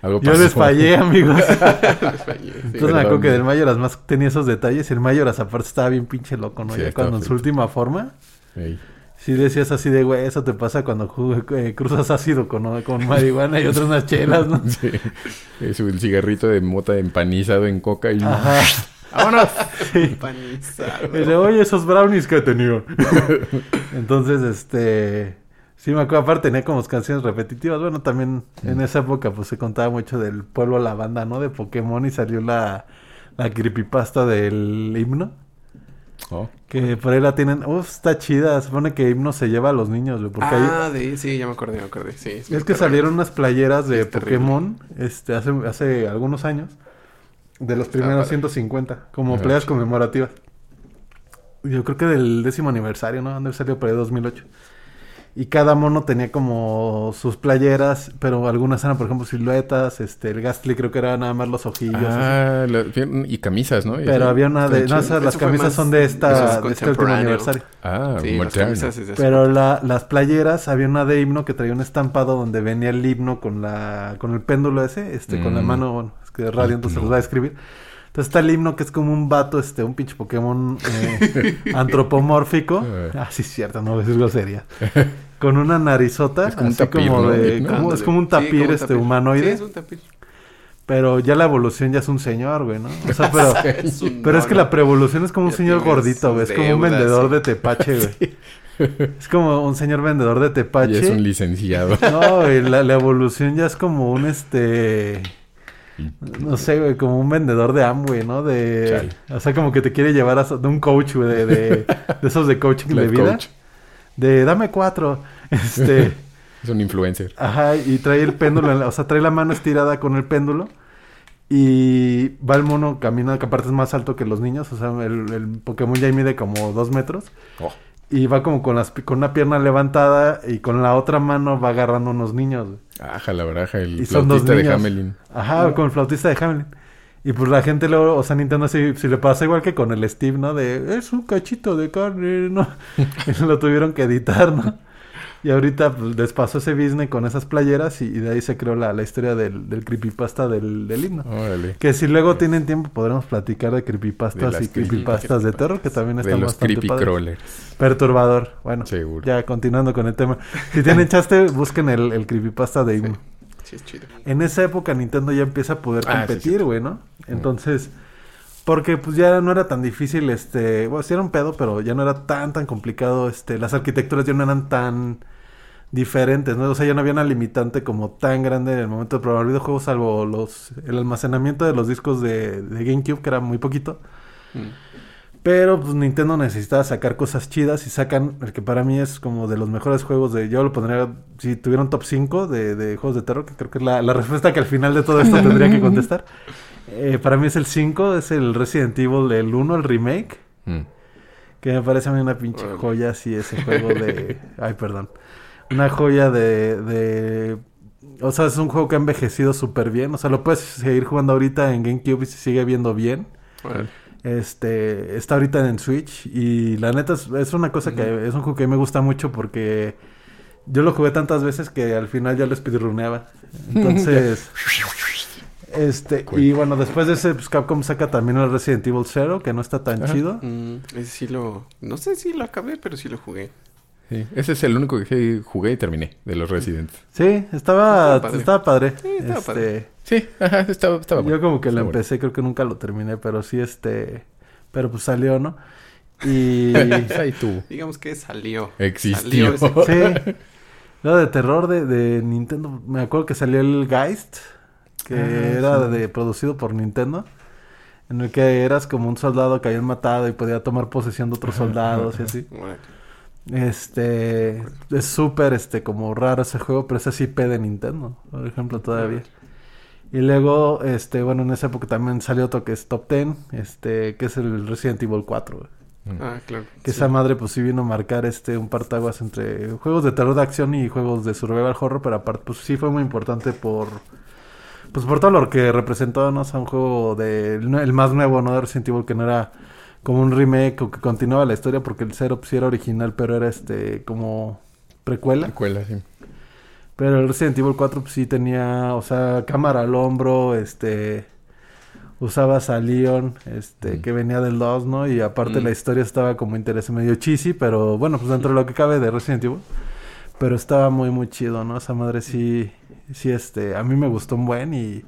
Algo Yo pasó. les fallé, amigos. Les fallé, sí. Entonces me acuerdo que del Mayoras más tenía esos detalles el Mayoras aparte estaba bien pinche loco, ¿no? Sí, ya cuando en su última forma, Ey. sí decías así de, güey, eso te pasa cuando eh, cruzas ácido con, con marihuana y otras unas chelas, ¿no? Sí. Es un cigarrito de mota empanizado en coca y... Ajá. ¡Vámonos! Sí. Panizado. Y le, oye, esos brownies que he tenido. Entonces, este... Sí, me acuerdo, aparte tenía como canciones repetitivas. Bueno, también en esa época pues se contaba mucho del pueblo la banda, ¿no? De Pokémon y salió la, la creepypasta del himno. Oh. Que por ahí la tienen... Uf, está chida. Se supone que himno se lleva a los niños, güey. Porque hay- Ah, de sí, ya me acordé, me acordé. Sí, Es que salieron unas playeras de Es terrible. Pokémon este, hace, hace algunos años. De los primeros padre. 150. Como Ajá. playeras conmemorativas. Yo creo que del décimo aniversario, ¿no? Han salió por ahí 2008. Y cada mono tenía como sus playeras, pero algunas eran, por ejemplo, siluetas. Este, el Gastly creo que era nada más los ojillos. Ah, la- y camisas, ¿no? Pero había una de... No, esas, las camisas son de, esta, es de este último aniversario. Ah, Sí, las camisas es. Pero la, las playeras, había una de himno que traía un estampado donde venía el himno con la con el péndulo ese, este, con la Mm. mano, bueno, es que radio, entonces se los va a describir. Entonces está el himno que es como un vato, este, un pinche Pokémon eh, antropomórfico. Ah. Ah, sí, es cierto, no es grosería. Con una narizota, Es como un así tapir, como ¿no? de, ¿No? como- es como un Sí, tapir, como un este, tapir. humanoide. Sí, es un tapir. Pero ya la evolución ya es un señor, güey, ¿no? O sea, pero, Es pero es que la preevolución es como un Ya señor gordito, güey. Es como un vendedor sí. de tepache, güey. Es como un señor vendedor de tepache. Y es un licenciado. No, güey, la, la evolución ya es como un este. No sé, güey, como un vendedor de Amway, ¿no? De. Chale. O sea, como que te quiere llevar a. De un coach, güey, de, de, de esos de coaching de vida. coach. De dame cuatro. Este. Es un influencer. Ajá, y trae el péndulo, en la- o sea, trae la mano estirada con el péndulo. Y va el mono, camina, que aparte es más alto que los niños. O sea, el, el Pokémon ya mide como dos metros. Oh. Y va como con, las, con una pierna levantada y con la otra mano va agarrando unos niños. güey. Aja, la baraja, el Y flautista de. Hamelin. Ajá, con el flautista de Hamelin. Y pues la gente luego, o sea, Nintendo si, si le pasa igual que con el Steve, ¿no? De, es un cachito de carne, ¿no? y lo tuvieron que editar, ¿no? Y ahorita pues, les pasó ese business con esas playeras y, y de ahí se creó la, la historia del, del creepypasta del, del himno. Órale. Que si luego tienen tiempo podremos platicar de creepypastas De y creepypastas de terror, que también De están los bastante creepy padres. crawlers. Perturbador. Bueno, Seguro. ya continuando con el tema. Si tienen chaste, busquen el, el creepypasta de himno. Sí, es chido. En esa época Nintendo ya empieza a poder Ah, competir, sí. güey, ¿no? Entonces, porque pues ya no era tan difícil, este, bueno, sí era un pedo, pero ya no era tan, tan complicado, este, las arquitecturas ya no eran tan diferentes, ¿no? O sea, ya no había una limitante como tan grande en el momento de probar videojuegos, salvo los, el almacenamiento de los discos de, de GameCube, que era muy poquito. Mm. Pero pues Nintendo necesitaba sacar cosas chidas y sacan el que para mí es como de los mejores juegos de... Yo lo pondría, si tuviera un top 5 de, de juegos de terror, que creo que es la, la respuesta que al final de todo esto tendría que contestar. Eh, para mí es el 5, es el Resident Evil, el 1, el remake. Mm. Que me parece a mí una pinche joya así ese juego de... Ay, perdón. Una joya de... de... O sea, es un juego que ha envejecido súper bien. O sea, lo puedes seguir jugando ahorita en GameCube y se sigue viendo bien. Este, está ahorita en Switch y la neta es, es una cosa que es un juego que me gusta mucho porque yo lo jugué tantas veces que al final ya lo speedruneaba. Entonces, este, Cool. y bueno, después de ese, pues Capcom saca también el Resident Evil 0, que no está tan Ajá. chido. Mm, ese sí lo... No sé si lo acabé, pero sí lo jugué. Sí. Ese es el único que jugué y terminé de los Residents. Sí, estaba, Estaba padre. estaba padre. Sí, estaba Este, padre. Sí, ajá, estaba, estaba bueno. Yo como que lo Estaba bueno. empecé, creo que nunca lo terminé, pero sí, este, pero pues salió, ¿no? Y... Ahí tú. Digamos que salió. Existió. Salió ese- Sí. Lo de terror de, de Nintendo. Me acuerdo que salió el Geist. Que Ah, era sí. de, producido por Nintendo. En el que eras como un soldado que habían matado y podía tomar posesión de otros soldados y así. Este. Es súper, este, como raro ese juego, pero es así P de Nintendo, por ejemplo, todavía. Y luego, este, bueno, en esa época también salió otro que es Top 10, este, que es el Resident Evil 4. güey. Mm. Ah, claro. Que Sí. esa madre pues sí vino a marcar este un partaguas entre juegos de terror de acción y juegos de survival horror, pero aparte pues sí fue muy importante por pues por todo lo que representó, ¿no? O sea, un juego de el, el más nuevo, ¿no? De Resident Evil que no era como un remake o que continuaba la historia porque el Zero sí era original, pero era este como precuela. Secuela, sí. Pero el Resident Evil 4 pues, sí tenía, o sea, cámara al hombro, este usabas a Leon, este, Mm. que venía del 2, ¿no? Y aparte Mm. la historia estaba como interesante, medio cheesy, pero bueno, pues dentro de lo que cabe de Resident Evil. Pero estaba muy, muy chido, ¿no? Esa madre sí, sí, este, a mí me gustó un buen y,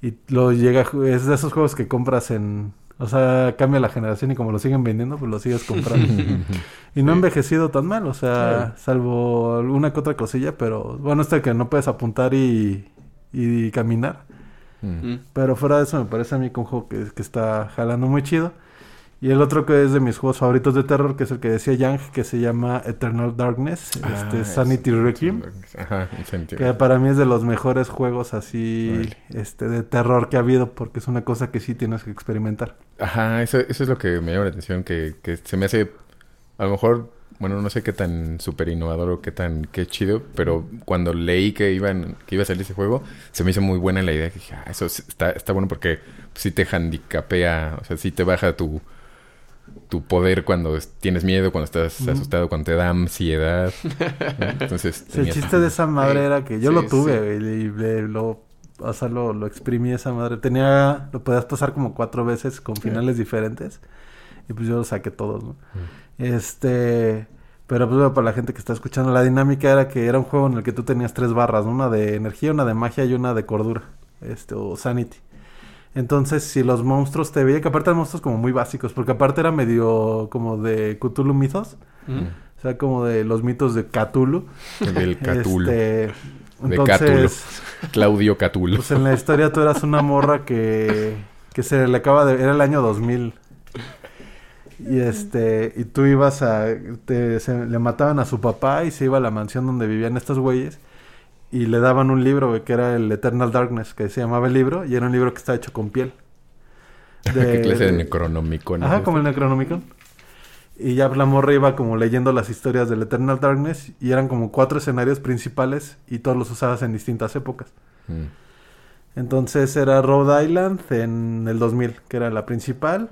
y lo llega, es de esos juegos que compras en, o sea, cambia la generación y como lo siguen vendiendo, pues lo sigues comprando. Y no ha envejecido tan mal, o sea, salvo alguna que otra cosilla, pero bueno, este que no puedes apuntar y, y caminar. Mm. Pero fuera de eso me parece a mí que un juego que, que está jalando muy chido. Y el otro que es de mis juegos favoritos de terror, que es el que decía Yang, que se llama Eternal Darkness, Ah, este, es- Sanity Requiem. Ajá, Que para mí es de los mejores juegos así este de terror que ha habido, porque es una cosa que sí tienes que experimentar. Ajá, eso, eso es lo que me llama la atención, que, que se me hace, a lo mejor, bueno, no sé qué tan súper innovador o qué tan, qué chido, pero cuando leí que iban, que iba a salir ese juego, se me hizo muy buena la idea, que dije, ah, eso está, está bueno porque sí te handicapea, o sea, sí te baja tu, tu poder cuando es- tienes miedo, cuando estás asustado, cuando te da ansiedad. ¿no? Entonces, Sí, el chiste de esa madre era que yo sí, lo tuve sí. y le- lo, o sea, lo, lo exprimí esa madre. Tenía, lo podías pasar como cuatro veces con finales diferentes y pues yo lo saqué todos, ¿no? Este, pero pues bueno, para la gente que está escuchando, la dinámica era que era un juego en el que tú tenías tres barras, ¿no? una de energía, una de magia y una de cordura, este, o sanity. Entonces, si los monstruos te veían, que aparte eran monstruos como muy básicos, porque aparte era medio como de Cthulhu Mythos, Mm. o sea, como de los mitos de Cthulhu. del Catulo, Este, De entonces, Claudio Catulo. pues en la historia tú eras una morra que, que se le acaba de... Era el año 2000. Y este, y tú ibas a... te- se- le mataban a su papá y se iba a la mansión donde vivían estos güeyes. Y le daban un libro, que era el Eternal Darkness, que se llamaba el libro. Y era un libro que está hecho con piel. ¿Qué clase de de- Necronomicon? Ajá, es como el? Necronomicon. Y ya la morra iba como leyendo las historias del Eternal Darkness y eran como cuatro escenarios principales y todos los usabas en distintas épocas. Mm. Entonces era Rhode Island en el 2000, que era la principal.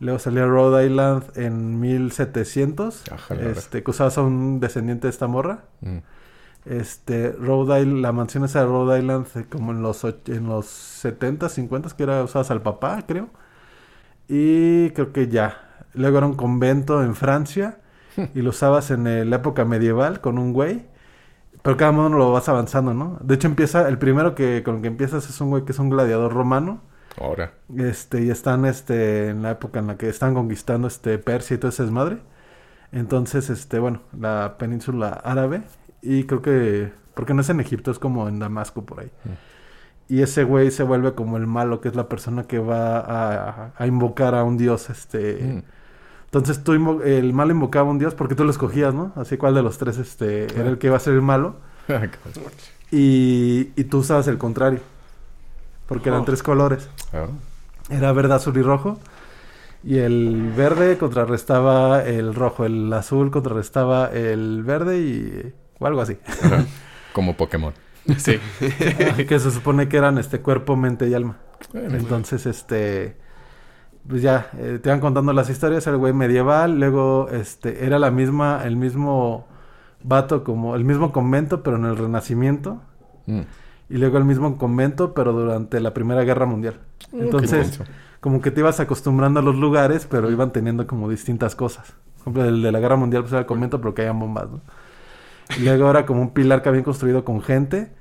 Luego salía Rhode Island en 1700, Ajá, este, que usabas a un descendiente de esta morra. Mm. Este, Rhode Island, la mansión esa de Rhode Island, eh, como en los, en los 70, 50, que era usabas al papá, creo. Y creo que ya. Luego era un convento en Francia y lo usabas en eh, la época medieval con un güey. Pero cada modo lo vas avanzando, ¿no? De hecho empieza, el primero que con el que empiezas es un güey que es un gladiador romano. Ahora. Este, y están este, en la época en la que están conquistando este Persia y todo ese desmadre. Entonces, este, bueno, la península árabe. Y creo que, porque no es en Egipto, es como en Damasco por ahí. Y ese güey se vuelve como el malo, que es la persona que va a, a invocar a un dios, este. Mm. Entonces tú el malo invocaba a un dios porque tú lo escogías, ¿no? Así cuál de los tres este era el que iba a ser el malo. Y, y tú usabas el contrario. Porque eran Oh. tres colores. Ah. Era verde, azul y rojo. Y el verde contrarrestaba el rojo. El azul contrarrestaba el verde y... O algo así. Ajá. Como Pokémon. Sí. que se supone que eran este cuerpo, mente y alma. Bueno, Entonces, este... Pues ya, eh, te iban contando las historias, el güey medieval, luego este era la misma, el mismo vato como, el mismo convento, pero en el Renacimiento, mm. y luego el mismo convento, pero durante la Primera Guerra Mundial. Mm, Entonces, como que te ibas acostumbrando a los lugares, pero iban teniendo como distintas cosas. Por ejemplo, el de la Guerra Mundial pues era el convento, pero caían bombas, ¿no? Y luego era como un pilar que habían construido con gente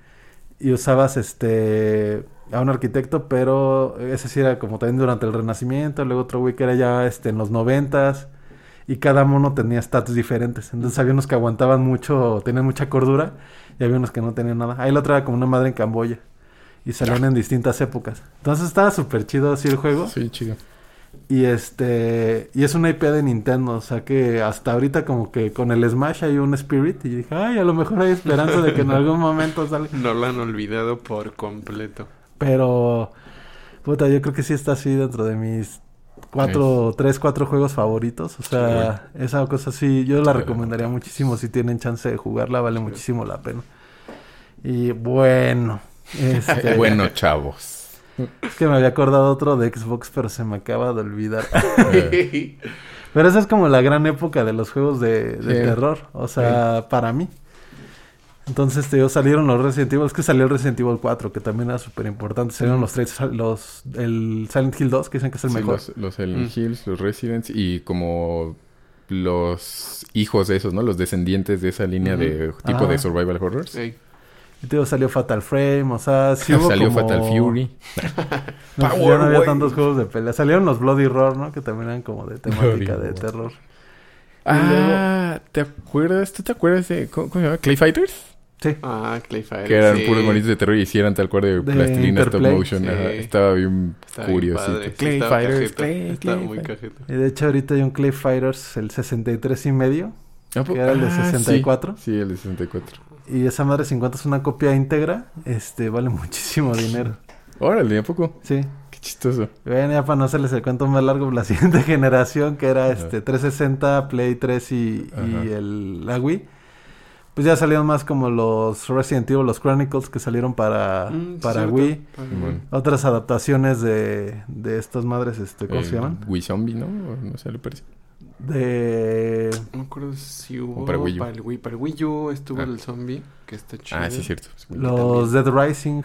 y usabas este a un arquitecto, pero ese sí era como también durante el Renacimiento, luego otro güey que era ya este en los noventas y cada mono tenía stats diferentes. Entonces había unos que aguantaban mucho, tenían mucha cordura y había unos que no tenían nada. Ahí la otra era como una madre en Camboya y salían en distintas épocas. Entonces estaba súper chido así el juego. Sí, chido. Y este, y es una IP de Nintendo, o sea que hasta ahorita como que con el Smash hay un Spirit y dije, ay, a lo mejor hay esperanza de que en algún momento salga. No lo han olvidado por completo. Pero, puta, yo creo que sí está así dentro de mis cuatro, tres, cuatro juegos favoritos. O sea, esa cosa sí, yo la recomendaría muchísimo si tienen chance de jugarla, vale muchísimo la pena. Y bueno, este, bueno, chavos. Es que me había acordado otro de Xbox, pero se me acaba de olvidar. Pero esa es como la gran época de los juegos de, de Sí. terror. O sea, para mí. Entonces, te digo, salieron los Resident Evil. Es que salió el Resident Evil 4, que también era súper importante. Salieron los tres, los, el Silent Hill 2, que dicen que es el sí, mejor. los, los Silent Mm. Hills, los Residents y como los hijos de esos, ¿no? Los descendientes de esa línea de tipo Ajá. de survival horrors. Ey, Y te digo, salió Fatal Frame, o sea, sí hubo Salió como- Fatal Fury. No, Power ya no había tantos juegos de pelea. Salieron los Bloody Roar, ¿no? Que también eran como de temática Bloody de terror. Ah, ¿te acuerdas? ¿Tú te acuerdas de cómo, cómo se llama? Clay Fighters? Sí. Ah, Clayfire. Que eran sí. puros monitos de terror y hicieran tal cual de, De plastilina stop Interplay. motion. Sí. Ajá, Estaba bien Estaba bien curiosito. padre. Sí, Clay estaba Fighters, cajeta. Clay, Estaba Clay muy Fighters. cajeta. Y de hecho, ahorita hay un Clay Fighters, el 63 y medio. ¿A poco? Que era el de Ah, sí. 64. Sí, el de 64. Y esa madre, si encuentras una copia íntegra, este, vale muchísimo dinero. Órale, ¿a poco? Sí. Qué chistoso. Ven, ya para no hacerles el cuento más largo, la siguiente generación, que era este 360, Play 3 y, el, la Wii, pues ya salieron más como los Resident Evil, los Chronicles que salieron para, Mm, para cierto. Wii. Bueno. Otras adaptaciones de, de estas madres, este, ¿cómo se llaman? Wii Zombie, ¿no? No sé, le parece. De... No me acuerdo si hubo para Wii U. el Wii. Para el Wii U estuvo Ah. el zombie, que está chido. Ah, sí, cierto. Los Dead Rising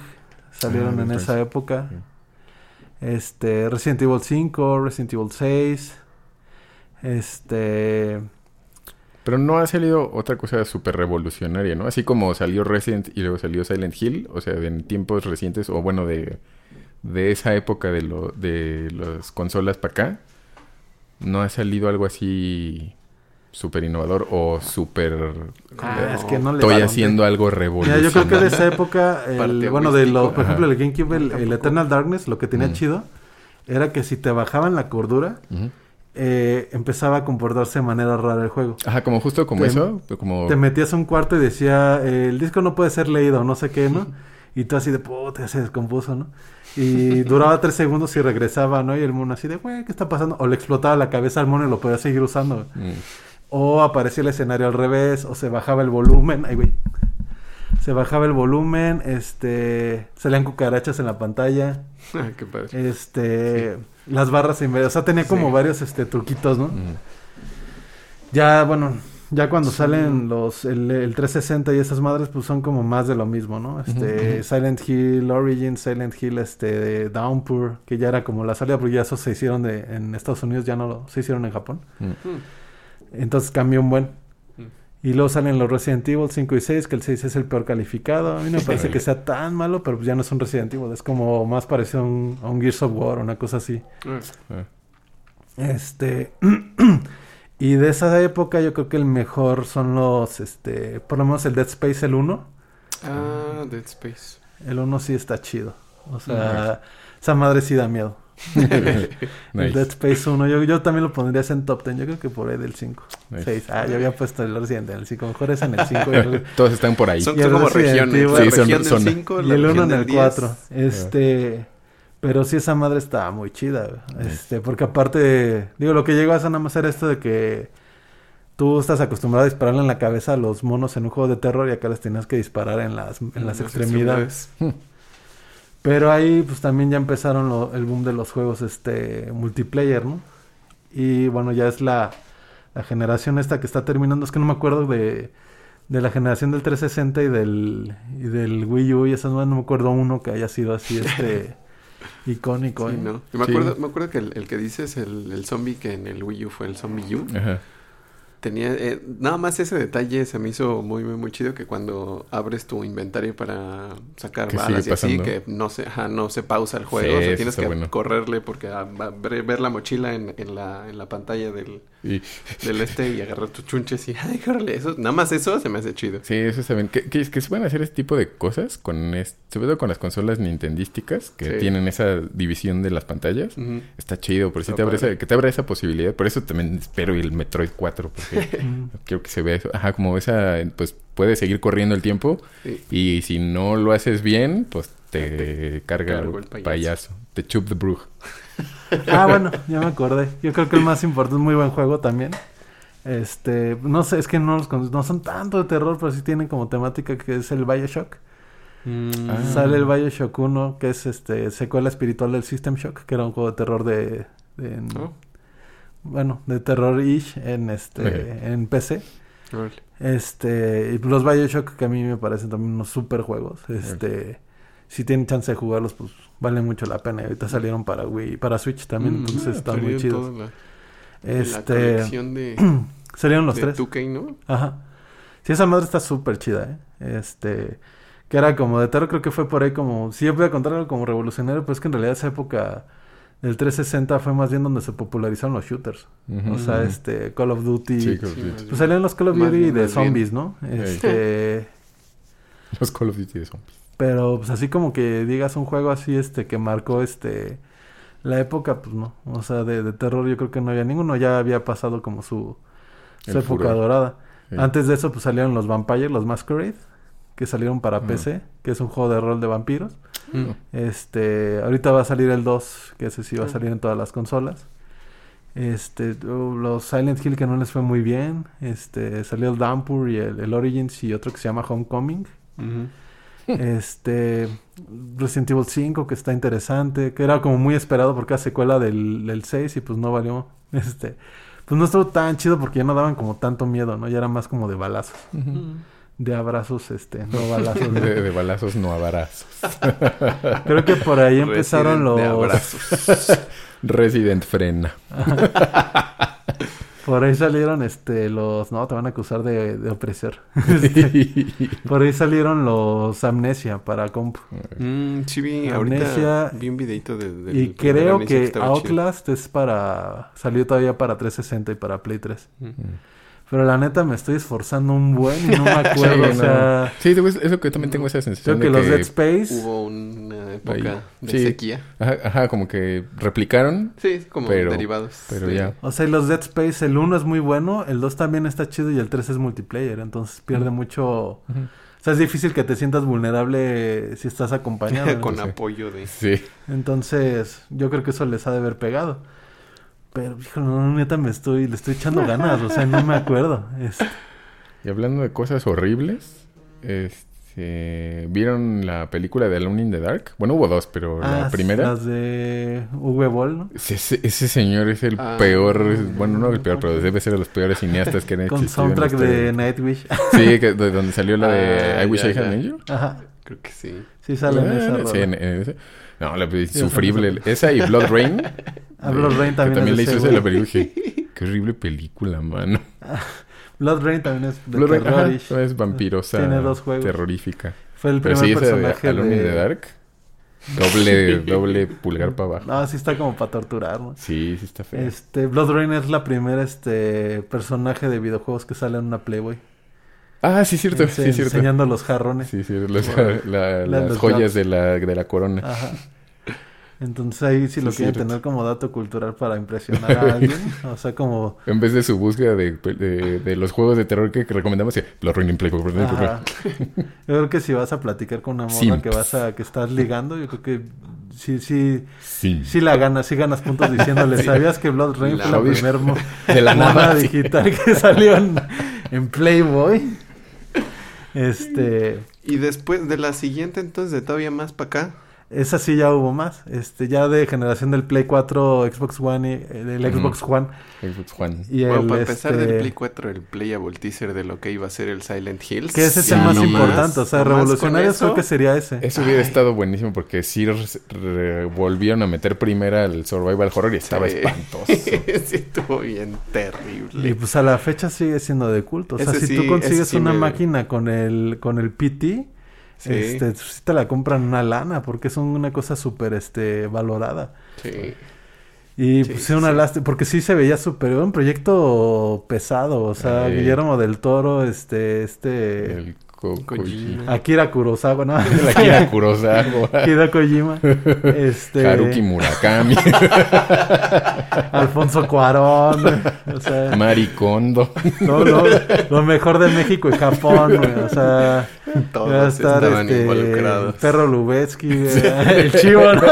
salieron Ah, en esa Rising. época. Este, Resident Evil 5, Resident Evil 6. Este, Pero no ha salido otra cosa súper revolucionaria, ¿no? Así como salió Resident y luego salió Silent Hill, o sea, en tiempos recientes, o bueno, de, de esa época de, lo, de las consolas para acá, no ha salido algo así súper innovador o súper... ah, es que no le Estoy haciendo algo revolucionario. yo creo que de esa época, el- bueno, de lo, por ejemplo, el GameCube, el, el. Eternal Darkness, lo que tenía Mm. chido era que si te bajaban la cordura, eh, empezaba a comportarse de manera rara el juego. Ajá, como justo como Te- eso, como... Te metías a un cuarto y decía, eh, el disco no puede ser leído, no sé qué, ¿no? Y tú así de, puta, se descompuso, ¿no? Y duraba tres segundos y regresaba, ¿no? Y el mono así de, güey, ¿qué está pasando? O le explotaba la cabeza al mono y lo podía seguir usando. Mm. O aparecía el escenario al revés, o se bajaba el volumen. Ay, güey. Se bajaba el volumen, este, salían cucarachas en la pantalla, Ah, qué padre. este, las barras inver- o sea, tenía como Sí. varios, este, truquitos, ¿no? Mm. Ya, bueno, ya cuando Sí. salen los, el, el 360 y esas madres, pues son como más de lo mismo, ¿no? Este. Silent Hill Origin, Silent Hill, este, Downpour, que ya era como la salida, porque ya esos se hicieron de, en Estados Unidos, ya no lo, se hicieron en Japón. Mm. Mm. Entonces cambió un buen. Mm. Y luego salen los Resident Evil 5 y 6, que el 6 es el peor calificado. A mí no me parece que sea tan malo, pero pues ya no es un Resident Evil. Es como más parecido a un, a un Gears of War, una cosa así. Ah. Este... y de esa época yo creo que el mejor son los, este... Por lo menos el Dead Space, el 1. Ah, Dead Space. El 1 sí está chido. O sea, esa madre sí da miedo. El Nice. Dead Space 1, yo, yo también lo pondría en top 10. Yo creo que por ahí del 5. Nice. 6. Ah, yo había puesto el Resident en el 5. Mejor es en el 5. y el- Todos están por ahí. Son, el como regiones. Evil. la Sí, son región del 5, Y la el 1 región en el 10. 4. Este. Pero sí, esa madre estaba muy chida. Este, porque aparte, digo, lo que llegó a hacer nada más era esto de que tú estás acostumbrado a dispararle en la cabeza a los monos en un juego de terror y acá les tenías que disparar en las, en las extremidades. Pero ahí, pues también ya empezaron lo- el boom de los juegos este multiplayer, ¿no? Y bueno, ya es la, la generación esta que está terminando. Es que no me acuerdo de, de la generación del 360 y del, y del Wii U y esas no, no me acuerdo uno que haya sido así este icónico. Sí, ¿eh? ¿no? Y me, Sí. acuerdo, me acuerdo que el, el que dices, el, el zombie que en el Wii U fue el zombie U, Ajá. tenía... eh, nada más ese detalle se me hizo muy, muy, muy chido que cuando abres tu inventario para sacar Que balas y así, que no se, ajá, no se pausa el juego. Sí, o sea, tienes que bueno. correrle porque ah, a ver, ver la mochila en, en, la, en la pantalla del, Y del este y agarrar tus chunches y... Ay, órale, eso, nada más eso se me hace chido. sí, eso saben. Que, que, que se pueden hacer este tipo de cosas con es- sobre todo con las consolas nintendísticas que Sí. tienen esa división de las pantallas. Está chido, por si Está te abre esa, que te abra esa posibilidad. Por eso también espero el Metroid 4, porque quiero que se vea eso. Ajá, como esa, pues puede seguir corriendo el tiempo Sí. y si no lo haces bien, pues te Te carga el payaso. payaso. Te chup the brug. Ah, bueno, ya me acordé. Yo creo que el más importante es muy buen juego también. Este, no sé, es que no, los no son tanto de terror, pero sí tienen como temática que es el Bioshock. Mm. Ah. Sale el Bioshock 1, que es este secuela espiritual del System Shock, que era un juego de terror de, de- en- Oh, bueno, de terror ish en este en PC. Este, y los Bioshock que a mí me parecen también unos super juegos. Este, si tienen chance de jugarlos, pues vale mucho la pena. Y ahorita salieron para Wii, para Switch también, Mm, entonces están muy chidos. la- la Este, colección de, salieron los de tres. 2K, ¿no? Ajá. Sí, esa madre está súper chida, ¿eh? Este, que era como de terror, creo que fue por ahí como, sí, yo voy a contar algo como revolucionario, pero es que en realidad esa época del 360 fue más bien donde se popularizaron los shooters. O sea, este, Call of Duty. Sí, Call of Duty. Pues salieron los Call of Duty de bien. zombies, ¿no? Este, Los Call of Duty de zombies. Pero pues así como que digas un juego así, este, que marcó, este, la época, pues no. O sea, de, de terror yo creo que no había ninguno, ya había pasado como su, su época furor. dorada. Sí. Antes de eso, pues salieron los Vampire, los Masquerade, que salieron para Mm. PC, que es un juego de rol de vampiros. Mm. Este, ahorita va a salir el 2, que ese sí va a Mm. salir en todas las consolas. Este, los Silent Hill que no les fue muy bien. Este, salió el Downpour y el, el Origins y otro que se llama Homecoming. Este, Resident Evil 5 que está interesante, que era como muy esperado porque era secuela del, del 6 y pues no valió. Este, pues no estuvo tan chido porque ya no daban como tanto miedo, ¿no? Ya era más como de balazos, Ujú. de abrazos, este, no balazos. ¿no? De, de balazos no abrazos. Creo que por ahí empezaron Resident de los abrazos. Resident frena. Por ahí salieron este los no te van a acusar de, de opresor. Este, por ahí salieron los Amnesia para comp. Mm, sí vi, Amnesia. ahorita vi un videito de, y creo que chido. Outlast es para salió todavía para 360 y para Play 3. Mm. Pero la neta me estoy esforzando un buen y no me acuerdo, Sí, o no. sea, Sí, digo, es- eso que yo también tengo esa sensación creo que de los Dead Space Hubo época Ahí. de Sí. sequía. Ajá, ajá, como que replicaron, Sí, como Pero- derivados. pero ya. O sea, y los Dead Space, el 1 es muy bueno, el 2 también está chido y el 3 es multiplayer, entonces pierde mucho... O sea, es difícil que te sientas vulnerable si estás acompañado. ¿no? con Sí. apoyo de... Sí. Entonces, yo creo que eso les ha de haber pegado. Pero, híjole, no, neta, me estoy, le estoy echando ganas, o sea, no me acuerdo. Este, Y hablando de cosas horribles, es- se- ¿Vieron la película de Alone in the Dark? Bueno, hubo dos, pero la Ah, primera... Las de Uwe Boll, ¿no? Ese, ese- ese señor es el Ah. peor, bueno, no el peor, pero debe ser de los peores cineastas que han Con en la soundtrack de historia. Nightwish. Sí, que, de donde salió la de Ah, I Wish ya, I Had an Angel. Ajá. Creo que sí. Sí sale en esa rola. sí, en- en ese. No, la Sí, sufrible. Esa y Blood Rain. Ah, Blood Rain que también también es le de hizo esa la película. Dije, qué horrible película, mano. Blood Rain también es de Blood Rain, ajá, es vampirosa. Tiene dos juegos. Terrorífica. Fue el Pero primer sí, esa de personaje Alone in de... the Dark. Doble, doble pulgar para abajo. No, sí está como para torturar, ¿no? Sí, sí está feo. Este, Blood Rain es la primera este personaje de videojuegos que sale en una Playboy. Ah, sí, cierto. Ense- Sí, cierto. Enseñando los jarrones. Sí, sí, los- la- La- las los joyas de la, de la corona. Ajá. Entonces ahí si lo Sí, quieren tener como dato cultural para impresionar a alguien. o sea, como... En vez de su búsqueda de, de- de los juegos de terror que, que recomendamos, sí, Blood Rain in Playboy. Blood Rain in Playboy. Ajá. Yo creo que si vas a platicar con una morra que vas a... que estás ligando, yo creo que sí, sí... Sí. Sí la ganas, sí ganas puntos diciéndole, ¿sabías que Blood Rain La fue la obvio. primer mo- De la mona nada. sí. digital que salió en, en Playboy? Este... Y después de la siguiente, entonces, de todavía más para acá. Esa sí ya hubo más. Este, ya de generación del Play 4, Xbox One, y, eh, Ujú. Xbox One Xbox One. y bueno, el para empezar este, del Play 4, el playable teaser de lo que iba a ser el Silent Hills. que ese es Sí, el más no más. importante, o sea, con revolucionario creo que sería ese. Eso hubiera Ay. estado buenísimo porque sí volvieron a meter primera el survival horror y estaba Sí. espantoso. sí, estuvo bien terrible. Y pues a la fecha sigue siendo de culto. O sea, Ese si tú consigues una me- máquina con el con el PT, Sí. este, sí te la compran una lana porque es una cosa súper este valorada. Sí. Y Sí, pues sí, una lástima, porque sí se veía súper, era un proyecto pesado, o sea. Guillermo del Toro, este, este, El co- Kojima. Akira Kurosawa, ¿no? La Kira Kurosawa. Akira Kojima, este, Haruki Murakami. Alfonso Cuarón, o sea, Maricondo. no, no, lo mejor de México y Japón, güey, o sea, va a Todos estar este, involucrados. Perro Lubetsky, güey, el chivo, ¿no?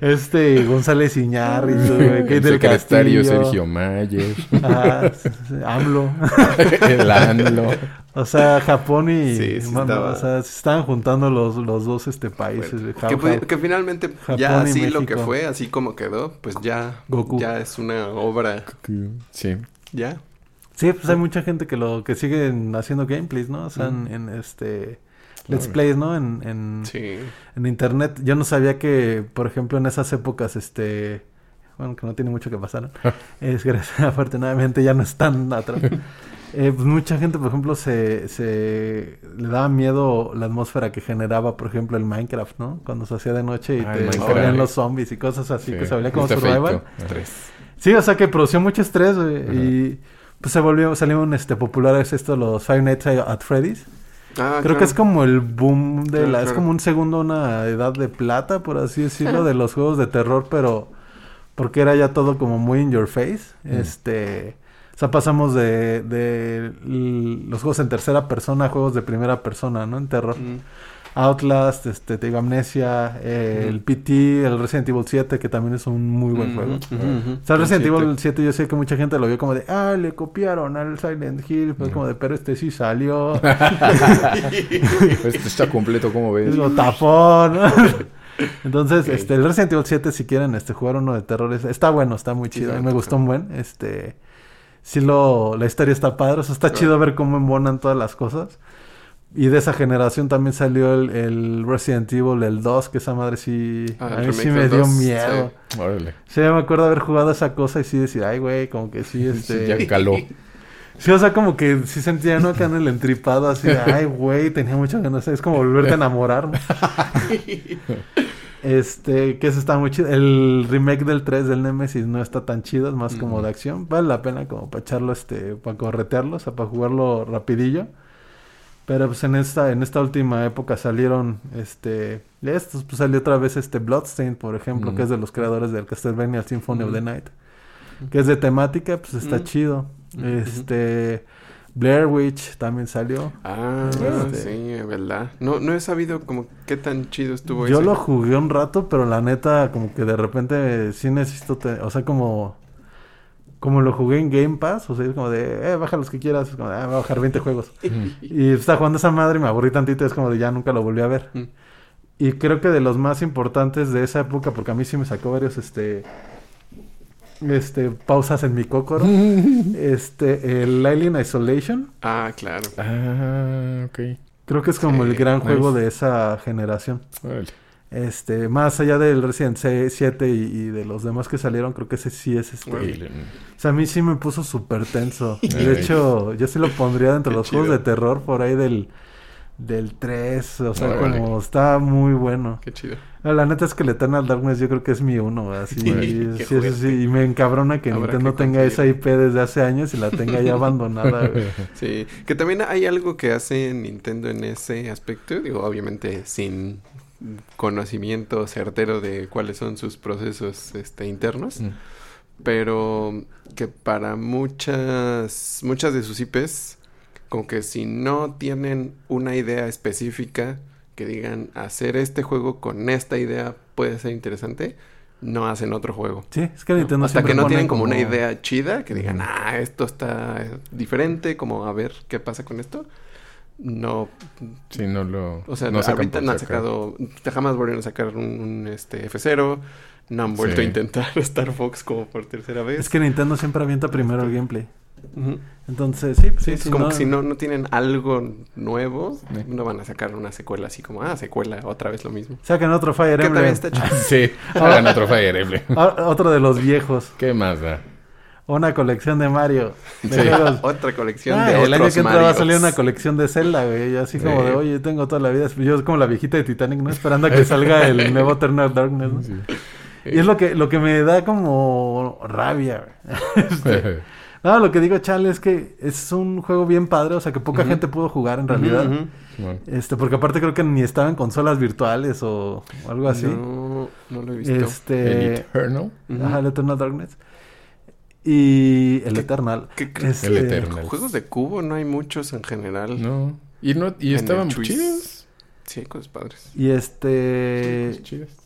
este, González Iñárritu, güey, El secretario Castillo, Sergio Mayer. ah, AMLO. el ANLO. O sea, Japón y... Sí, sí estaba- O sea, se estaban juntando los, los dos este, países. Bueno, de que, finalmente Japón ya así lo que fue, así como quedó, pues ya, Goku. ya es una obra, Sí. ya. Sí, pues hay mucha gente que lo que siguen haciendo gameplays, ¿no? O sea, en, en, este... Let's plays, ¿no? En, en, Sí. en internet. Yo no sabía que, por ejemplo, en esas épocas, este... Bueno, que no tiene mucho que pasar. ¿no? es gracias, afortunadamente ya no están atrás. Eh, pues mucha gente, por ejemplo, se, se le daba miedo la atmósfera que generaba, por ejemplo, el Minecraft, ¿no? Cuando se hacía de noche y Ah, te salían los zombies y cosas así Sí, que se veía como survival. Sí, o sea que produció mucho estrés, güey, y pues se volvió, salieron este populares estos los Five Nights at Freddy's. Ah, Creo que es como el boom de Claro, la, es como un segundo una edad de plata, por así decirlo, de los juegos de terror, pero porque era ya todo como muy in your face. Mm. Este, sea, pasamos de, de los juegos en tercera persona a juegos de primera persona, ¿no? En terror. Mm. Outlast, este, te digo, Amnesia, eh, el PT, el Resident Evil 7, que también es un muy buen juego. ujú, ujú. O sea, Resident. Evil 7 yo sé que mucha gente lo vio como de, ah, le copiaron al Silent Hill, pues como de, pero este sí salió. Este está completo, ¿cómo ves? Lo tapón. Entonces, este, el Resident Evil 7, si quieren este, jugar uno de terror, es- está bueno, está muy chido. A me mí me antoja. gustó un buen. Este, sí lo, la historia está padre, o sea, está Claro. chido ver cómo embonan todas las cosas. Y de esa generación también salió el, el Resident Evil, el 2, que esa madre sí, Ah, a mí sí me dio 2, miedo. Órale. Sí, me acuerdo haber jugado esa cosa y sí decir, ay, güey, como que sí, Sí, este... ya caló. Sí, o sea, como que sí sentía, ¿no? Acá en el entripado, así, ay, güey, tenía mucho ganas. Es como volverte a enamorar. Este, que eso está muy chido. El remake del 3 del Nemesis no está tan chido, es más como de acción. Vale la pena como para echarlo, este, para corretearlo, o sea, para jugarlo rapidillo. Pero pues en esta, en esta última época salieron, este, estos, pues salió otra vez este Bloodstained, por ejemplo, que es de los creadores del Castlevania Symphony of the Night. Que es de temática, pues está chido. Este, Blair Witch también salió. Ah, Este- sí, verdad. No, no he sabido como qué tan chido estuvo Yo ese. lo jugué un rato, pero la neta, como que de repente sí necesito, o sea, como como lo jugué en Game Pass, o sea, es como de, eh, baja los que quieras, es como de, ah, voy a bajar 20 juegos. y estaba jugando esa madre y me aburrí tantito, es como de, ya nunca lo volví a ver. Mm. Y creo que de los más importantes de esa época, porque a mí sí me sacó varios, este, este, pausas en mi cócoro, este, el Alien Isolation, Ah, claro. Ah, ok. creo que es como Sí, el gran nice. juego de esa generación. Este, más allá del Resident 7 y, y de los demás que salieron, creo que ese sí es este. O sea, a mí sí me puso súper tenso. De hecho, yo sí lo pondría dentro de los juegos de terror por ahí del, del 3. O sea, como está muy bueno. Qué chido. No, la neta es que el Eternal Darkness yo creo que es mi uno. Así, sí, sí, sí. Y me encabrona que Habrá Nintendo que tenga esa. IP desde hace años y la tenga ya abandonada. güey. Sí, que también hay algo que hace Nintendo en ese aspecto, digo, obviamente sin conocimiento certero de cuáles son sus procesos este, internos, Mm. pero que para muchas muchas de sus IPs como que si no tienen una idea específica que digan hacer este juego con esta idea puede ser interesante, no hacen otro juego. Sí, es que Nintendo Hasta que no tienen como una idea chida, que digan, ah, esto está diferente, como a ver qué pasa con esto. No, Sí, no lo. o sea, no ahorita no han sacado, jamás volvieron a sacar un, un, este F0, no han vuelto Sí. a intentar Star Fox como por tercera vez. Es que Nintendo siempre avienta primero el gameplay. Entonces, sí, sí, Sí, es como no- que si no, no tienen algo nuevo, Sí. no van a sacar una secuela así como, ah, secuela, otra vez lo mismo. Saquen otro Fire Que también Emblem. está chido. Sí, hagan otro Fire Emblem. Otro de los viejos. ¿Qué más da? Una colección de Mario. De Sí. juegos. Otra colección Ah, de el año que entra va a salir una colección de Zelda, güey. Y así como Sí. de, oye, tengo toda la vida. Yo como la viejita de Titanic, ¿no? Esperando a que salga el nuevo Eternal Darkness, ¿no? Sí. Y es lo que, lo que me da como rabia, güey. Este, no, lo que digo, chale, es que es un juego bien padre. O sea, que poca gente pudo jugar en realidad. Este, porque aparte creo que ni estaba en consolas virtuales o, o algo así. No, no lo he visto. el Este... Eternal. Ujú. Ajá, el Eternal Darkness. Y el ¿Qué- Eternal. ¿Qué crees? Este, El Eternal. Juegos de cubo no hay muchos en general. No. Y, no, y estaban el chidos. Sí, hay cosas padres. Y este...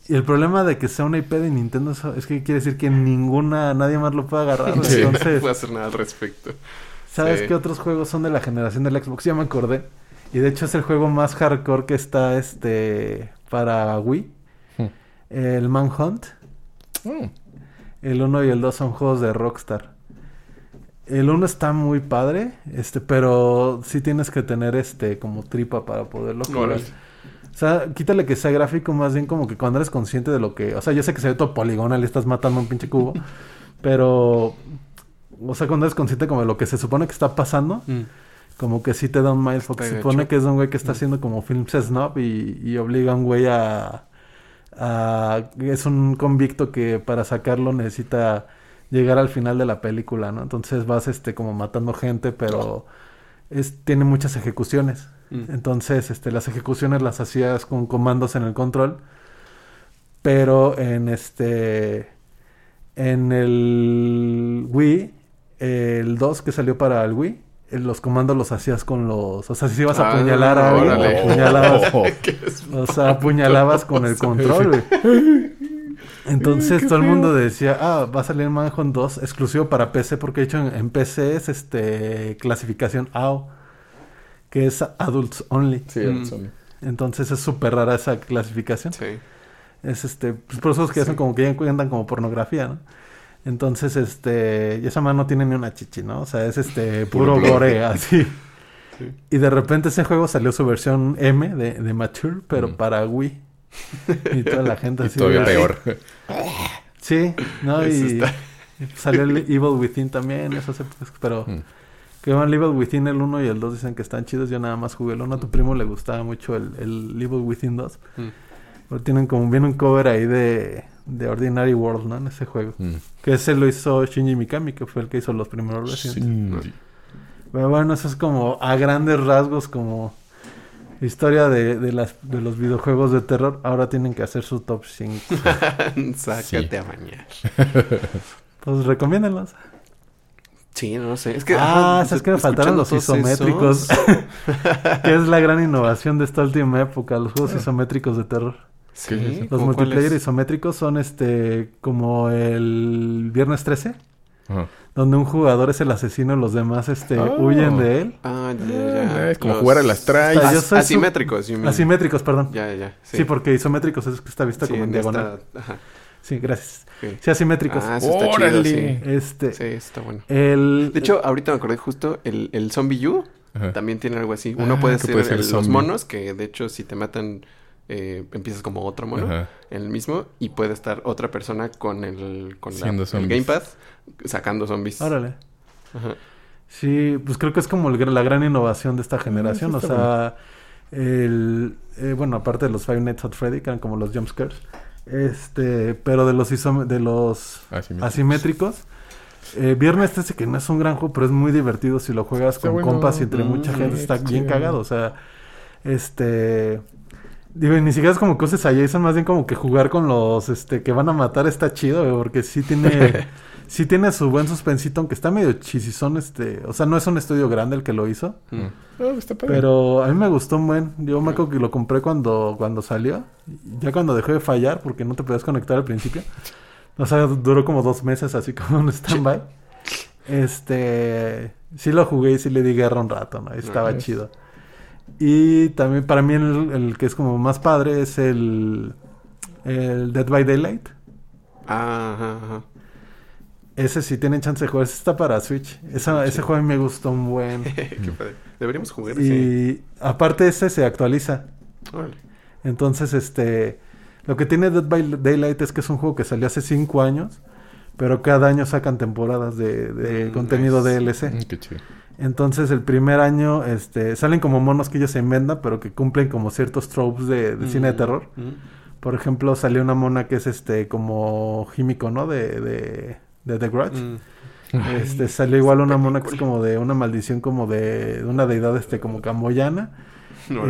Y el problema de que sea una IP de Nintendo es- que quiere decir que ninguna, nadie más lo puede agarrar. Sí. No Entonces, puedo hacer nada al respecto. ¿sabes sí. qué otros juegos son de la generación del Xbox? Ya me acordé. Y de hecho es el juego más hardcore que está este para Wii. Hmm. El Manhunt. Oh, El 1 y el 2 son juegos de Rockstar. El 1 está muy padre, este, pero sí tienes que tener este como tripa para poderlo jugar. O sea, quítale que sea gráfico, más bien como que cuando eres consciente de lo que. O sea, yo sé que se ve todo poligonal y estás matando a un pinche cubo. pero. O sea, cuando eres consciente como de lo que se supone que está pasando, Mm. como que sí te da un mindfuck. Está Se supone que es un güey que está haciendo como films snob y, y obliga a un güey a, a- Es un convicto que para sacarlo necesita llegar al final de la película, ¿no? Entonces vas este como matando gente, pero es, tiene muchas ejecuciones. Mm. Entonces, este, las ejecuciones las hacías con comandos en el control. Pero en este. En el Wii, el 2 que salió para el Wii, eh, los comandos los hacías con los. O sea, si ibas a Ah, apuñalar a alguien, órale. apuñalabas. O sea, apuñalabas con el control, güey. Entonces todo el mundo decía, ah, va a salir Manhunt 2 exclusivo para PC, porque de hecho en, en PC es este clasificación AO, que es Adults Only. sí, Mm. son- Entonces es súper rara esa clasificación. Sí. Es este, pues por eso es que hacen como que ya cuentan como pornografía, ¿no? Entonces, este, y esa mano no tiene ni una chichi, ¿no? O sea, es este puro gore, así. Sí. Y de repente ese juego salió su versión M de, de Mature, pero Mm. para Wii. Y toda la gente Y así. todavía de- peor. Sí, ¿no? Eso Y está. salió el Evil Within también, esas épocas, pero Mm. Que van Evil Within el 1 y el 2 dicen que están chidos, yo nada más jugué el 1, a tu primo le gustaba mucho el, el Evil Within 2. Mm. Pero tienen como, viene un cover ahí de, de Ordinary World, ¿no? En ese juego. Mm. Que ese lo hizo Shinji Mikami, que fue el que hizo los primeros Resident. Sí. Pero bueno, eso es como a grandes rasgos como historia de, de, las, de los videojuegos de terror. Ahora tienen que hacer su top 5. Sácate Sí. a bañar. Pues recomiéndenlos. Sí, no sé. Es que. Ah, ajá, ¿sabes qué me faltaron los isométricos? que es la gran innovación de esta última época, los juegos isométricos de terror. Sí. Los ¿cómo multiplayer isométricos son este como el viernes 13, Ajá. donde un jugador es el asesino y los demás este, Oh. huyen de él. Ah, ya, ya, ya. Es como Los- jugar a las traes. O sea, su- asimétricos. Asimétricos, perdón. Ya, ya. Sí. porque isométricos es que está vista Sí, como en, en esta- diagonal. Ajá. Sí, gracias. Sí, asimétricos. Ah, eso está chido, sí. este, Sí, está bueno. el... De hecho, ahorita me acordé justo, el, el Zombie U Ajá. también tiene algo así. Uno Ah, puede ser, puede ser el- los monos, que de hecho si te matan, eh, empiezas como otro mono, Ajá. en el mismo, y puede estar otra persona con el, con la- el gamepad sacando zombies. Órale. Ajá. Sí, pues creo que es como el la gran innovación de esta generación. eso o sea, el, eh, bueno, aparte de los Five Nights at Freddy, que eran como los jumpscares, este, pero de los, isome- de los Asimétricos. asimétricos. Eh, Viernes 13, que no es un gran juego, pero es muy divertido si lo juegas Está con bueno. compas y entre Mm, mucha gente. sí, Está bien chido. cagado. O sea, este. Digo, ni siquiera es como cosas a Jason, más bien como que jugar con los este que van a matar está chido, porque sí tiene. sí tiene su buen suspensito, aunque está medio chisizón, este. O sea, no es un estudio grande el que lo hizo. Mm. Está padre. Pero a mí me gustó un buen. Yo me acuerdo que lo compré cuando, cuando salió. Ya cuando dejó de fallar, porque no te podías conectar al principio. O sea, duró como dos meses así como un stand-by. Este. Sí lo jugué y sí le di guerra un rato, ¿no? Estaba Nice. chido. Y también para mí el, el que es como más padre es el. El Dead by Daylight. Ah, ajá, ajá. Ese si tienen chance de jugar, ese está para Switch. Esa- ese juego a mí me gustó un buen. Qué padre. Deberíamos jugar ese. Y aparte ese se actualiza. Órale. Entonces, este, lo que tiene Dead by Daylight es que es un juego que salió hace 5 años, pero cada año sacan temporadas de, de Mm, contenido nice. DLC. Mm, qué chido. Entonces, el primer año, este, salen como monos que ellos se inventan, pero que cumplen como ciertos tropes de, de cine de Mm, terror. mm. Por ejemplo, salió una mona que es este, como Himiko, ¿no? De, de, de The Grudge. Mm. Este, salió igual una mona que es como de una maldición como de, de una deidad, este, como camboyana.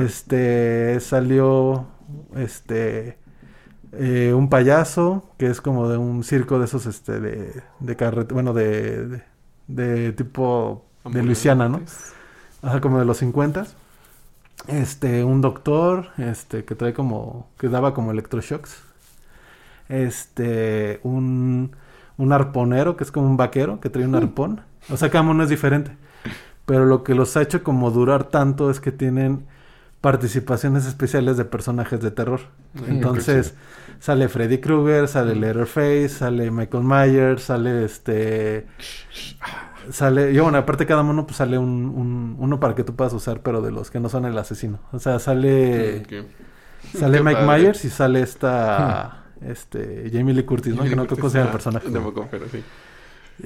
Este salió este eh, un payaso que es como de un circo de esos este de de carret bueno de, de de tipo de Luisiana, ¿no? Ambulantes. Ajá, como de los 50 Este, un doctor, este, que trae como, que daba como electroshocks. Este, un, un arponero, que es como un vaquero, que trae un arpón. O sea, cada uno es diferente. Pero lo que los ha hecho como durar tanto es que tienen participaciones especiales de personajes de terror. Mm, Entonces, sale Freddy Krueger, sale Letterface, sale Michael Myers, sale este... Sale, y bueno, aparte cada mono pues sale un, un- uno para que tú puedas usar, pero de los que no son el asesino. O sea, sale Ok. sale Qué Mike padre. Myers y sale esta este Jamie Lee Curtis, ¿no? Que no creo que sea el personaje. Tampoco, pero sí.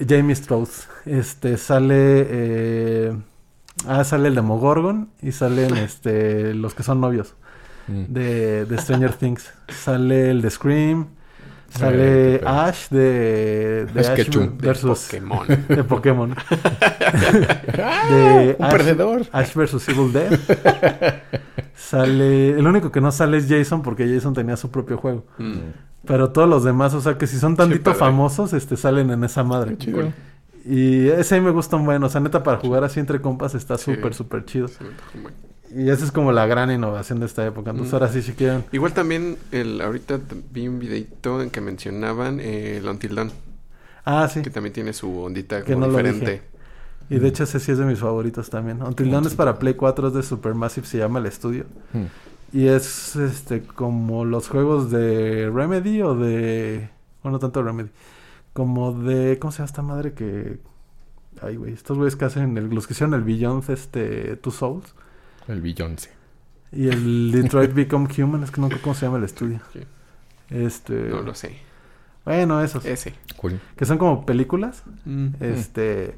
Jamie Strauss. Este sale eh, ah, sale el Demogorgon y salen este los que son novios Mm. de, de Stranger Things. Sale el de Scream, sale pedo. Ash de, de Ash versus Pokémon. de Pokémon. de Un Ash- perdedor. Ash vs Evil Dead. sale. El único que no sale es Jason porque Jason tenía su propio juego. Mm. Pero todos los demás, o sea que si son tantito famosos, este salen en esa madre. Qué chido. Y ese me gusta un buen. O sea, neta, para jugar así entre compas está Sí. súper, súper chido. Se Y esa es como la gran innovación de esta época. Entonces Mm. ahora sí, si quieren. Igual también, el, ahorita vi un videito en que mencionaban eh, el Until Dawn, Ah, sí. que también tiene su ondita Que como no lo diferente. Y de hecho ese sí es de mis favoritos también. Until Dawn es para Play 4, es de Supermassive, se llama el estudio. Mm. Y es este como los juegos de Remedy o de... Bueno, no tanto Remedy. Como de... ¿Cómo se llama esta madre que... Ay, güey. Estos güeyes que hacen... El, los que hicieron el Beyond, este... Two Souls. El Beyoncé. Y el Detroit Become Human. Es que no sé cómo se llama el estudio. Sí. Este... No lo sé. Bueno, esos. Ese. Cool. Que son como películas. Mm. Este...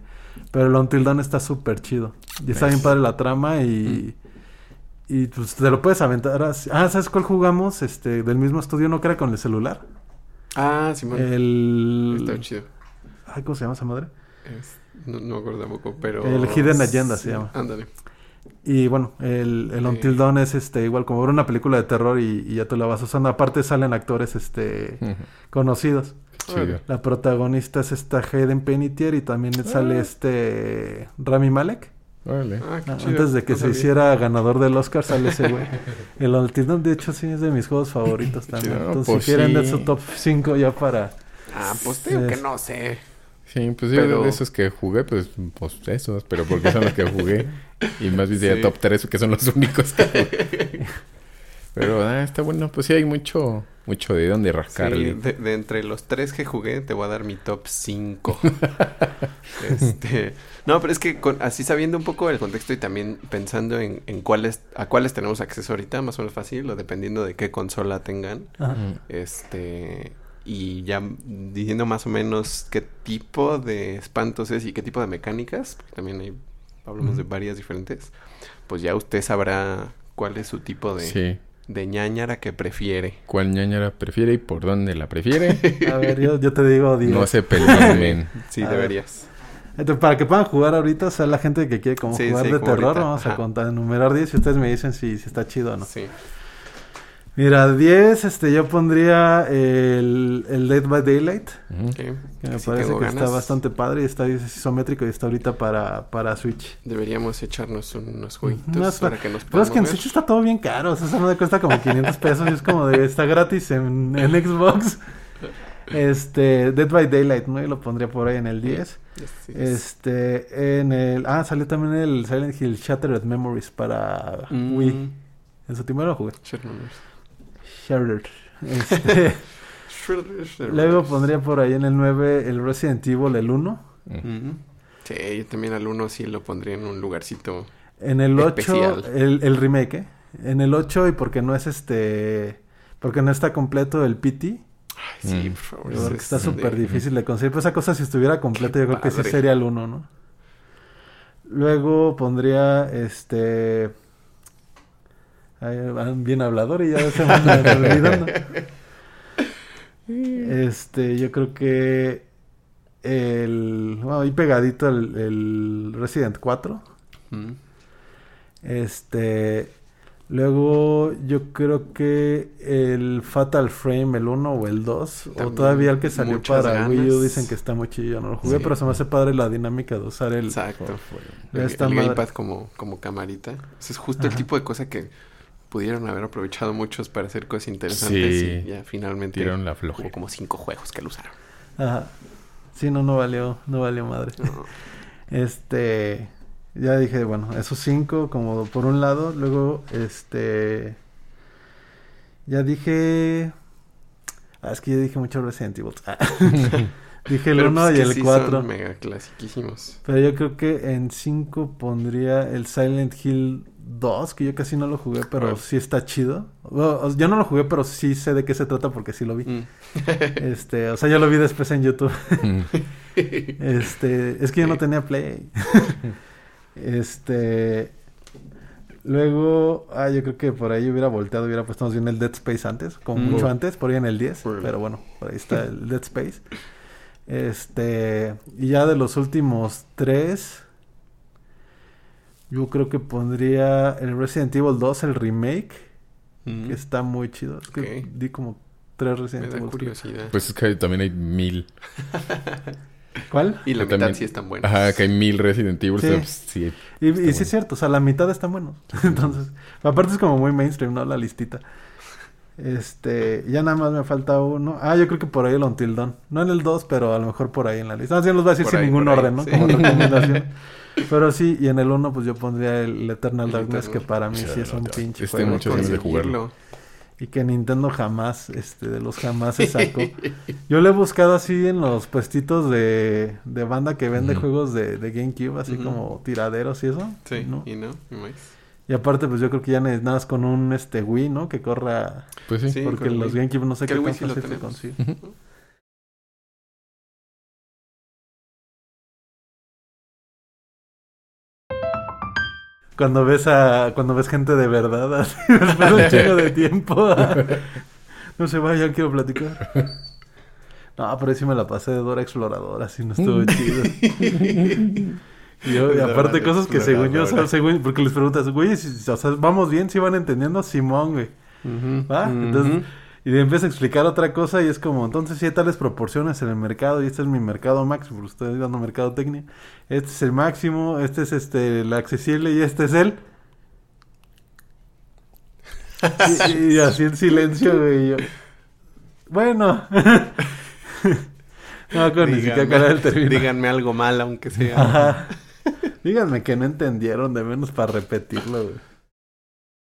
Pero el Until Dawn está súper chido. Y está bien padre la trama y... Y pues te lo puedes aventar así. Ah, ¿sabes cuál jugamos? Este, del mismo estudio, no era con el celular. Ah, Simón. El. Está chido. Ay, ¿cómo se llama esa madre? Es- no, no me acuerdo tampoco, pero... El Hidden Agenda se llama. Ándale. Y bueno, el, el. Until Dawn es este, igual como ver una película de terror y, y ya te la vas usando. Aparte salen actores este conocidos. Chido. La protagonista es esta Hayden Panettiere y también sale Ah. este Rami Malek. Ah, Ah. Antes de que No se sabía. hiciera ganador del Oscar sale ese güey. El Until Dawn de hecho sí es de mis juegos favoritos también. Chido, Entonces pues si quieren sí. dar su top 5 ya para... Ah, pues te digo Es- que no sé. Sí, pues yo Pero- de esos que jugué, pues, pues esos, pero porque son los que jugué. Y más bien sería Sí. top 3, que son los únicos que jugué. Pero ah, está bueno, pues sí hay mucho, mucho de dónde Sí, rascarle. de, de entre los tres que jugué, te voy a dar mi top 5. este, no, pero es que con- así sabiendo un poco el contexto y también pensando en, en cuáles, a cuáles tenemos acceso ahorita, más o menos fácil, o dependiendo de qué consola tengan. Ajá. Este, y ya diciendo más o menos qué tipo de espantos es y qué tipo de mecánicas, porque también hay, hablamos de Ujú. varias diferentes, pues ya usted sabrá cuál es su tipo de, Sí. de ñañara que prefiere. ¿Cuál ñañara prefiere y por dónde la prefiere? A ver, yo, yo te digo 10. no se peleen. Sí, A ver. deberías. Entonces, para que puedan jugar ahorita, o sea, la gente que quiere como Sí, jugar sí, de como terror, ahorita. vamos a Ajá. contar, enumerar 10 y ustedes me dicen si, si está chido o no. Sí. Mira, 10, este, yo pondría el, el Dead by Daylight, que me Sí parece que está bastante padre y está es isométrico y está ahorita para, para Switch. Deberíamos echarnos unos jueguitos No, para que nos Pero es que en. Switch está todo bien caro, o sea, esa madre cuesta como 500 pesos y es como de, está gratis en, en Xbox. Este, Dead by Daylight, ¿no? Y lo pondría por ahí en el 10. Sí, sí. Este, en el... Ah, salió también el Silent Hill Shattered Memories para Mm, Wii. En su tiempo lo jugué. Sherman. Shattered. Este, luego pondría por ahí en el 9 el Resident Evil, el 1. Mm. Ujú. Sí, yo también al uno sí lo pondría en un lugarcito. En el 8, Especial. el, el remake, ¿eh? En el 8 y porque no es este... Porque no está completo el PT. Ay, sí, Mm. por favor. Yo creo que es está de- súper difícil de conseguir. Pero esa cosa, si estuviera completa, yo creo que sí padre. sería el 1, ¿no? Luego pondría este. Van bien hablador y ya se me anda olvidando. Este, yo creo que el. Bueno, ahí pegadito el, el Resident 4. Mm. Este. Luego yo creo que el Fatal Frame, el 1 o el 2, o todavía el que salió para Wii U ganas. dicen que está muy chido, yo no lo jugué, Sí. pero se me hace padre la dinámica de usar el... Exacto. El, el gamepad como, como camarita. Ese es justo el tipo de cosa que pudieron haber aprovechado muchos para hacer cosas interesantes. Sí. Y ya finalmente Tiraron la hubo flojera. como cinco juegos que lo usaron. Ajá. Sí, no, no valió, no valió madre. No. Este, ya dije, bueno, esos cinco como por un lado, luego, este, ya dije, ah, es que ya dije mucho Resident Evil. Ah. dije el Pero, 1 pues, y que el sí 4. son mega clasiquísimos. Pero yo creo que en 5 pondría el Silent Hill 2, que yo casi no lo jugué, pero Bueno. sí está chido. Bueno, yo no lo jugué, pero sí sé de qué se trata porque sí lo vi. Mm. Este, o sea, yo lo vi después en YouTube. Mm. Este, es que yo no tenía Play. este, luego, ah, yo creo que por ahí hubiera volteado, hubiera puesto más bien el Dead Space antes, como Mm. mucho antes, por ahí en el 10, Órale. pero bueno, por ahí está el Dead Space. Este, y ya de los últimos tres, yo creo que pondría el Resident Evil 2, el remake, Mm. que está muy chido. Es que di como tres Me Resident da Evil. curiosidad. Pues es que también hay mil. ¿Cuál? y la que mitad también- sí están buenas. Ajá, que hay mil Resident Evil. Sí. pues, sí. Y, y sí es cierto, o sea, la mitad están buenos. Entonces, aparte es como muy mainstream, ¿no? La listita. Este, ya nada más me falta uno. Ah, yo creo que por ahí el Until Dawn. No en el 2, pero a lo mejor por ahí en la lista. Más bien los voy a decir Por sin ahí, ningún ahí, orden, ¿no? sí. Como recomendación. pero sí, y en el 1 pues yo pondría el Eternal Darkness, que para mí Sí, sí es un pinche este juego. ganas de Conseguirlo. Y que Nintendo jamás, este, de los jamás se sacó. Yo lo he buscado así en los puestitos de, de banda que vende juegos de, de GameCube, así como tiraderos y eso. Sí, ¿no? y no, y más. Y aparte, pues yo creo que ya ne- nada más con un este Wii, ¿no? Que corra. Pues sí. Sí. porque el los. GameCube no sé qué tan sí fácil se consigue. Cuando ves a cuando ves gente de verdad, así, después de un chingo de tiempo. no se vaya, quiero platicar. No, pero ahí sí me la pasé de Dora Exploradora, así no estuvo chido. Y, yo- y aparte cosas que según yo, o sea, Exploradora. según, porque les preguntas, güey, si- o sea, vamos bien, si van entendiendo, Simón, güey. ¿Va? Entonces, y le empieza a explicar otra cosa y es como, entonces si hay tales proporciones en el mercado y este es mi mercado máximo, porque estoy dando mercado técnico, este es el máximo, este es este el accesible y este es el... y, y así en silencio, güey, yo, bueno, No, con ni siquiera Díganme- el. Díganme algo mal, aunque sea. Ajá. Díganme que no entendieron, de menos para repetirlo, güey.